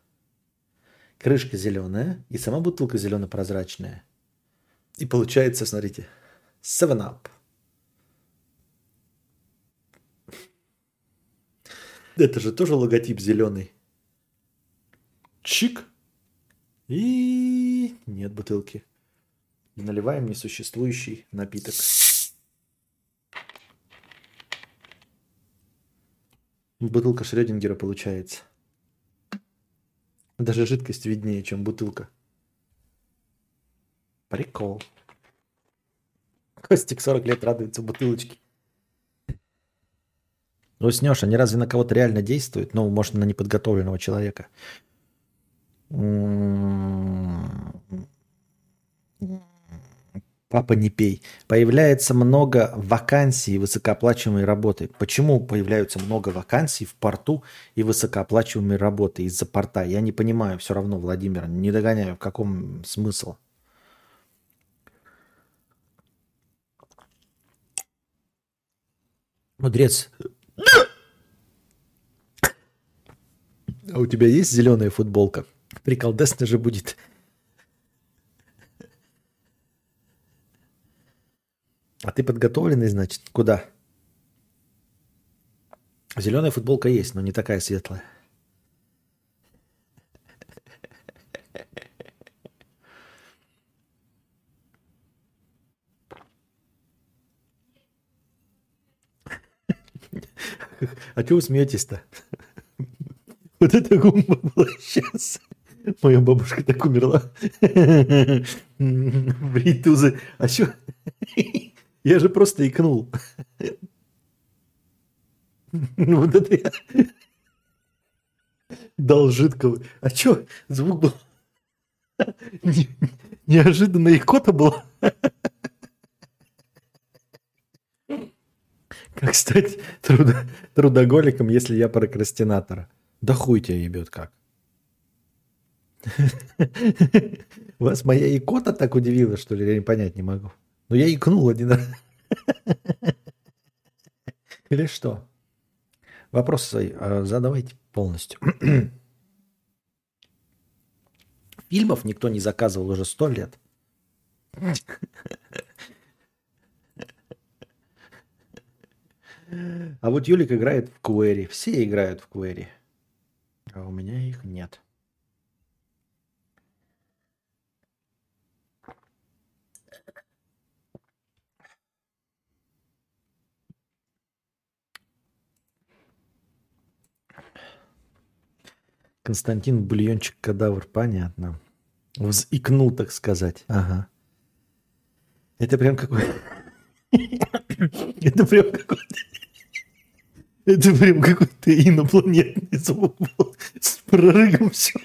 Крышка зеленая и сама бутылка зелено-прозрачная. И получается, смотрите, 7-Up. Это же тоже логотип зеленый. Чик. И нет бутылки. Наливаем несуществующий напиток. Бутылка Шрёдингера получается. Даже жидкость виднее, чем бутылка. Прикол. Костик 40 лет радуется бутылочке. Ну, снешь, они разве на кого-то реально действуют? Ну, может, на неподготовленного человека. Папа, не пей. Появляется много вакансий высокооплачиваемой работы. Почему появляются много вакансий в порту и высокооплачиваемой работы из-за порта? Я не понимаю все равно, Владимир, не догоняю, в каком смысл. Мудрец. А у тебя есть зеленая футболка? Приколдесно же будет. А ты подготовленный, значит? Куда? Зеленая футболка есть, но не такая светлая. А чего вы смеетесь-то? Вот это гумба была сейчас. Моя бабушка так умерла. Бритузы. А что? Я же просто икнул. Вот это я дал жидкого. А что? Звук был неожиданно икота была. Как стать трудо, трудоголиком, если я прокрастинатора? Да хуй тебя ебет как. Вас моя икота так удивила, что ли? Я не понять не могу. Но я икнул один раз. Или что? Вопрос а, задавайте полностью. Фильмов никто не заказывал уже сто лет. А вот Юлик играет в Квери. Все играют в Квери. А у меня их нет. Константин Бульончик Кадавр, понятно. Взикнул, так сказать. Ага. Это прям какой... [LAUGHS] Это прям какой-то... [LAUGHS] [LAUGHS] Это прям какой-то инопланетный звук был. С прорыгом все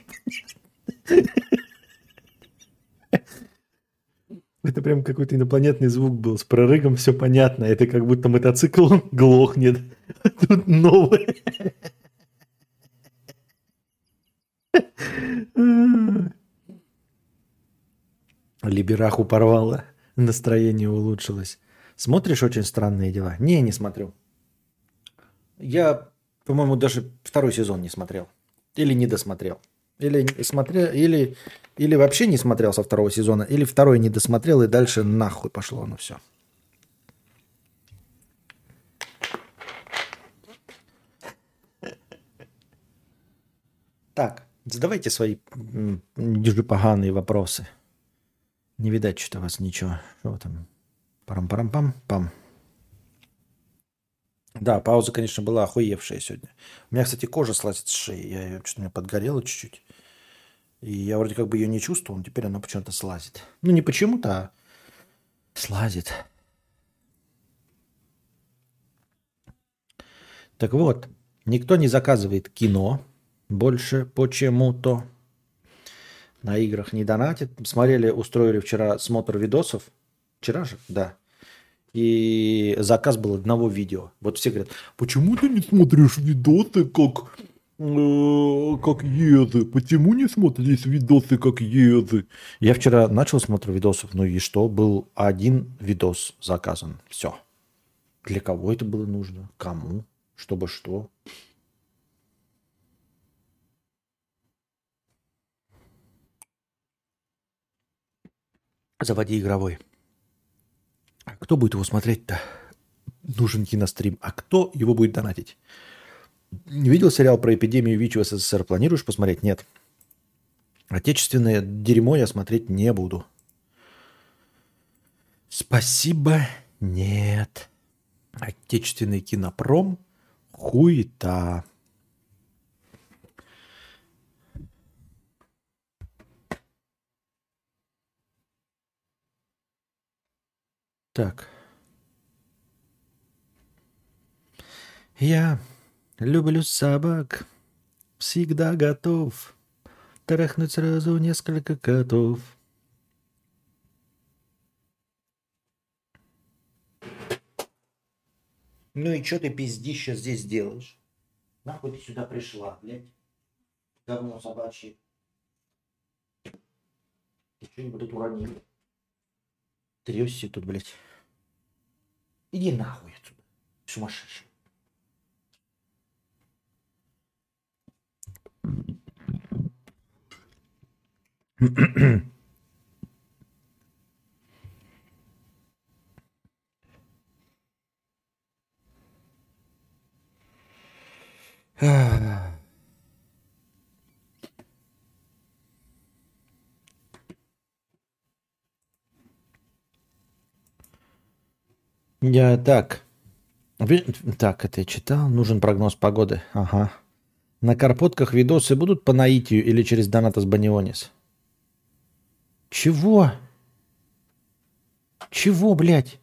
Это прям какой-то инопланетный звук был. С прорыгом все понятно. Это как будто мотоцикл глохнет. Тут новое. [LAUGHS] Либераху порвало, настроение улучшилось. Смотришь очень странные дела? Не, не смотрю. Я, по-моему, даже второй сезон не смотрел. Или не досмотрел. Или, смотрел, или, или вообще не смотрел со второго сезона, или второй не досмотрел, и дальше нахуй пошло оно все. Так задавайте свои ниже поганые вопросы. Не видать что-то вас ничего. Что там? Парам-парам-пам-пам. Да, пауза, конечно, была охуевшая сегодня. У меня, кстати, кожа слазит с шеи. Я что-то меня подгорела чуть-чуть. И я вроде как бы ее не чувствовал, но теперь она почему-то слазит. Ну, не почему-то, а слазит. Так вот, никто не заказывает кино больше почему-то. На играх не донатит. Смотрели, устроили вчера смотр видосов. Вчера же? Да. И заказ был одного видео. Вот все говорят, почему ты не смотришь видосы, как, э, как езы? Почему не смотришь видосы, как езы? Я вчера начал смотр видосов, ну и что? Был один видос заказан. Все. Для кого это было нужно? Кому? Чтобы что? Заводи игровой. Кто будет его смотреть-то? Нужен кинострим. А кто его будет донатить? Видел сериал про эпидемию ВИЧ в СССР? Планируешь посмотреть? Нет. Отечественное дерьмо я смотреть не буду. Спасибо, нет. Отечественный кинопром хуета. Так. Я люблю собак, всегда готов трахнуть сразу несколько котов. Ну и что ты пиздища здесь делаешь? Нахуй ты сюда пришла, блядь? Говно собачье. Ты что-нибудь уронил? Трёсся тут, блядь. Иди нахуй отсюда. Сумасшедший. [CLEARS THROAT] Я так. Так, это я читал. Нужен прогноз погоды. Ага. На карпотках видосы будут по наитию или через Донатас Банионис? Чего? Чего, блядь?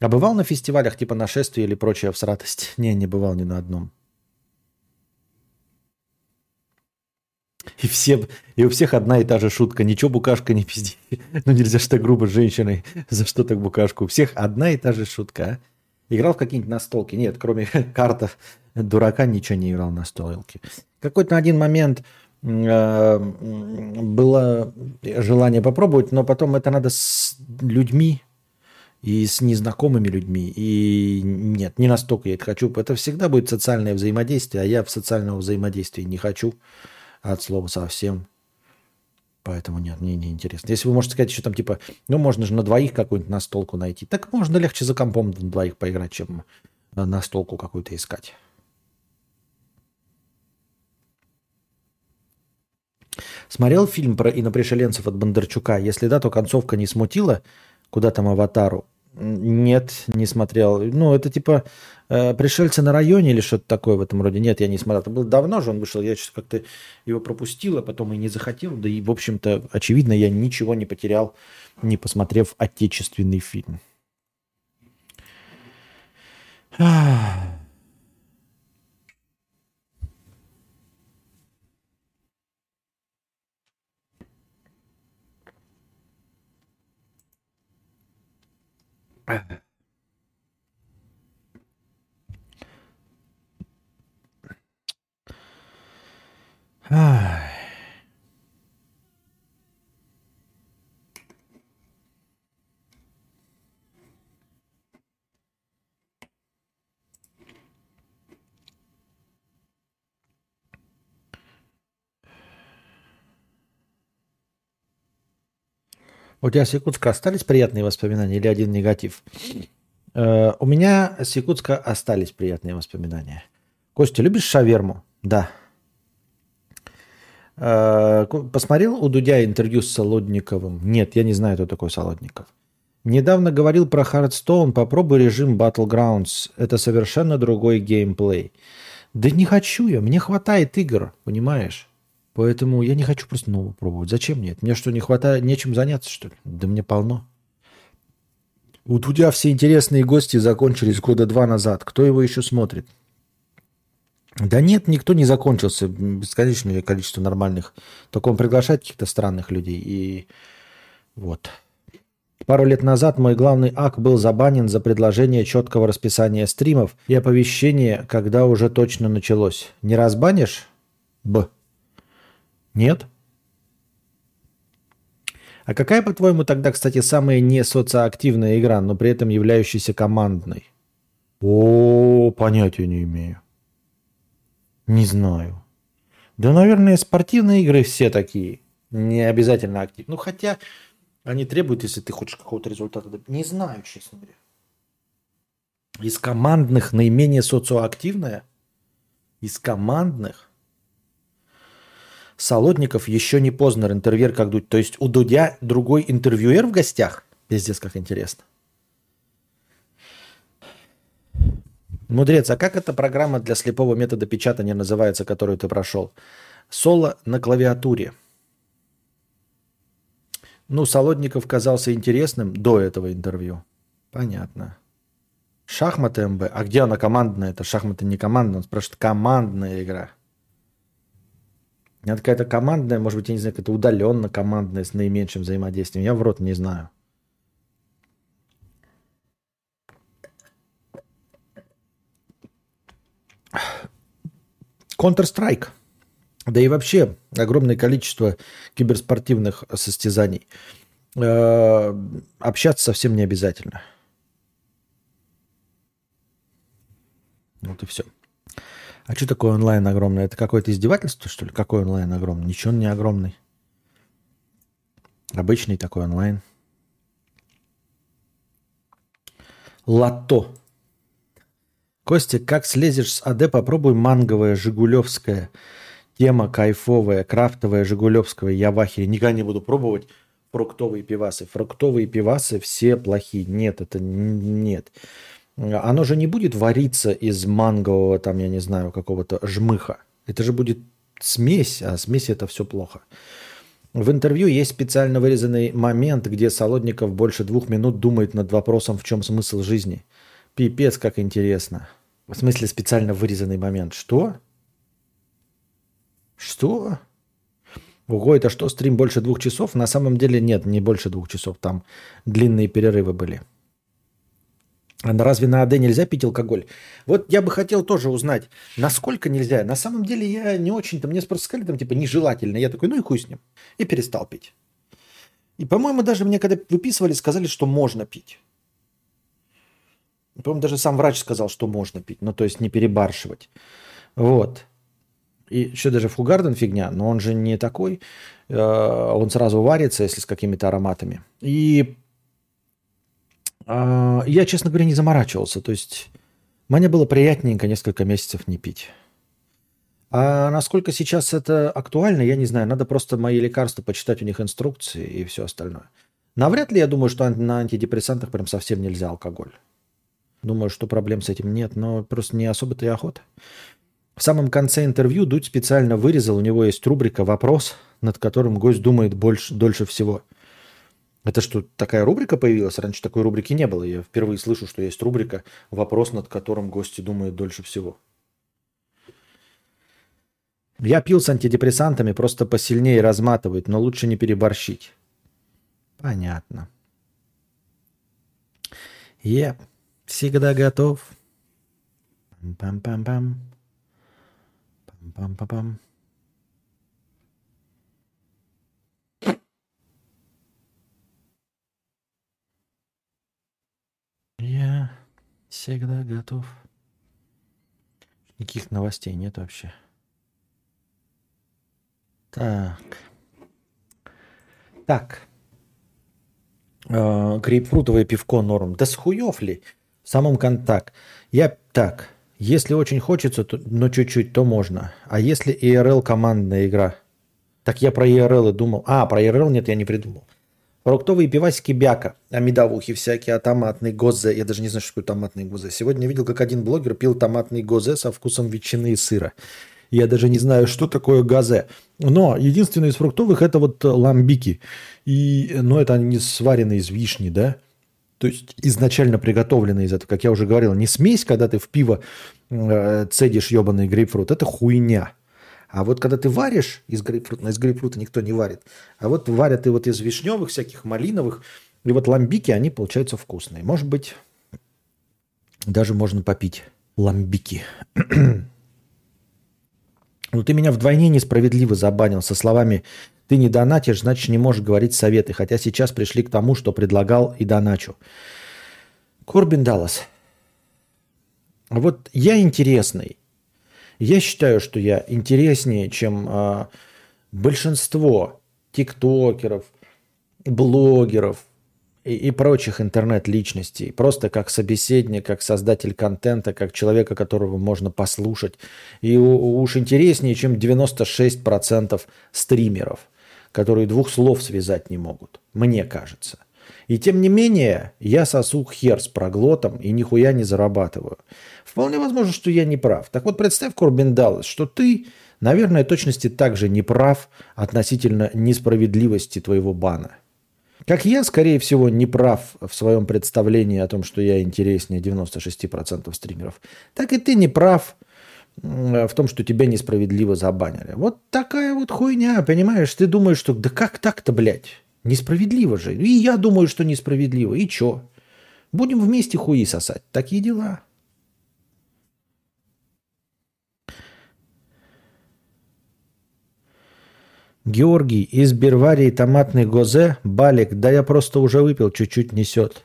А бывал на фестивалях типа нашествия или прочее в сратости? Не, не бывал ни на одном. И, все, и у всех одна и та же шутка. Ничего, букашка, не пизди. [LAUGHS] Ну нельзя ж так грубо с женщиной. [LAUGHS] За что так букашку? У всех одна и та же шутка. а? Играл в какие-нибудь настолки? Нет, кроме [LAUGHS] картов дурака ничего не играл на настолки. Какой-то один момент э, было желание попробовать, но потом это надо с людьми и с незнакомыми людьми. И нет, не настолько я это хочу. Это всегда будет социальное взаимодействие, а я в социального взаимодействия не хочу от слова совсем. Поэтому нет, мне не интересно. Если вы можете сказать еще там типа, ну можно же на двоих какую-нибудь настолку найти, так можно легче за компом на двоих поиграть, чем настолку какую-то искать. Смотрел фильм про инопришеленцев от Бондарчука? Если да, то концовка не смутила, куда там аватару? Нет, не смотрел. Ну, это типа э, пришельцы на районе или что-то такое в этом роде. Нет, я не смотрел. Это было давно же он вышел. Я что-то как-то его пропустил, а потом и не захотел. Да и, в общем-то, очевидно, я ничего не потерял, не посмотрев отечественный фильм. У тебя с Якутска остались приятные воспоминания или один негатив? Э, у меня с Якутска остались приятные воспоминания. Костя, любишь шаверму? Да. Э, посмотрел у Дудя интервью с Солодниковым? Нет, я не знаю, кто такой Солодников. Недавно говорил про Hearthstone, попробуй режим Battlegrounds. Это совершенно другой геймплей. Да не хочу я, мне хватает игр, понимаешь? Поэтому я не хочу просто новую пробовать. Зачем мне это? Мне что, не хватает, нечем заняться, что ли? Да мне полно. У Дудя все интересные гости закончились года два назад. Кто его еще смотрит? Да нет, никто не закончился. Бесконечное количество нормальных. Только он приглашает каких-то странных людей. И вот. Пару лет назад мой главный ак был забанен за предложение четкого расписания стримов и оповещения, когда уже точно началось. Не разбанишь? Б. Нет? А какая, по-твоему, тогда, кстати, самая не социоактивная игра, но при этом являющаяся командной? О, понятия не имею. Не знаю. Да, наверное, спортивные игры все такие. Не обязательно активные. Ну, хотя они требуют, если ты хочешь какого-то результата. Не знаю, честно говоря. Из командных наименее социоактивная? Из командных? Солодников еще не Познер, интервьюер как Дудь. То есть у Дудя другой интервьюер в гостях? Пиздец, как интересно. Мудрец, а как эта программа для слепого метода печатания называется, которую ты прошел? Соло на клавиатуре. Ну, Солодников казался интересным до этого интервью. Понятно. Шахматы МБ. А где она командная? Это шахматы не командная. Он спрашивает, командная игра. Это какая-то командная, может быть, я не знаю, какая-то удаленно командная с наименьшим взаимодействием. Я в рот не знаю. Counter-Strike. Да и вообще огромное количество киберспортивных состязаний. Э, общаться совсем не обязательно. Вот и все. А что такое онлайн огромный? Это какое-то издевательство, что ли? Какой онлайн огромный? Ничего он не огромный. Обычный такой онлайн. Лото. Костя, как слезешь с АД, попробуй манговое, жигулевское. Тема кайфовая, крафтовая, жигулевская. Я в ахере. Никогда не буду пробовать фруктовые пивасы. Фруктовые пивасы все плохие. Нет, это нет оно же не будет вариться из мангового, там, я не знаю, какого-то жмыха. Это же будет смесь, а смесь это все плохо. В интервью есть специально вырезанный момент, где Солодников больше двух минут думает над вопросом, в чем смысл жизни. Пипец, как интересно. В смысле специально вырезанный момент. Что? Что? Ого, это что, стрим больше двух часов? На самом деле нет, не больше двух часов. Там длинные перерывы были. А разве на АД нельзя пить алкоголь? Вот я бы хотел тоже узнать, насколько нельзя. На самом деле я не очень-то, мне просто сказали там типа нежелательно. Я такой, ну и хуй с ним. И перестал пить. И, по-моему, даже мне когда выписывали, сказали, что можно пить. По-моему, даже сам врач сказал, что можно пить. Ну, то есть не перебарщивать. Вот. И еще даже фугарден фигня, но он же не такой. Э, он сразу варится, если с какими-то ароматами. И а, я, честно говоря, не заморачивался. То есть мне было приятненько несколько месяцев не пить. А насколько сейчас это актуально, я не знаю. Надо просто мои лекарства почитать у них инструкции и все остальное. Навряд ли я думаю, что на антидепрессантах прям совсем нельзя алкоголь. Думаю, что проблем с этим нет, но просто не особо-то и охота. В самом конце интервью Дудь специально вырезал, у него есть рубрика «Вопрос», над которым гость думает больше, дольше всего – это что, такая рубрика появилась? Раньше такой рубрики не было. Я впервые слышу, что есть рубрика «Вопрос, над которым гости думают дольше всего». Я пил с антидепрессантами, просто посильнее разматывает, но лучше не переборщить. Понятно. Я всегда готов. Пам-пам-пам. Пам-пам-пам-пам. Я всегда готов. Никаких новостей нет вообще. Так. Так. Э, грейпфрутовое пивко норм. Да схуев ли? Самом контакт. Я так. Если очень хочется, то, но чуть-чуть, то можно. А если ИРЛ командная игра? Так я про ИРЛ думал. А, про ИРЛ нет, я не придумал. Фруктовые пивасики бяка, а медовухи всякие, а томатный гозе. Я даже не знаю, что такое томатный гозе. Сегодня видел, как один блогер пил томатный гозе со вкусом ветчины и сыра. Я даже не знаю, что такое газе. Но единственное из фруктовых это вот ламбики. И, но ну, это они сварены из вишни, да? То есть изначально приготовленные из этого, как я уже говорил, не смесь, когда ты в пиво э, цедишь ебаный грейпфрут, это хуйня. А вот когда ты варишь из грейпфрута, из грейпфрута никто не варит, а вот варят и вот из вишневых всяких, малиновых, и вот ламбики, они получаются вкусные. Может быть, даже можно попить ламбики. [CLEARS THROAT] Но ты меня вдвойне несправедливо забанил со словами «ты не донатишь, значит не можешь говорить советы», хотя сейчас пришли к тому, что предлагал и доначу. Корбин Даллас. Вот я интересный. Я считаю, что я интереснее, чем э, большинство тиктокеров, блогеров и, и прочих интернет-личностей. Просто как собеседник, как создатель контента, как человека, которого можно послушать. И уж интереснее, чем 96% стримеров, которые двух слов связать не могут. Мне кажется. И тем не менее, я сосу хер с проглотом и нихуя не зарабатываю. Вполне возможно, что я не прав. Так вот, представь, Корбин Даллас, что ты, наверное, точности также не прав относительно несправедливости твоего бана. Как я, скорее всего, не прав в своем представлении о том, что я интереснее 96% стримеров, так и ты не прав в том, что тебя несправедливо забанили. Вот такая вот хуйня, понимаешь? Ты думаешь, что да как так-то, блядь? Несправедливо же. И я думаю, что несправедливо. И чё? Будем вместе хуи сосать. Такие дела. Георгий, из Берварии томатный гозе, балик, да я просто уже выпил, чуть-чуть несет.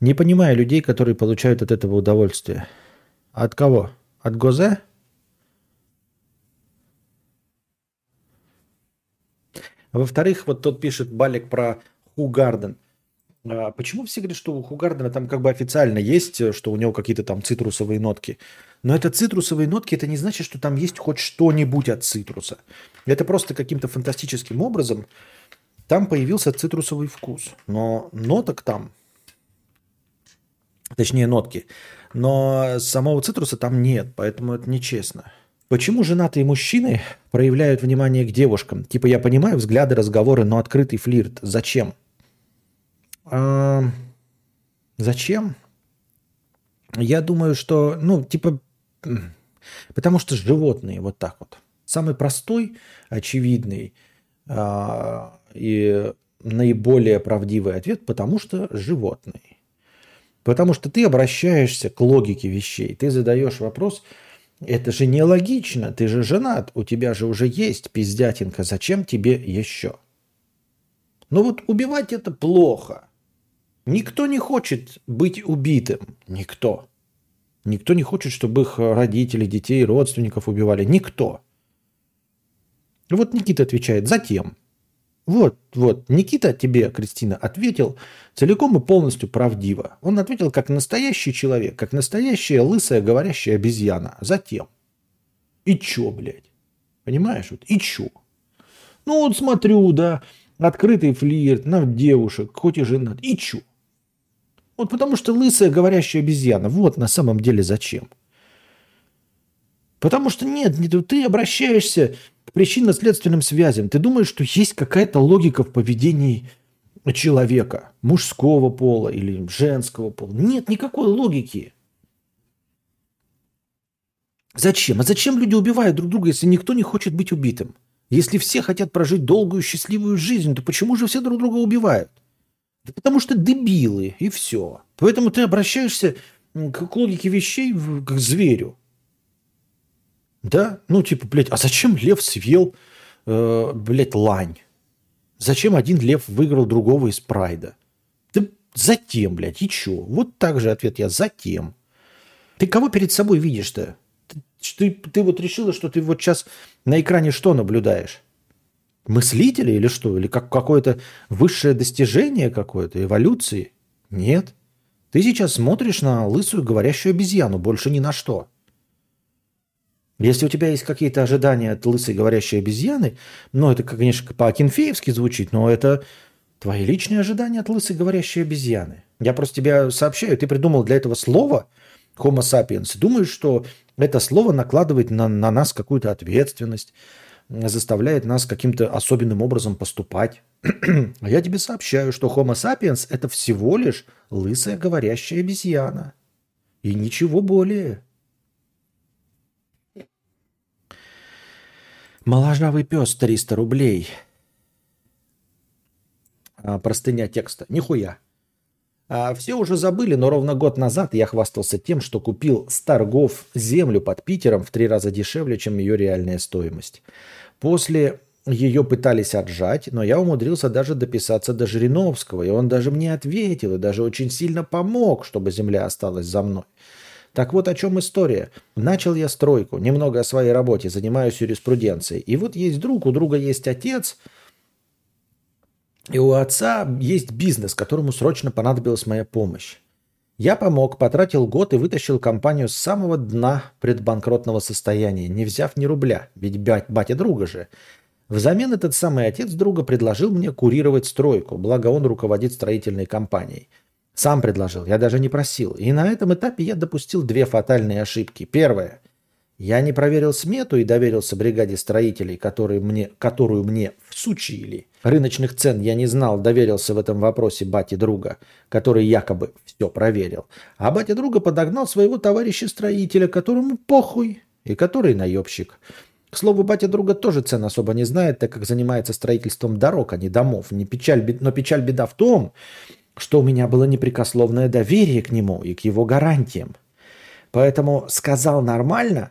Не понимаю людей, которые получают от этого удовольствие. От кого? От гозе? Во-вторых, вот тот пишет Балик про Хугарден. А почему все говорят, что у Хугардена там как бы официально есть, что у него какие-то там цитрусовые нотки? Но это цитрусовые нотки, это не значит, что там есть хоть что-нибудь от цитруса. Это просто каким-то фантастическим образом там появился цитрусовый вкус. Но ноток там, точнее нотки, но самого цитруса там нет, поэтому это нечестно. Почему женатые мужчины проявляют внимание к девушкам? Типа, я понимаю взгляды, разговоры, но открытый флирт. Зачем? А, зачем? Я думаю, что, ну, типа, потому что животные вот так вот. Самый простой, очевидный а, и наиболее правдивый ответ, потому что животные. Потому что ты обращаешься к логике вещей. Ты задаешь вопрос, это же нелогично, ты же женат, у тебя же уже есть пиздятинка, зачем тебе еще? Ну вот убивать это плохо. Никто не хочет быть убитым. Никто. Никто не хочет, чтобы их родители, детей, родственников убивали. Никто. Вот Никита отвечает, затем. Вот, вот, Никита тебе, Кристина, ответил целиком и полностью правдиво. Он ответил как настоящий человек, как настоящая лысая говорящая обезьяна. Затем. И чё, блядь? Понимаешь? Вот и чё? Ну вот смотрю, да, открытый флирт на девушек, хоть и женат. И чё? Вот потому что лысая говорящая обезьяна. Вот на самом деле зачем. Потому что нет, ты обращаешься к причинно-следственным связям. Ты думаешь, что есть какая-то логика в поведении человека, мужского пола или женского пола. Нет никакой логики. Зачем? А зачем люди убивают друг друга, если никто не хочет быть убитым? Если все хотят прожить долгую счастливую жизнь, то почему же все друг друга убивают? Да потому что дебилы, и все. Поэтому ты обращаешься к логике вещей как к зверю. Да? Ну, типа, блядь, а зачем лев съел, э, блядь, лань? Зачем один лев выиграл другого из прайда? Да затем, блядь, и чё? Вот так же ответ я, затем. Ты кого перед собой видишь-то? Ты, ты, вот решила, что ты вот сейчас на экране что наблюдаешь? Мыслители или что? Или как какое-то высшее достижение какое-то, эволюции? Нет. Ты сейчас смотришь на лысую говорящую обезьяну, больше ни на что. Если у тебя есть какие-то ожидания от лысой говорящей обезьяны, ну, это, конечно, по-акинфеевски звучит, но это твои личные ожидания от лысой говорящей обезьяны. Я просто тебе сообщаю, ты придумал для этого слова Homo sapiens, думаешь, что это слово накладывает на, на нас какую-то ответственность, заставляет нас каким-то особенным образом поступать. [CLEARS THROAT] а я тебе сообщаю, что Homo sapiens – это всего лишь лысая говорящая обезьяна. И ничего более. Моложавый пес 300 рублей. А, простыня текста. Нихуя. А, все уже забыли, но ровно год назад я хвастался тем, что купил с торгов землю под Питером в три раза дешевле, чем ее реальная стоимость. После ее пытались отжать, но я умудрился даже дописаться до Жириновского, и он даже мне ответил и даже очень сильно помог, чтобы земля осталась за мной. Так вот о чем история. Начал я стройку, немного о своей работе, занимаюсь юриспруденцией. И вот есть друг, у друга есть отец, и у отца есть бизнес, которому срочно понадобилась моя помощь. Я помог, потратил год и вытащил компанию с самого дна предбанкротного состояния, не взяв ни рубля, ведь батя друга же. Взамен этот самый отец друга предложил мне курировать стройку, благо он руководит строительной компанией – сам предложил, я даже не просил. И на этом этапе я допустил две фатальные ошибки. Первое. Я не проверил смету и доверился бригаде строителей, которые мне, которую мне всучили. Рыночных цен я не знал, доверился в этом вопросе бате друга, который якобы все проверил. А батя друга подогнал своего товарища-строителя, которому похуй, и который наебщик. К слову, батя друга тоже цен особо не знает, так как занимается строительством дорог, а не домов. Не печаль, но печаль беда в том, что у меня было непрекословное доверие к нему и к его гарантиям. Поэтому сказал нормально,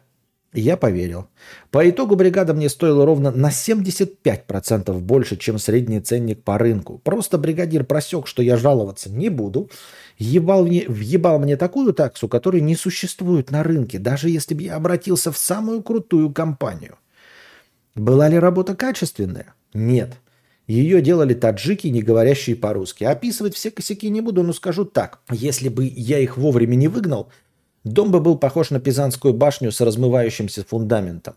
я поверил. По итогу бригада мне стоила ровно на 75% больше, чем средний ценник по рынку. Просто бригадир просек, что я жаловаться не буду. Ебал мне, въебал мне такую таксу, которой не существует на рынке, даже если бы я обратился в самую крутую компанию. Была ли работа качественная? Нет. Ее делали таджики, не говорящие по-русски. Описывать все косяки не буду, но скажу так. Если бы я их вовремя не выгнал, дом бы был похож на Пизанскую башню с размывающимся фундаментом.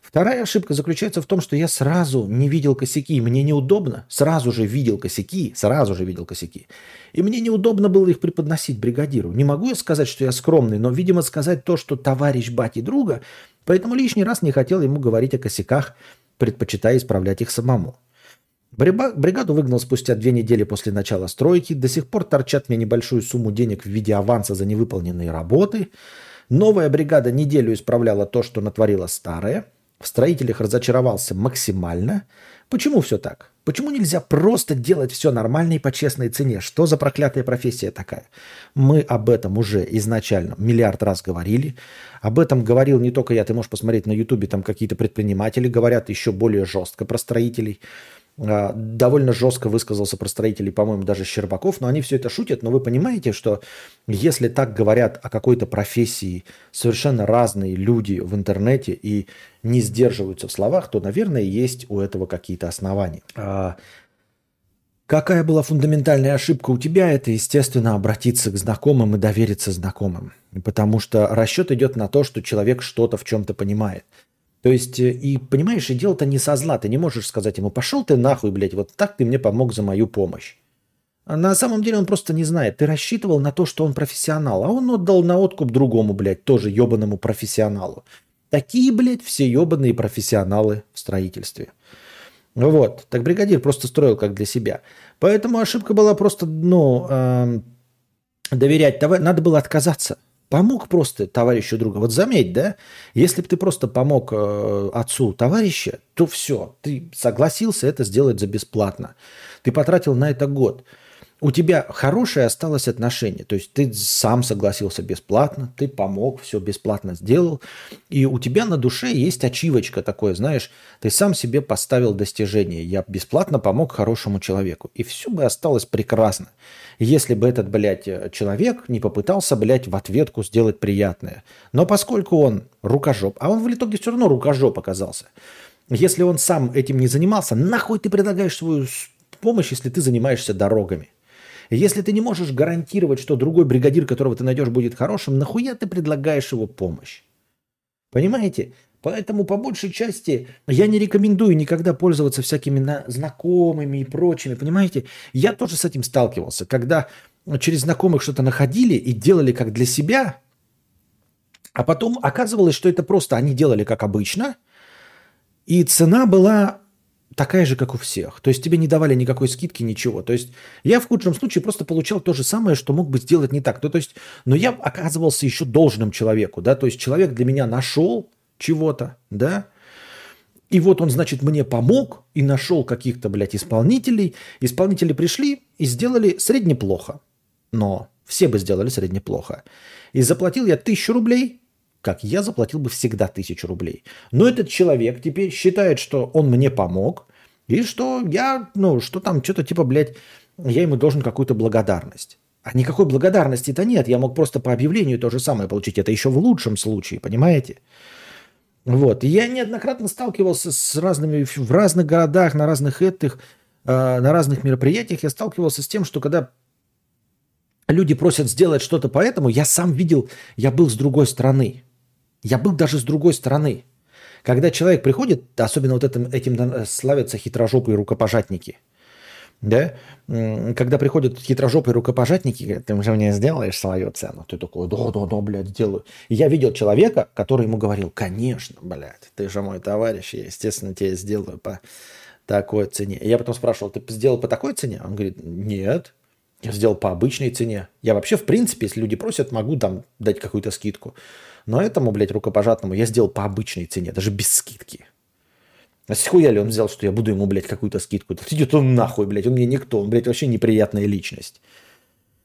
Вторая ошибка заключается в том, что я сразу не видел косяки. Мне неудобно. Сразу же видел косяки. Сразу же видел косяки. И мне неудобно было их преподносить бригадиру. Не могу я сказать, что я скромный, но, видимо, сказать то, что товарищ бати друга, поэтому лишний раз не хотел ему говорить о косяках, предпочитая исправлять их самому. Бригаду выгнал спустя две недели после начала стройки. До сих пор торчат мне небольшую сумму денег в виде аванса за невыполненные работы. Новая бригада неделю исправляла то, что натворила старая. В строителях разочаровался максимально. Почему все так? Почему нельзя просто делать все нормально и по честной цене? Что за проклятая профессия такая? Мы об этом уже изначально миллиард раз говорили. Об этом говорил не только я, ты можешь посмотреть на ютубе, там какие-то предприниматели говорят еще более жестко про строителей. А, довольно жестко высказался про строителей, по-моему, даже Щербаков, но они все это шутят, но вы понимаете, что если так говорят о какой-то профессии совершенно разные люди в интернете и не сдерживаются в словах, то, наверное, есть у этого какие-то основания. А, какая была фундаментальная ошибка у тебя? Это, естественно, обратиться к знакомым и довериться знакомым. Потому что расчет идет на то, что человек что-то в чем-то понимает. То есть, э, и понимаешь, и дело-то не со зла. Ты не можешь сказать ему, пошел ты нахуй, блядь, вот так ты мне помог за мою помощь. А на самом деле он просто не знает. Ты рассчитывал на то, что он профессионал, а он отдал на откуп другому, блядь, тоже ебаному профессионалу. Такие, блядь, все ебаные профессионалы в строительстве. Вот. Так бригадир просто строил как для себя. Поэтому ошибка была просто, ну, э, доверять. Надо было отказаться. Помог просто товарищу друга. Вот заметь, да, если бы ты просто помог э, отцу товарища, то все, ты согласился это сделать за бесплатно. Ты потратил на это год у тебя хорошее осталось отношение. То есть ты сам согласился бесплатно, ты помог, все бесплатно сделал. И у тебя на душе есть ачивочка такое, знаешь, ты сам себе поставил достижение. Я бесплатно помог хорошему человеку. И все бы осталось прекрасно. Если бы этот, блядь, человек не попытался, блядь, в ответку сделать приятное. Но поскольку он рукожоп, а он в итоге все равно рукожоп оказался. Если он сам этим не занимался, нахуй ты предлагаешь свою помощь, если ты занимаешься дорогами? Если ты не можешь гарантировать, что другой бригадир, которого ты найдешь, будет хорошим, нахуя ты предлагаешь его помощь? Понимаете? Поэтому по большей части я не рекомендую никогда пользоваться всякими на- знакомыми и прочими. Понимаете? Я тоже с этим сталкивался. Когда через знакомых что-то находили и делали как для себя, а потом оказывалось, что это просто они делали как обычно, и цена была такая же, как у всех. То есть тебе не давали никакой скидки, ничего. То есть я в худшем случае просто получал то же самое, что мог бы сделать не так. Ну, то есть, но я оказывался еще должным человеку, да, то есть человек для меня нашел чего-то, да, и вот он, значит, мне помог и нашел каких-то, блядь, исполнителей. Исполнители пришли и сделали среднеплохо. Но все бы сделали среднеплохо. И заплатил я тысячу рублей, как я заплатил бы всегда тысячу рублей. Но этот человек теперь считает, что он мне помог, и что я, ну, что там, что-то типа, блядь, я ему должен какую-то благодарность. А никакой благодарности-то нет. Я мог просто по объявлению то же самое получить. Это еще в лучшем случае, понимаете? Вот. Я неоднократно сталкивался с разными, в разных городах, на разных этих, э, на разных мероприятиях я сталкивался с тем, что когда люди просят сделать что-то поэтому, я сам видел, я был с другой стороны. Я был даже с другой стороны. Когда человек приходит, особенно вот этим, этим э, славятся хитрожопые рукопожатники, да, когда приходят хитрожопые рукопожатники, говорят, ты уже мне сделаешь свою цену, ты такой, да, да, да, блядь, сделаю. И я видел человека, который ему говорил, конечно, блядь, ты же мой товарищ, я, естественно, тебе сделаю по такой цене. И я потом спрашивал, ты сделал по такой цене? Он говорит, нет, я сделал по обычной цене. Я вообще, в принципе, если люди просят, могу там дать какую-то скидку. Но этому, блядь, рукопожатному я сделал по обычной цене, даже без скидки. А с хуя ли он взял, что я буду ему, блядь, какую-то скидку? Да идет он нахуй, блядь, он мне никто, он, блядь, вообще неприятная личность.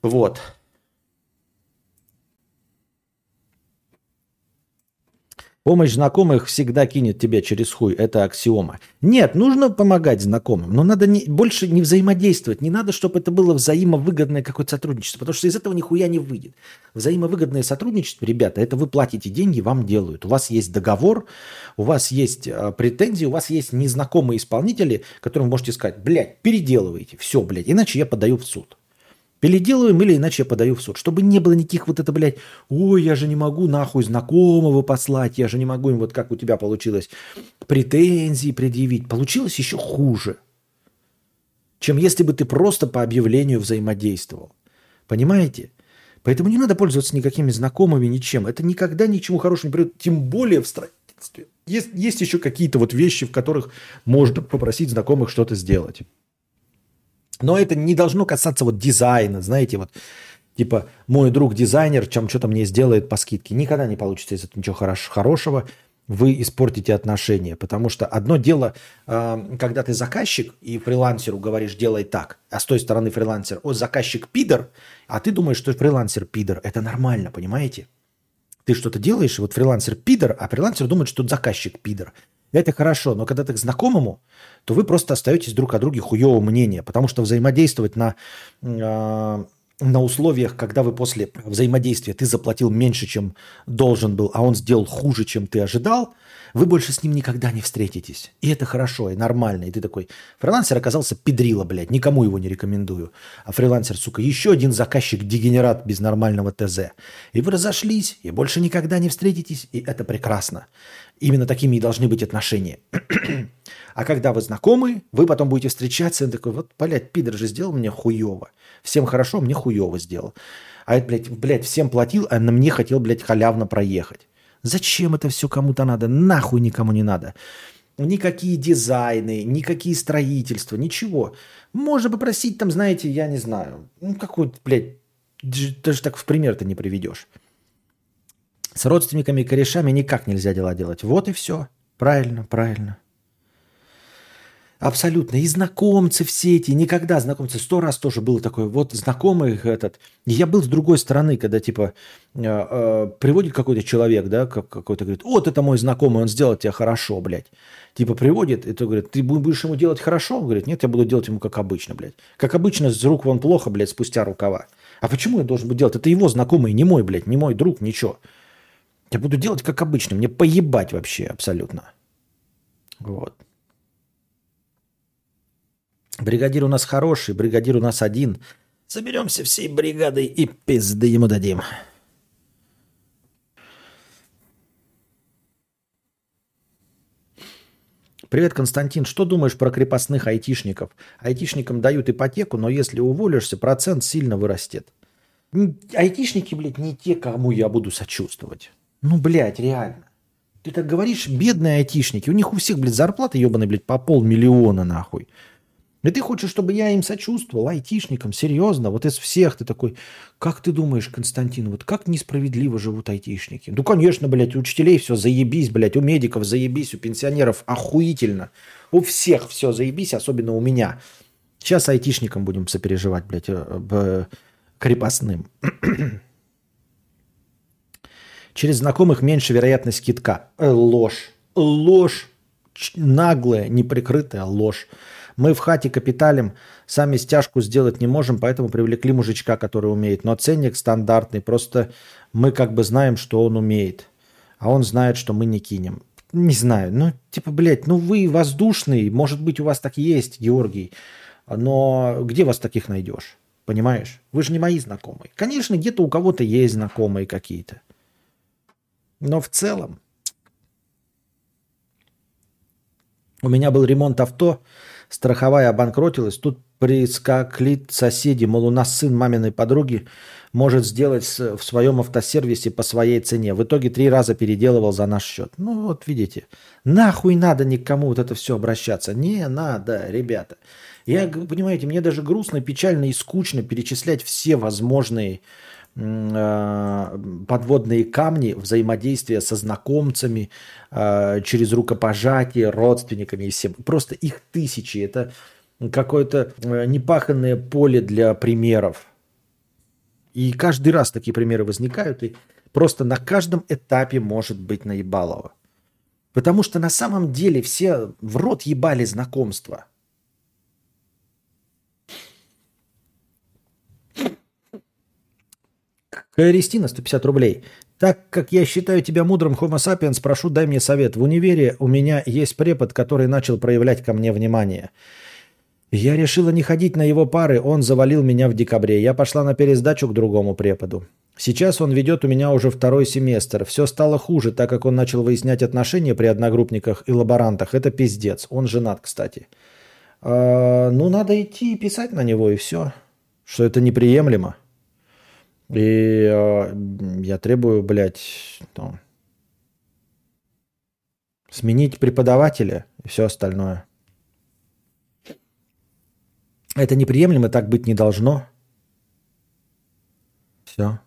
Вот. Помощь знакомых всегда кинет тебя через хуй. Это аксиома. Нет, нужно помогать знакомым, но надо не, больше не взаимодействовать. Не надо, чтобы это было взаимовыгодное какое-то сотрудничество, потому что из этого нихуя не выйдет. Взаимовыгодное сотрудничество, ребята, это вы платите деньги, вам делают. У вас есть договор, у вас есть э, претензии, у вас есть незнакомые исполнители, которым вы можете сказать, блядь, переделывайте, все, блядь, иначе я подаю в суд. Переделываем или иначе я подаю в суд. Чтобы не было никаких вот это, блядь, ой, я же не могу нахуй знакомого послать, я же не могу им, вот как у тебя получилось, претензии предъявить. Получилось еще хуже, чем если бы ты просто по объявлению взаимодействовал. Понимаете? Поэтому не надо пользоваться никакими знакомыми, ничем. Это никогда ни чему хорошему не приведет, тем более в строительстве. Есть, есть еще какие-то вот вещи, в которых можно попросить знакомых что-то сделать. Но это не должно касаться вот дизайна, знаете, вот типа мой друг дизайнер, чем что-то мне сделает по скидке. Никогда не получится из этого ничего хорош- хорошего. Вы испортите отношения, потому что одно дело, э, когда ты заказчик и фрилансеру говоришь делай так, а с той стороны фрилансер, о заказчик пидор, а ты думаешь, что фрилансер пидор, это нормально, понимаете? Ты что-то делаешь, и вот фрилансер пидор, а фрилансер думает, что заказчик пидор. Это хорошо, но когда ты к знакомому, то вы просто остаетесь друг о друге хуевого мнения, потому что взаимодействовать на, э, на условиях, когда вы после взаимодействия ты заплатил меньше, чем должен был, а он сделал хуже, чем ты ожидал, вы больше с ним никогда не встретитесь. И это хорошо, и нормально. И ты такой, фрилансер оказался педрила, блядь, никому его не рекомендую. А фрилансер, сука, еще один заказчик-дегенерат без нормального ТЗ. И вы разошлись, и больше никогда не встретитесь, и это прекрасно. Именно такими и должны быть отношения. А когда вы знакомы, вы потом будете встречаться, и такой, вот, блядь, пидор же сделал мне хуево. Всем хорошо, мне хуево сделал. А это, блядь, блядь, всем платил, а на мне хотел, блядь, халявно проехать. Зачем это все кому-то надо? Нахуй никому не надо. Никакие дизайны, никакие строительства, ничего. Можно попросить там, знаете, я не знаю, ну какой, блядь, даже так в пример-то не приведешь. С родственниками и корешами никак нельзя дела делать. Вот и все. Правильно, правильно. Абсолютно. И знакомцы все эти, никогда знакомцы, сто раз тоже было такое, вот знакомый этот. Я был с другой стороны, когда типа э, э, приводит какой-то человек, да, как, какой-то говорит, вот это мой знакомый, он сделал тебя хорошо, блядь. Типа приводит, и то говорит, ты будешь ему делать хорошо? Он говорит, нет, я буду делать ему как обычно, блядь. Как обычно, с рук вон плохо, блядь, спустя рукава. А почему я должен быть делать? Это его знакомый, не мой, блядь, не мой друг, ничего. Я буду делать как обычно, мне поебать вообще абсолютно. Вот. Бригадир у нас хороший, бригадир у нас один. Соберемся всей бригадой и пизды ему дадим. Привет, Константин. Что думаешь про крепостных айтишников? Айтишникам дают ипотеку, но если уволишься, процент сильно вырастет. Айтишники, блядь, не те, кому я буду сочувствовать. Ну, блядь, реально. Ты так говоришь, бедные айтишники. У них у всех, блядь, зарплата ебаная, блядь, по полмиллиона, нахуй. И ты хочешь, чтобы я им сочувствовал, айтишникам, серьезно? Вот из всех ты такой, как ты думаешь, Константин, вот как несправедливо живут айтишники? Ну, конечно, блядь, у учителей все заебись, блядь, у медиков заебись, у пенсионеров охуительно. У всех все заебись, особенно у меня. Сейчас айтишникам будем сопереживать, блядь, э, крепостным. [CLEARS THROAT] Через знакомых меньше вероятность китка. Э, ложь. Ложь. Наглая, неприкрытая ложь. Мы в хате капиталем, сами стяжку сделать не можем, поэтому привлекли мужичка, который умеет. Но ценник стандартный, просто мы как бы знаем, что он умеет. А он знает, что мы не кинем. Не знаю, ну типа, блядь, ну вы воздушный, может быть у вас так есть, Георгий, но где вас таких найдешь? Понимаешь? Вы же не мои знакомые. Конечно, где-то у кого-то есть знакомые какие-то. Но в целом... У меня был ремонт авто, страховая обанкротилась, тут прискакли соседи, мол, у нас сын маминой подруги может сделать в своем автосервисе по своей цене. В итоге три раза переделывал за наш счет. Ну вот видите, нахуй надо никому вот это все обращаться. Не надо, ребята. Я, понимаете, мне даже грустно, печально и скучно перечислять все возможные подводные камни взаимодействия со знакомцами, э, через рукопожатие, родственниками и всем. Просто их тысячи. Это какое-то э, непаханное поле для примеров. И каждый раз такие примеры возникают, и просто на каждом этапе может быть наебалово. Потому что на самом деле все в рот ебали знакомства – Кристина, 150 рублей. Так как я считаю тебя мудрым Homo sapiens, прошу, дай мне совет. В универе у меня есть препод, который начал проявлять ко мне внимание. Я решила не ходить на его пары, он завалил меня в декабре. Я пошла на пересдачу к другому преподу. Сейчас он ведет у меня уже второй семестр. Все стало хуже, так как он начал выяснять отношения при одногруппниках и лаборантах. Это пиздец. Он женат, кстати. А, ну, надо идти и писать на него, и все. Что это неприемлемо. И э, я требую, блядь, ну, сменить преподавателя и все остальное. Это неприемлемо, так быть не должно. Все.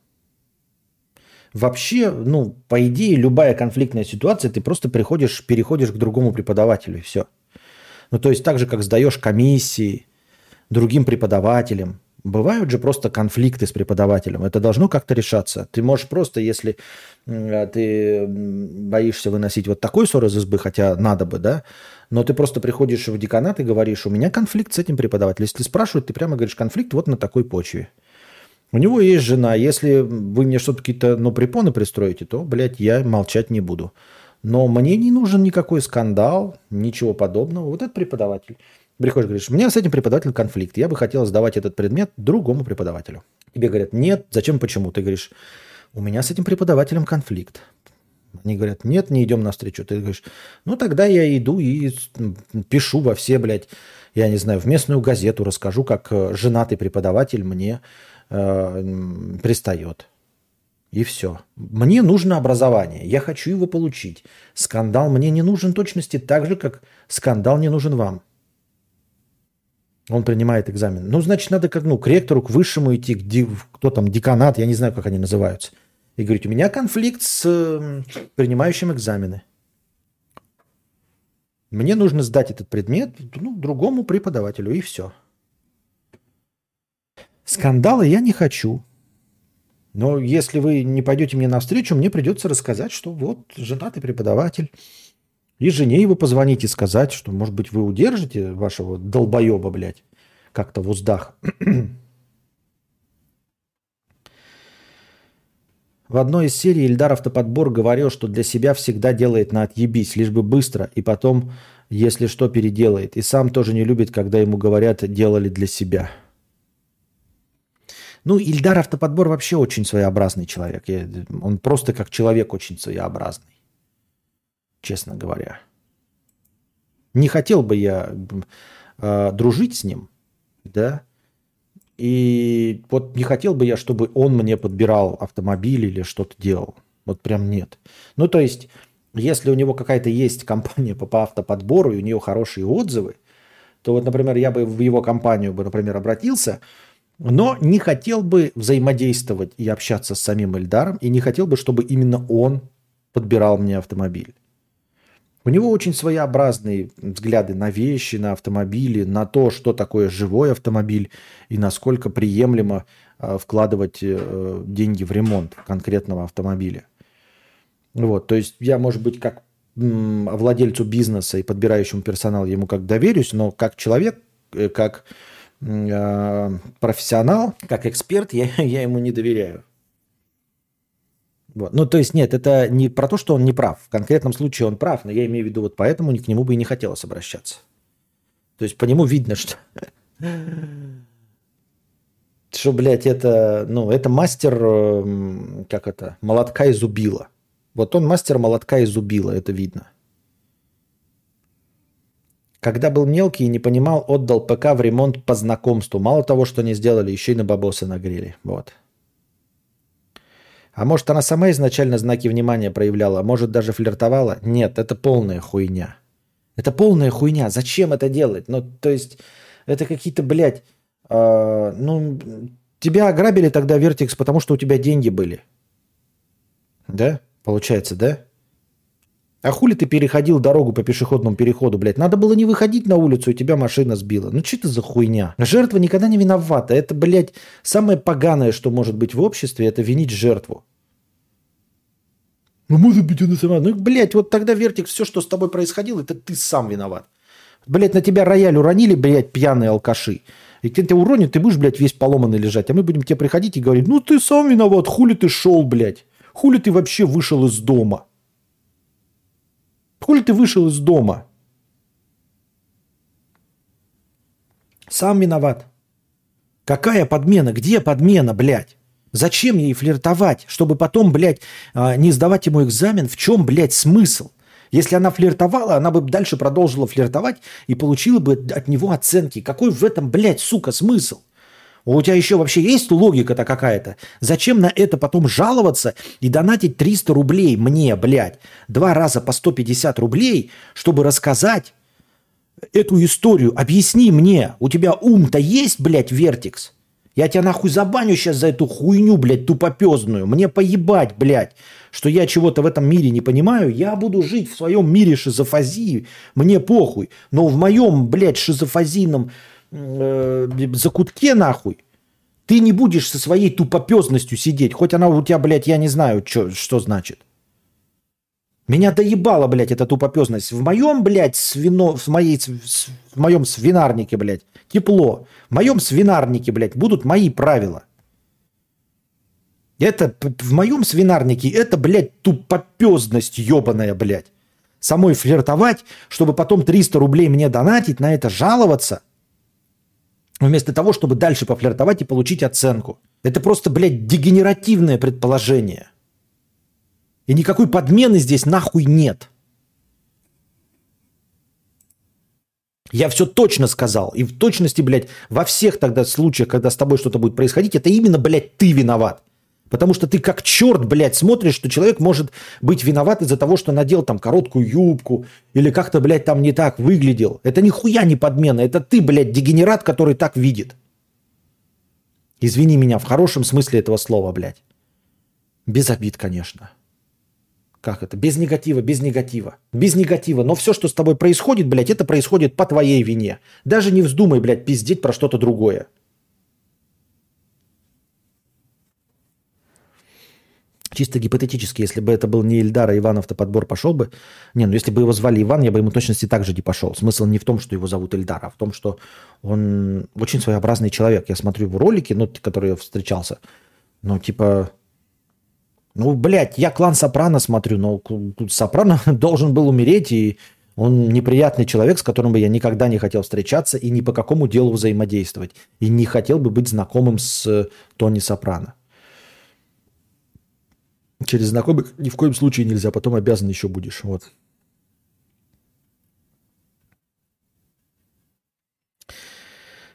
Вообще, ну, по идее, любая конфликтная ситуация, ты просто приходишь, переходишь к другому преподавателю и все. Ну, то есть так же, как сдаешь комиссии другим преподавателям, Бывают же просто конфликты с преподавателем. Это должно как-то решаться. Ты можешь просто, если ты боишься выносить вот такой ссор из избы, хотя надо бы, да, но ты просто приходишь в деканат и говоришь, у меня конфликт с этим преподавателем. Если спрашивают, ты прямо говоришь, конфликт вот на такой почве. У него есть жена. Если вы мне что-то какие-то ну, препоны пристроите, то, блядь, я молчать не буду. Но мне не нужен никакой скандал, ничего подобного. Вот этот преподаватель. Приходишь, говоришь, у меня с этим преподавателем конфликт, я бы хотел сдавать этот предмет другому преподавателю. Тебе говорят, нет, зачем, почему? Ты говоришь, у меня с этим преподавателем конфликт. Они говорят, нет, не идем навстречу. Ты говоришь, ну тогда я иду и пишу во все, блядь, я не знаю, в местную газету расскажу, как э, женатый преподаватель мне э, пристает. И все. Мне нужно образование. Я хочу его получить. Скандал мне не нужен точности так же, как скандал не нужен вам. Он принимает экзамен. Ну, значит, надо как, ну, к ректору, к высшему идти, к ди, кто там, деканат, я не знаю, как они называются. И говорить, у меня конфликт с э, принимающим экзамены. Мне нужно сдать этот предмет ну, другому преподавателю, и все. Скандалы я не хочу. Но если вы не пойдете мне навстречу, мне придется рассказать, что вот женатый преподаватель – и жене его позвонить и сказать, что, может быть, вы удержите вашего долбоеба, блядь, как-то в уздах. В одной из серий Ильдар Автоподбор говорил, что для себя всегда делает на отъебись, лишь бы быстро, и потом, если что, переделает. И сам тоже не любит, когда ему говорят, делали для себя. Ну, Ильдар Автоподбор вообще очень своеобразный человек. Он просто как человек очень своеобразный честно говоря. Не хотел бы я э, дружить с ним, да, и вот не хотел бы я, чтобы он мне подбирал автомобиль или что-то делал. Вот прям нет. Ну, то есть, если у него какая-то есть компания по, по автоподбору, и у нее хорошие отзывы, то вот, например, я бы в его компанию бы, например, обратился, но не хотел бы взаимодействовать и общаться с самим Эльдаром, и не хотел бы, чтобы именно он подбирал мне автомобиль. У него очень своеобразные взгляды на вещи, на автомобили, на то, что такое живой автомобиль и насколько приемлемо э, вкладывать э, деньги в ремонт конкретного автомобиля. Вот, то есть я, может быть, как владельцу бизнеса и подбирающему персонал ему как доверюсь, но как человек, э, как профессионал, как эксперт, я, [LAUGHS] я ему не доверяю. Вот. Ну, то есть, нет, это не про то, что он не прав. В конкретном случае он прав, но я имею в виду вот поэтому к нему бы и не хотелось обращаться. То есть, по нему видно, что... Что, блядь, это, ну, это мастер, эм, как это, молотка и зубила. Вот он мастер молотка и зубила, это видно. Когда был мелкий и не понимал, отдал ПК в ремонт по знакомству. Мало того, что не сделали, еще и на бабосы нагрели. Вот. А может, она сама изначально знаки внимания проявляла, а может, даже флиртовала? Нет, это полная хуйня. Это полная хуйня. Зачем это делать? Ну, то есть, это какие-то, блядь, э, ну, тебя ограбили тогда, Вертикс, потому что у тебя деньги были. Да? Получается, да? А хули ты переходил дорогу по пешеходному переходу, блядь? Надо было не выходить на улицу, и тебя машина сбила. Ну, что это за хуйня? Жертва никогда не виновата. Это, блядь, самое поганое, что может быть в обществе, это винить жертву. Ну, может быть, она сама. Ну, блядь, вот тогда, Вертик, все, что с тобой происходило, это ты сам виноват. Блядь, на тебя рояль уронили, блядь, пьяные алкаши. И тебя уронят, ты будешь, блядь, весь поломанный лежать. А мы будем тебе приходить и говорить, ну, ты сам виноват, хули ты шел, блядь. Хули ты вообще вышел из дома. Хули ты вышел из дома? Сам виноват. Какая подмена? Где подмена, блядь? Зачем ей флиртовать? Чтобы потом, блядь, а, не сдавать ему экзамен? В чем, блядь, смысл? Если она флиртовала, она бы дальше продолжила флиртовать и получила бы от него оценки. Какой в этом, блядь, сука, смысл? У тебя еще вообще есть логика-то какая-то? Зачем на это потом жаловаться и донатить 300 рублей мне, блядь, два раза по 150 рублей, чтобы рассказать эту историю? Объясни мне, у тебя ум-то есть, блядь, вертикс? Я тебя нахуй забаню сейчас за эту хуйню, блядь, тупопезную. Мне поебать, блядь, что я чего-то в этом мире не понимаю. Я буду жить в своем мире шизофазии. Мне похуй. Но в моем, блядь, шизофазийном э, закутке, нахуй, ты не будешь со своей тупопезностью сидеть. Хоть она у тебя, блядь, я не знаю, чё, что значит. Меня доебала, блядь, эта тупопезность. В моем, блядь, свино, в, моей, в моем свинарнике, блядь, тепло. В моем свинарнике, блядь, будут мои правила. Это в моем свинарнике, это, блядь, тупопезность ебаная, блядь. Самой флиртовать, чтобы потом 300 рублей мне донатить, на это жаловаться. Вместо того, чтобы дальше пофлиртовать и получить оценку. Это просто, блядь, дегенеративное предположение. И никакой подмены здесь нахуй нет. Я все точно сказал. И в точности, блядь, во всех тогда случаях, когда с тобой что-то будет происходить, это именно, блядь, ты виноват. Потому что ты как черт, блядь, смотришь, что человек может быть виноват из-за того, что надел там короткую юбку или как-то, блядь, там не так выглядел. Это нихуя не подмена. Это ты, блядь, дегенерат, который так видит. Извини меня, в хорошем смысле этого слова, блядь. Без обид, конечно. Как это? Без негатива, без негатива. Без негатива. Но все, что с тобой происходит, блядь, это происходит по твоей вине. Даже не вздумай, блядь, пиздеть про что-то другое. Чисто гипотетически, если бы это был не Ильдар, а Иванов, то подбор пошел бы. Не, ну если бы его звали Иван, я бы ему точности так же не пошел. Смысл не в том, что его зовут Ильдар, а в том, что он очень своеобразный человек. Я смотрю его ролики, ну, которые встречался. Ну, типа, ну, блядь, я клан Сопрано смотрю, но Сопрано [LAUGHS] должен был умереть, и он неприятный человек, с которым бы я никогда не хотел встречаться и ни по какому делу взаимодействовать. И не хотел бы быть знакомым с Тони Сопрано. Через знакомых ни в коем случае нельзя, потом обязан еще будешь. Вот.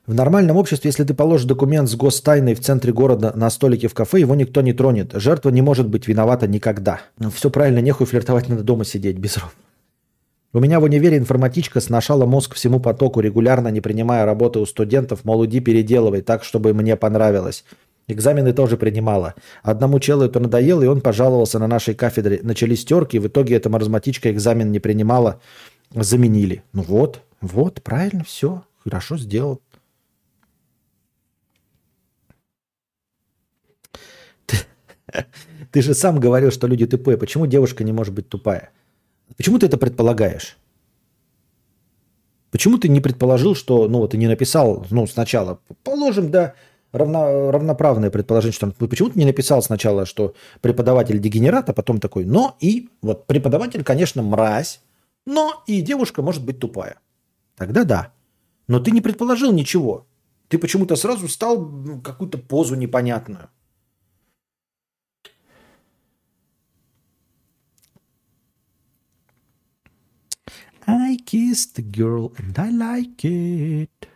В нормальном обществе, если ты положишь документ с гостайной в центре города на столике в кафе, его никто не тронет. Жертва не может быть виновата никогда. Ну, Все правильно, нехуй флиртовать, надо дома сидеть без ров. У меня в универе информатичка сношала мозг всему потоку, регулярно не принимая работы у студентов, мол, иди переделывай так, чтобы мне понравилось. Экзамены тоже принимала. Одному челу это надоело, и он пожаловался на нашей кафедре. Начались терки, и в итоге эта маразматичка экзамен не принимала, заменили. Ну вот, вот, правильно, все, хорошо сделал. [LAUGHS] Ты же сам говорил, что люди тупые. Почему девушка не может быть тупая? Почему ты это предполагаешь? Почему ты не предположил, что, ну и не написал, ну, сначала, положим, да, равно, равноправное предположение, что почему ты не написал сначала, что преподаватель дегенерат, а потом такой, но и, вот, преподаватель, конечно, мразь, но и девушка может быть тупая. Тогда да. Но ты не предположил ничего. Ты почему-то сразу стал ну, какую-то позу непонятную. I kissed the girl and I like it.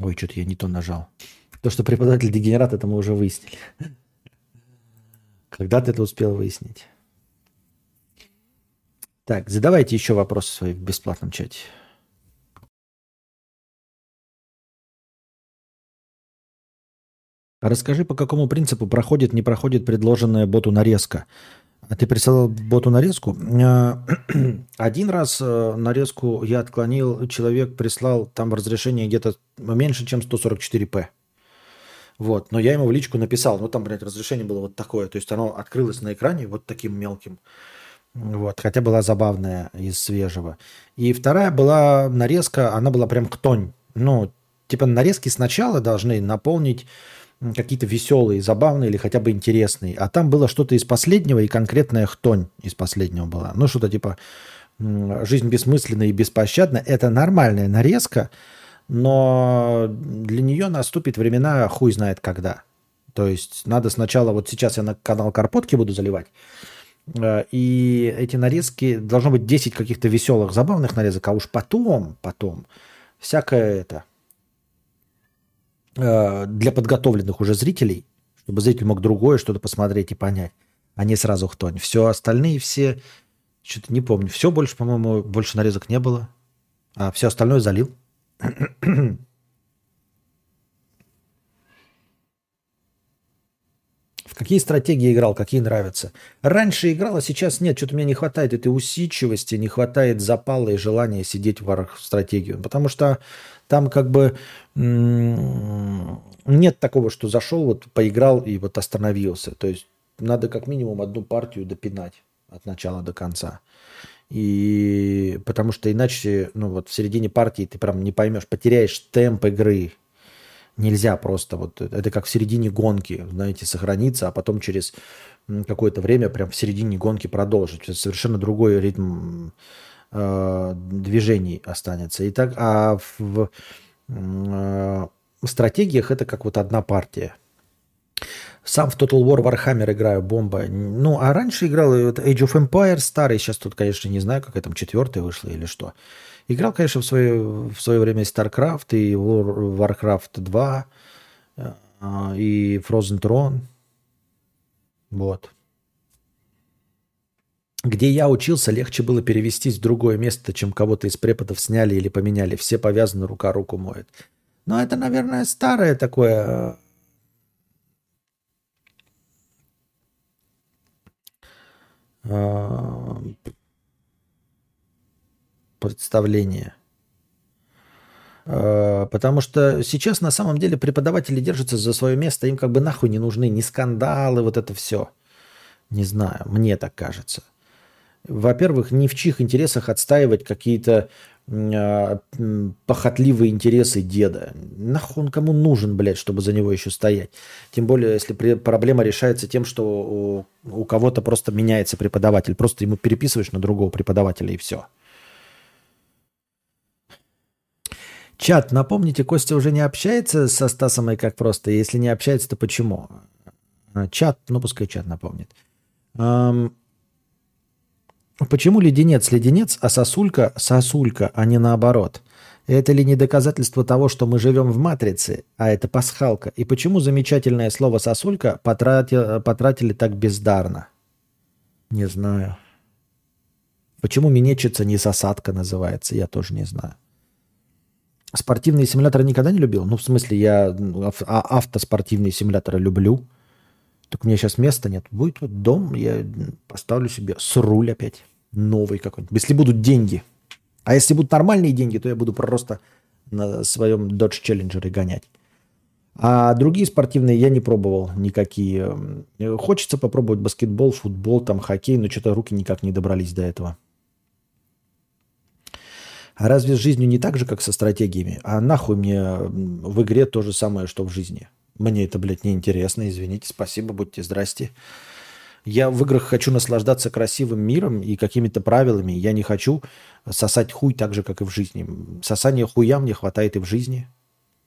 Ой, что-то я не то нажал. То, что преподаватель дегенерат, это мы уже выяснили. Когда ты это успел выяснить? Так, задавайте еще вопросы свои в бесплатном чате. Расскажи, по какому принципу проходит, не проходит предложенная боту нарезка. А ты присылал боту нарезку? Э, [CLEARS THROAT] один раз э, нарезку я отклонил, человек прислал там разрешение где-то меньше, чем 144p. Вот, но я ему в личку написал, ну там, блядь, разрешение было вот такое, то есть оно открылось на экране вот таким мелким. Вот, хотя была забавная из свежего. И вторая была нарезка, она была прям ктонь. Ну, типа нарезки сначала должны наполнить какие-то веселые, забавные или хотя бы интересные. А там было что-то из последнего, и конкретная хтонь из последнего была. Ну, что-то типа «Жизнь бессмысленна и беспощадна». Это нормальная нарезка, но для нее наступит времена хуй знает когда. То есть надо сначала, вот сейчас я на канал Карпотки буду заливать, э, и эти нарезки, должно быть 10 каких-то веселых, забавных нарезок, а уж потом, потом, всякое это, для подготовленных уже зрителей, чтобы зритель мог другое что-то посмотреть и понять, а не сразу хтонь. Все остальные все, что-то не помню, все больше, по-моему, больше нарезок не было, а все остальное залил. В какие стратегии играл, какие нравятся? Раньше играл, а сейчас нет. Что-то мне не хватает этой усидчивости, не хватает запала и желания сидеть в стратегию. Потому что там как бы нет такого, что зашел, вот поиграл и вот остановился. То есть надо как минимум одну партию допинать от начала до конца. И потому что иначе, ну вот в середине партии ты прям не поймешь, потеряешь темп игры. Нельзя просто вот, это как в середине гонки, знаете, сохраниться, а потом через какое-то время прям в середине гонки продолжить. Это совершенно другой ритм э, движений останется. И так, а в э, стратегиях это как вот одна партия. Сам в Total War Warhammer играю, бомба. Ну, а раньше играл Age of Empires старый, сейчас тут, конечно, не знаю, какая там четвертая вышла или что. Играл, конечно, в свое, в свое время StarCraft и Warcraft 2 э, и Frozen Throne. Вот. Где я учился, легче было перевестись в другое место, чем кого-то из преподов сняли или поменяли. Все повязаны, рука руку моет. Но это, наверное, старое такое э, представление. Э, потому что сейчас на самом деле преподаватели держатся за свое место, им как бы нахуй не нужны ни скандалы, вот это все. Не знаю, мне так кажется во-первых, ни в чьих интересах отстаивать какие-то э, похотливые интересы деда. Нахуй он кому нужен, блядь, чтобы за него еще стоять? Тем более, если проблема решается тем, что у, у кого-то просто меняется преподаватель. Просто ему переписываешь на другого преподавателя и все. Чат, напомните, Костя уже не общается со Стасом и как просто? Если не общается, то почему? Чат, ну пускай чат напомнит. Почему леденец леденец, а сосулька сосулька, а не наоборот? Это ли не доказательство того, что мы живем в матрице, а это пасхалка? И почему замечательное слово сосулька потратили, потратили так бездарно? Не знаю. Почему минетчица не сосадка называется, я тоже не знаю. Спортивные симуляторы никогда не любил? Ну, в смысле, я а, автоспортивные симуляторы люблю. Так у меня сейчас места нет. Будет вот дом, я поставлю себе с руль опять. Новый какой-нибудь. Если будут деньги. А если будут нормальные деньги, то я буду просто на своем Dodge Challenger гонять. А другие спортивные я не пробовал никакие. Хочется попробовать баскетбол, футбол, там хоккей, но что-то руки никак не добрались до этого. А разве с жизнью не так же, как со стратегиями? А нахуй мне в игре то же самое, что в жизни? Мне это, блядь, неинтересно, извините, спасибо, будьте здрасте. Я в играх хочу наслаждаться красивым миром и какими-то правилами. Я не хочу сосать хуй так же, как и в жизни. Сосания хуя мне хватает и в жизни.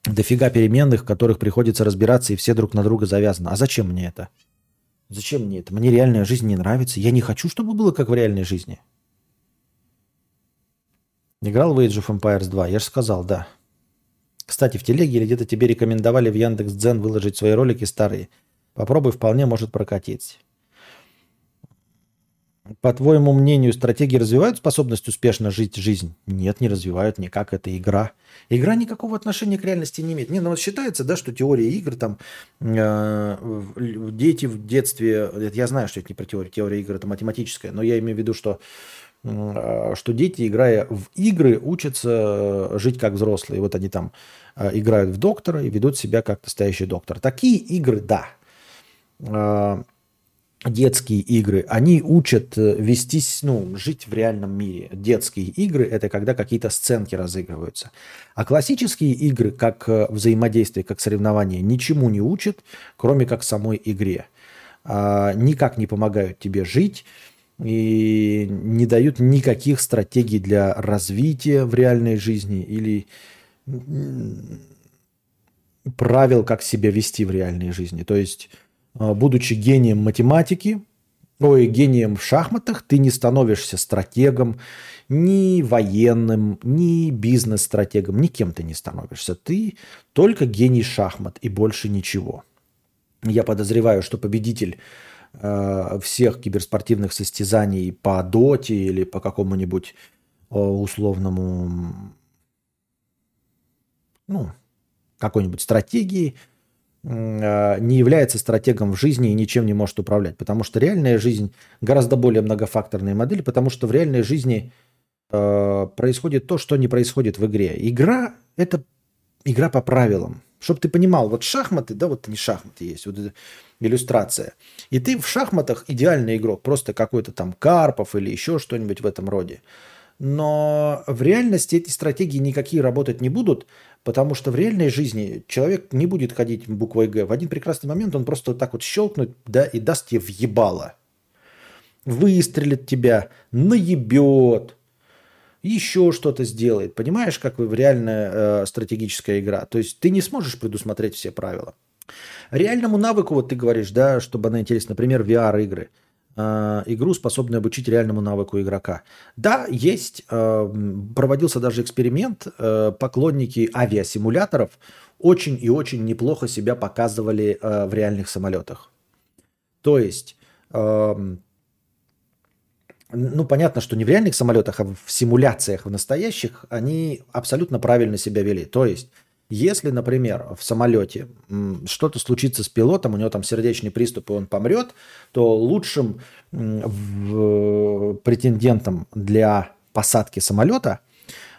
Дофига переменных, которых приходится разбираться, и все друг на друга завязаны. А зачем мне это? Зачем мне это? Мне реальная жизнь не нравится. Я не хочу, чтобы было как в реальной жизни. Играл в Age of Empires 2? Я же сказал, да. Кстати, в телеге или где-то тебе рекомендовали в Яндекс Дзен выложить свои ролики старые. Попробуй, вполне может прокатить. По твоему мнению, стратегии развивают способность успешно жить жизнь? Нет, не развивают никак. Это игра. Игра никакого отношения к реальности не имеет. Не, ну вот считается, да, что теория игр, там, э, дети в детстве, я знаю, что это не про теорию, теория игр это математическая, но я имею в виду, что что дети, играя в игры, учатся э, жить как взрослые. Вот они там э, играют в доктора и ведут себя как настоящий доктор. Такие игры, да. А, детские игры, они учат э, вестись, ну, жить в реальном мире. Детские игры – это когда какие-то сценки разыгрываются. А классические игры, как взаимодействие, как соревнование, ничему не учат, кроме как самой игре. А, никак не помогают тебе жить, и не дают никаких стратегий для развития в реальной жизни или правил, как себя вести в реальной жизни. То есть, а, будучи гением математики, ой, гением в шахматах, ты не становишься стратегом, ни военным, ни бизнес-стратегом, никем ты не становишься. Ты только гений шахмат и больше ничего. Я подозреваю, что победитель всех киберспортивных состязаний по доте или по какому-нибудь э, условному, ну, какой-нибудь стратегии, э, не является стратегом в жизни и ничем не может управлять. Потому что реальная жизнь гораздо более многофакторная модель, потому что в реальной жизни происходит то, что не происходит в игре. Игра – это игра по правилам. Чтобы ты понимал, вот шахматы, да, вот не шахматы есть, вот иллюстрация. И ты в шахматах идеальный игрок, просто какой-то там Карпов или еще что-нибудь в этом роде. Но в реальности эти стратегии никакие работать не будут, потому что в реальной жизни человек не будет ходить буквой «Г». В один прекрасный момент он просто вот так вот щелкнет да, и даст тебе въебало. Выстрелит тебя, наебет, еще что-то сделает. Понимаешь, как в реальная э, стратегическая игра? То есть ты не сможешь предусмотреть все правила. Реальному навыку, вот ты говоришь, да, чтобы она интересна, например, VR-игры. Э, игру, способную обучить реальному навыку игрока. Да, есть, э, проводился даже эксперимент, э, поклонники авиасимуляторов очень и очень неплохо себя показывали э, в реальных самолетах. То есть... Э, ну, понятно, что не в реальных самолетах, а в симуляциях, в настоящих, они абсолютно правильно себя вели. То есть, если, например, в самолете что-то случится с пилотом, у него там сердечный приступ, и он помрет, то лучшим претендентом для посадки самолета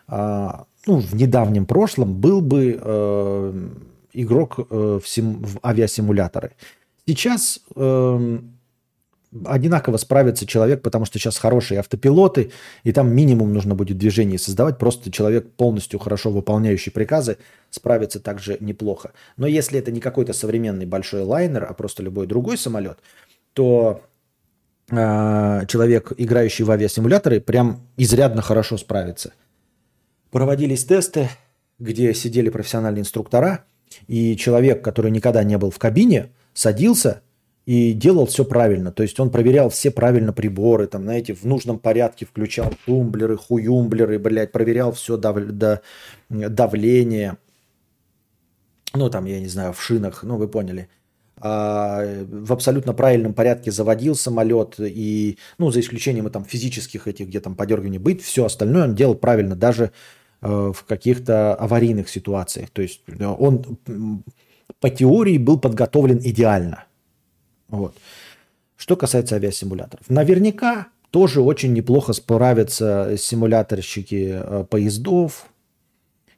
а, ну, в недавнем прошлом был бы э, игрок э, в, сим, в авиасимуляторы. Сейчас эм, одинаково справится человек, потому что сейчас хорошие автопилоты, и там минимум нужно будет движение создавать. Просто человек, полностью хорошо выполняющий приказы, справится также неплохо. Но если это не какой-то современный большой лайнер, а просто любой другой самолет, то э, человек, играющий в авиасимуляторы, прям изрядно хорошо справится. Проводились тесты, где сидели профессиональные инструктора, и человек, который никогда не был в кабине, садился – и делал все правильно. То есть он проверял все правильно приборы, там, знаете, в нужном порядке включал тумблеры, хуюмблеры, блядь, проверял все дав... до... давление. Ну, там, я не знаю, в шинах, ну, вы поняли. А, в абсолютно правильном порядке заводил самолет, и, ну, за исключением там физических этих, где там подергиваний быть, все остальное он делал правильно, даже э, в каких-то аварийных ситуациях. То есть э, он по теории был подготовлен идеально – вот. Что касается авиасимуляторов. Наверняка тоже очень неплохо справятся симуляторщики э, поездов,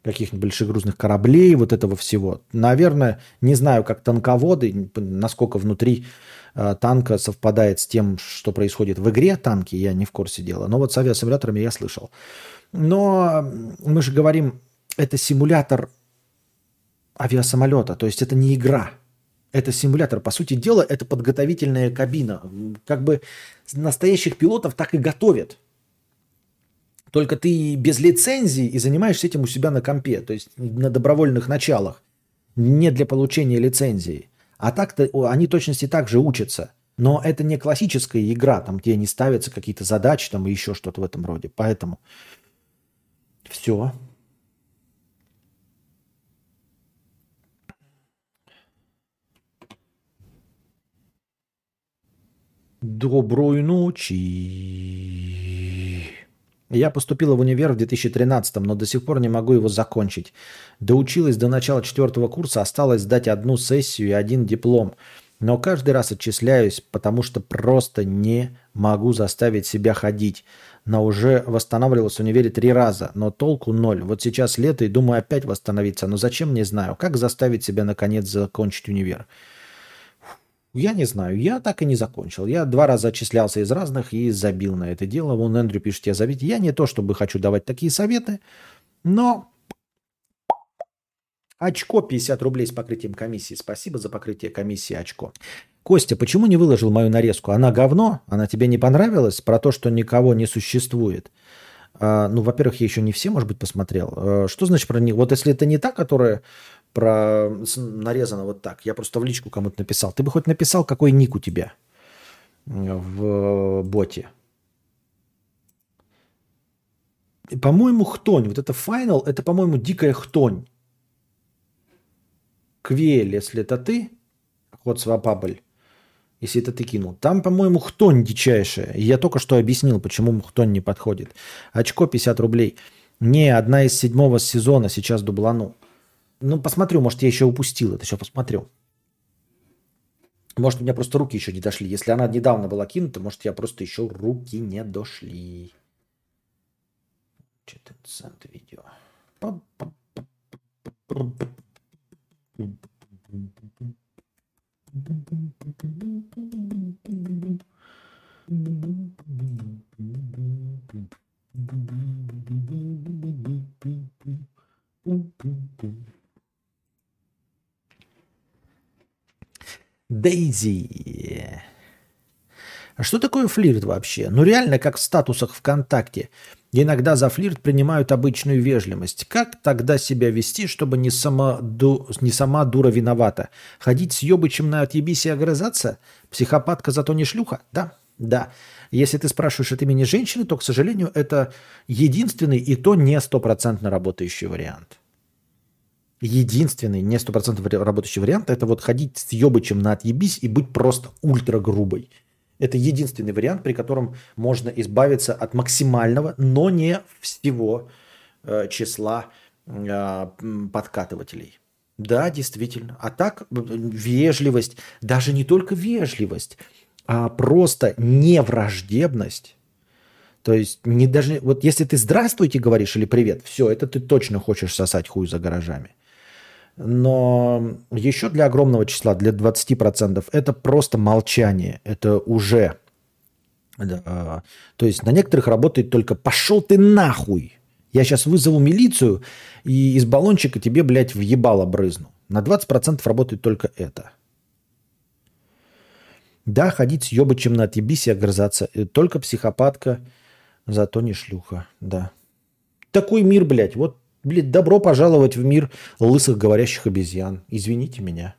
каких-нибудь больших грузных кораблей, вот этого всего. Наверное, не знаю, как танководы, насколько внутри э, танка совпадает с тем, что происходит в игре танки, я не в курсе дела. Но вот с авиасимуляторами я слышал. Но мы же говорим, это симулятор авиасамолета, то есть это не игра – это симулятор. По сути дела, это подготовительная кабина. Как бы настоящих пилотов так и готовят. Только ты без лицензии и занимаешься этим у себя на компе, то есть на добровольных началах, не для получения лицензии. А так-то они точности так же учатся. Но это не классическая игра, там, где не ставятся какие-то задачи там, и еще что-то в этом роде. Поэтому все. Доброй ночи. Я поступила в универ в 2013, но до сих пор не могу его закончить. Доучилась до начала четвертого курса, осталось сдать одну сессию и один диплом. Но каждый раз отчисляюсь, потому что просто не могу заставить себя ходить. Но уже восстанавливался в универе три раза, но толку ноль. Вот сейчас лето и думаю опять восстановиться, но зачем, не знаю. Как заставить себя наконец закончить универ? Я не знаю, я так и не закончил. Я два раза отчислялся из разных и забил на это дело. Вон Эндрю пишет, тебя зовите. Я не то, чтобы хочу давать такие советы, но очко 50 рублей с покрытием комиссии. Спасибо за покрытие комиссии очко. Костя, почему не выложил мою нарезку? Она говно? Она тебе не понравилась? Про то, что никого не существует? А, ну, во-первых, я еще не все, может быть, посмотрел. А, что значит про них? Вот если это не та, которая про нарезано вот так. Я просто в личку кому-то написал. Ты бы хоть написал, какой ник у тебя в боте. По-моему, хтонь. Вот это финал, это, по-моему, дикая хтонь. Квель, если это ты, ход свапабль, если это ты кинул. Там, по-моему, хтонь дичайшая. Я только что объяснил, почему хтонь не подходит. Очко 50 рублей. Не, одна из седьмого сезона, сейчас дублану. Ну, посмотрю, может, я еще упустил это, еще посмотрю. Может, у меня просто руки еще не дошли. Если она недавно была кинута, может, я просто еще руки не дошли. Что-то цент видео. Дейзи. А что такое флирт вообще? Ну реально, как в статусах ВКонтакте. Иногда за флирт принимают обычную вежливость. Как тогда себя вести, чтобы не сама, ду, не сама дура виновата? Ходить с ёбычем на отъебись и огрызаться? Психопатка зато не шлюха? Да, да. Если ты спрашиваешь от имени женщины, то, к сожалению, это единственный и то не стопроцентно работающий вариант единственный, не стопроцентно работающий вариант, это вот ходить с ебычем на отъебись и быть просто ультра грубой. Это единственный вариант, при котором можно избавиться от максимального, но не всего э, числа э, подкатывателей. Да, действительно. А так вежливость, даже не только вежливость, а просто невраждебность. То есть не даже вот если ты здравствуйте говоришь или привет, все, это ты точно хочешь сосать хуй за гаражами. Но еще для огромного числа, для 20%, это просто молчание. Это уже... То есть на некоторых работает только «пошел ты нахуй». Я сейчас вызову милицию и из баллончика тебе, блядь, въебало брызну. На 20% работает только это. Да, ходить с ёбычем на отъебись и огрызаться. Только психопатка, зато не шлюха. Да. Такой мир, блядь. Вот Блин, добро пожаловать в мир лысых говорящих обезьян. Извините меня.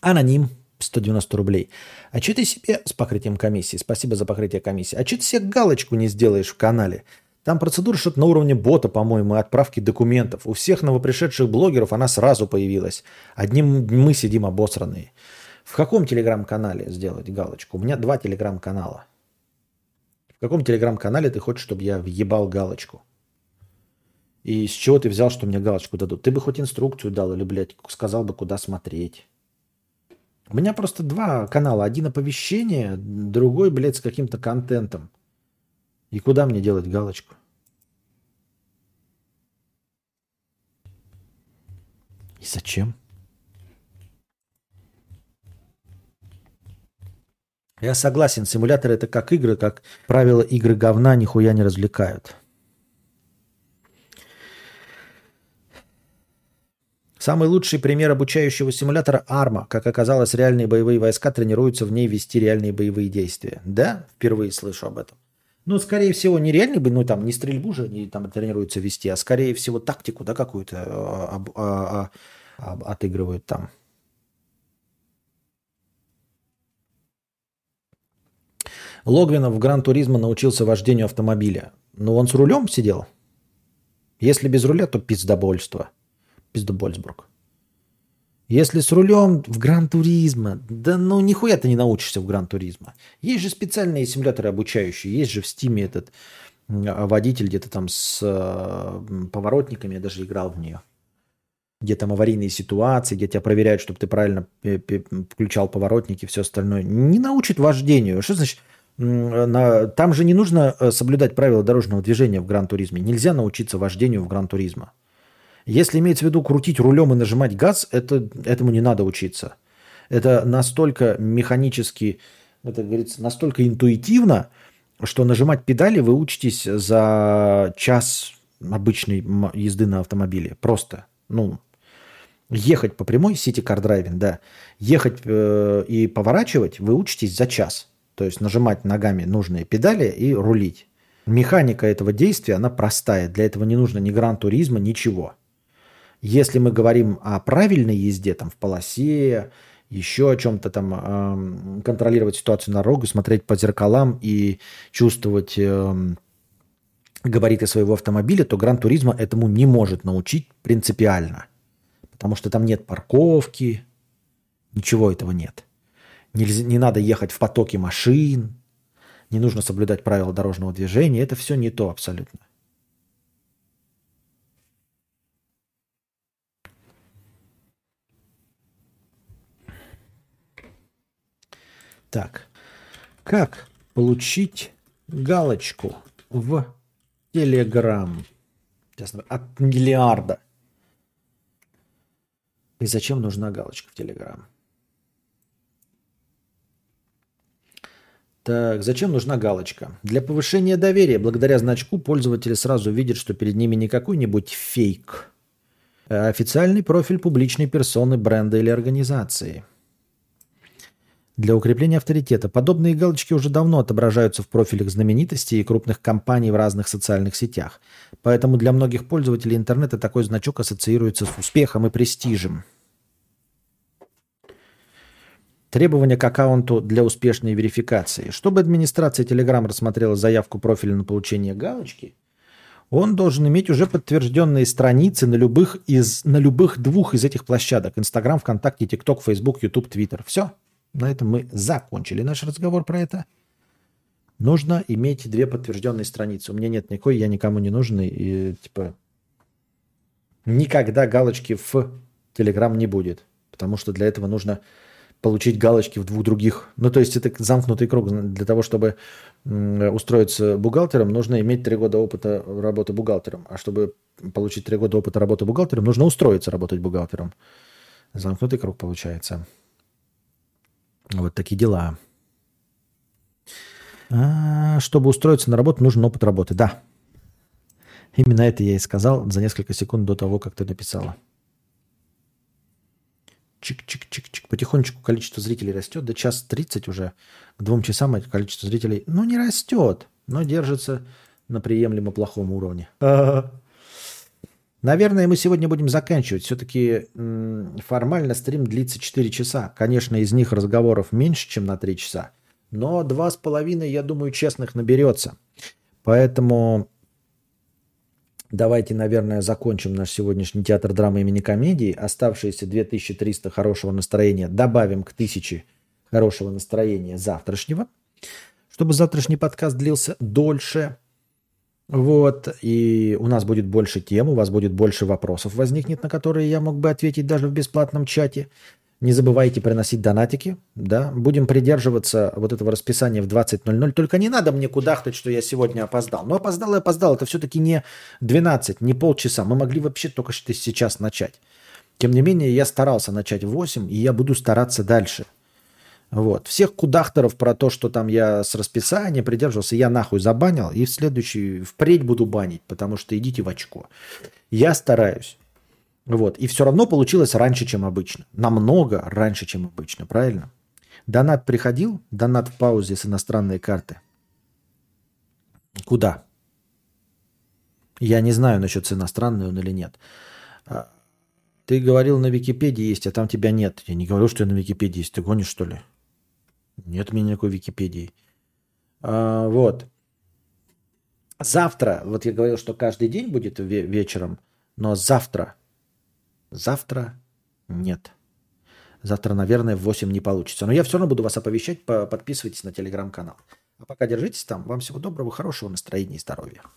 Аноним 190 рублей. А что ты себе с покрытием комиссии? Спасибо за покрытие комиссии. А что ты себе галочку не сделаешь в канале? Там процедура что-то на уровне бота, по-моему, отправки документов. У всех новопришедших блогеров она сразу появилась. Одним мы сидим обосранные. В каком телеграм-канале сделать галочку? У меня два телеграм-канала. Каком телеграм-канале ты хочешь, чтобы я въебал галочку? И с чего ты взял, что мне галочку дадут? Ты бы хоть инструкцию дал или, блядь, сказал бы, куда смотреть. У меня просто два канала. Один оповещение, другой, блядь, с каким-то контентом. И куда мне делать галочку? И зачем? Я согласен, симуляторы это как игры, как правило, игры говна нихуя не развлекают. Самый лучший пример обучающего симулятора Арма. Как оказалось, реальные боевые войска тренируются в ней вести реальные боевые действия. Да, впервые слышу об этом. Ну, скорее всего, не реальный бы, ну, там, не стрельбу же они там тренируются вести, а скорее всего тактику, да, какую-то а, а, а, отыгрывают там. Логвинов в Гран-туризмо научился вождению автомобиля. Но он с рулем сидел? Если без руля, то пиздобольство пиздобольсбург. Если с рулем в Гран-туризма, да ну нихуя ты не научишься в Гран-туризма. Есть же специальные симуляторы обучающие, есть же в Стиме этот водитель где-то там с э, поворотниками, я даже играл в нее. Где там аварийные ситуации, где тебя проверяют, чтобы ты правильно включал поворотники и все остальное. Не научит вождению. Что значит? Там же не нужно э, соблюдать правила дорожного движения в Гран-туризме. Нельзя научиться вождению в Гран-туризма. Если имеется в виду крутить рулем и нажимать газ, это, этому не надо учиться. Это настолько механически, это говорится, настолько интуитивно, что нажимать педали вы учитесь за час обычной езды на автомобиле. Просто, ну, ехать по прямой, Driving, да, ехать э, и поворачивать вы учитесь за час. То есть нажимать ногами нужные педали и рулить. Механика этого действия, она простая. Для этого не нужно ни гран-туризма, ничего. Если мы говорим о правильной езде, там в полосе, еще о чем-то там, э, контролировать ситуацию на дорогу, смотреть по зеркалам и чувствовать э, габариты своего автомобиля, то Гран-туризма этому не может научить принципиально. Потому что там нет парковки, ничего этого нет. Нельзя, не надо ехать в потоке машин, не нужно соблюдать правила дорожного движения. Это все не то абсолютно. Так, как получить галочку в Телеграм? От миллиарда. И зачем нужна галочка в Телеграм? Так, зачем нужна галочка? Для повышения доверия. Благодаря значку пользователи сразу видят, что перед ними не какой-нибудь фейк, а официальный профиль публичной персоны, бренда или организации – для укрепления авторитета. Подобные галочки уже давно отображаются в профилях знаменитостей и крупных компаний в разных социальных сетях. Поэтому для многих пользователей интернета такой значок ассоциируется с успехом и престижем. Требования к аккаунту для успешной верификации. Чтобы администрация Telegram рассмотрела заявку профиля на получение галочки, он должен иметь уже подтвержденные страницы на любых, из, на любых двух из этих площадок. Инстаграм, ВКонтакте, ТикТок, Фейсбук, Ютуб, Твиттер. Все. На этом мы закончили наш разговор про это. Нужно иметь две подтвержденные страницы. У меня нет никакой, я никому не нужен. И типа никогда галочки в Telegram не будет. Потому что для этого нужно получить галочки в двух других. Ну, то есть это замкнутый круг. Для того, чтобы устроиться бухгалтером, нужно иметь три года опыта работы бухгалтером. А чтобы получить три года опыта работы бухгалтером, нужно устроиться работать бухгалтером. Замкнутый круг получается. Вот такие дела. А, чтобы устроиться на работу, нужен опыт работы. Да. Именно это я и сказал за несколько секунд до того, как ты написала. Чик-чик-чик-чик. Потихонечку количество зрителей растет. До час 30 уже. К двум часам это количество зрителей, ну, не растет, но держится на приемлемо плохом уровне. Наверное, мы сегодня будем заканчивать. Все-таки формально стрим длится 4 часа. Конечно, из них разговоров меньше, чем на 3 часа. Но два с половиной, я думаю, честных наберется. Поэтому давайте, наверное, закончим наш сегодняшний театр драмы имени комедии. Оставшиеся 2300 хорошего настроения добавим к 1000 хорошего настроения завтрашнего, чтобы завтрашний подкаст длился дольше. Вот, и у нас будет больше тем, у вас будет больше вопросов возникнет, на которые я мог бы ответить даже в бесплатном чате. Не забывайте приносить донатики, да. Будем придерживаться вот этого расписания в 20.00. Только не надо мне кудахтать, что я сегодня опоздал. Но опоздал и опоздал. Это все-таки не 12, не полчаса. Мы могли вообще только что сейчас начать. Тем не менее, я старался начать в 8, и я буду стараться дальше. Вот. Всех кудахтеров про то, что там я с расписания придерживался, я нахуй забанил. И в следующий, впредь буду банить, потому что идите в очко. Я стараюсь. Вот. И все равно получилось раньше, чем обычно. Намного раньше, чем обычно, правильно? Донат приходил, донат в паузе с иностранной карты. Куда? Я не знаю насчет с иностранной он или нет. А, ты говорил, на Википедии есть, а там тебя нет. Я не говорю, что я на Википедии есть. Ты гонишь, что ли? Нет у меня никакой Википедии. А, вот. Завтра, вот я говорил, что каждый день будет вечером, но завтра, завтра нет. Завтра, наверное, в 8 не получится. Но я все равно буду вас оповещать, подписывайтесь на телеграм-канал. А пока держитесь там. Вам всего доброго, хорошего настроения и здоровья.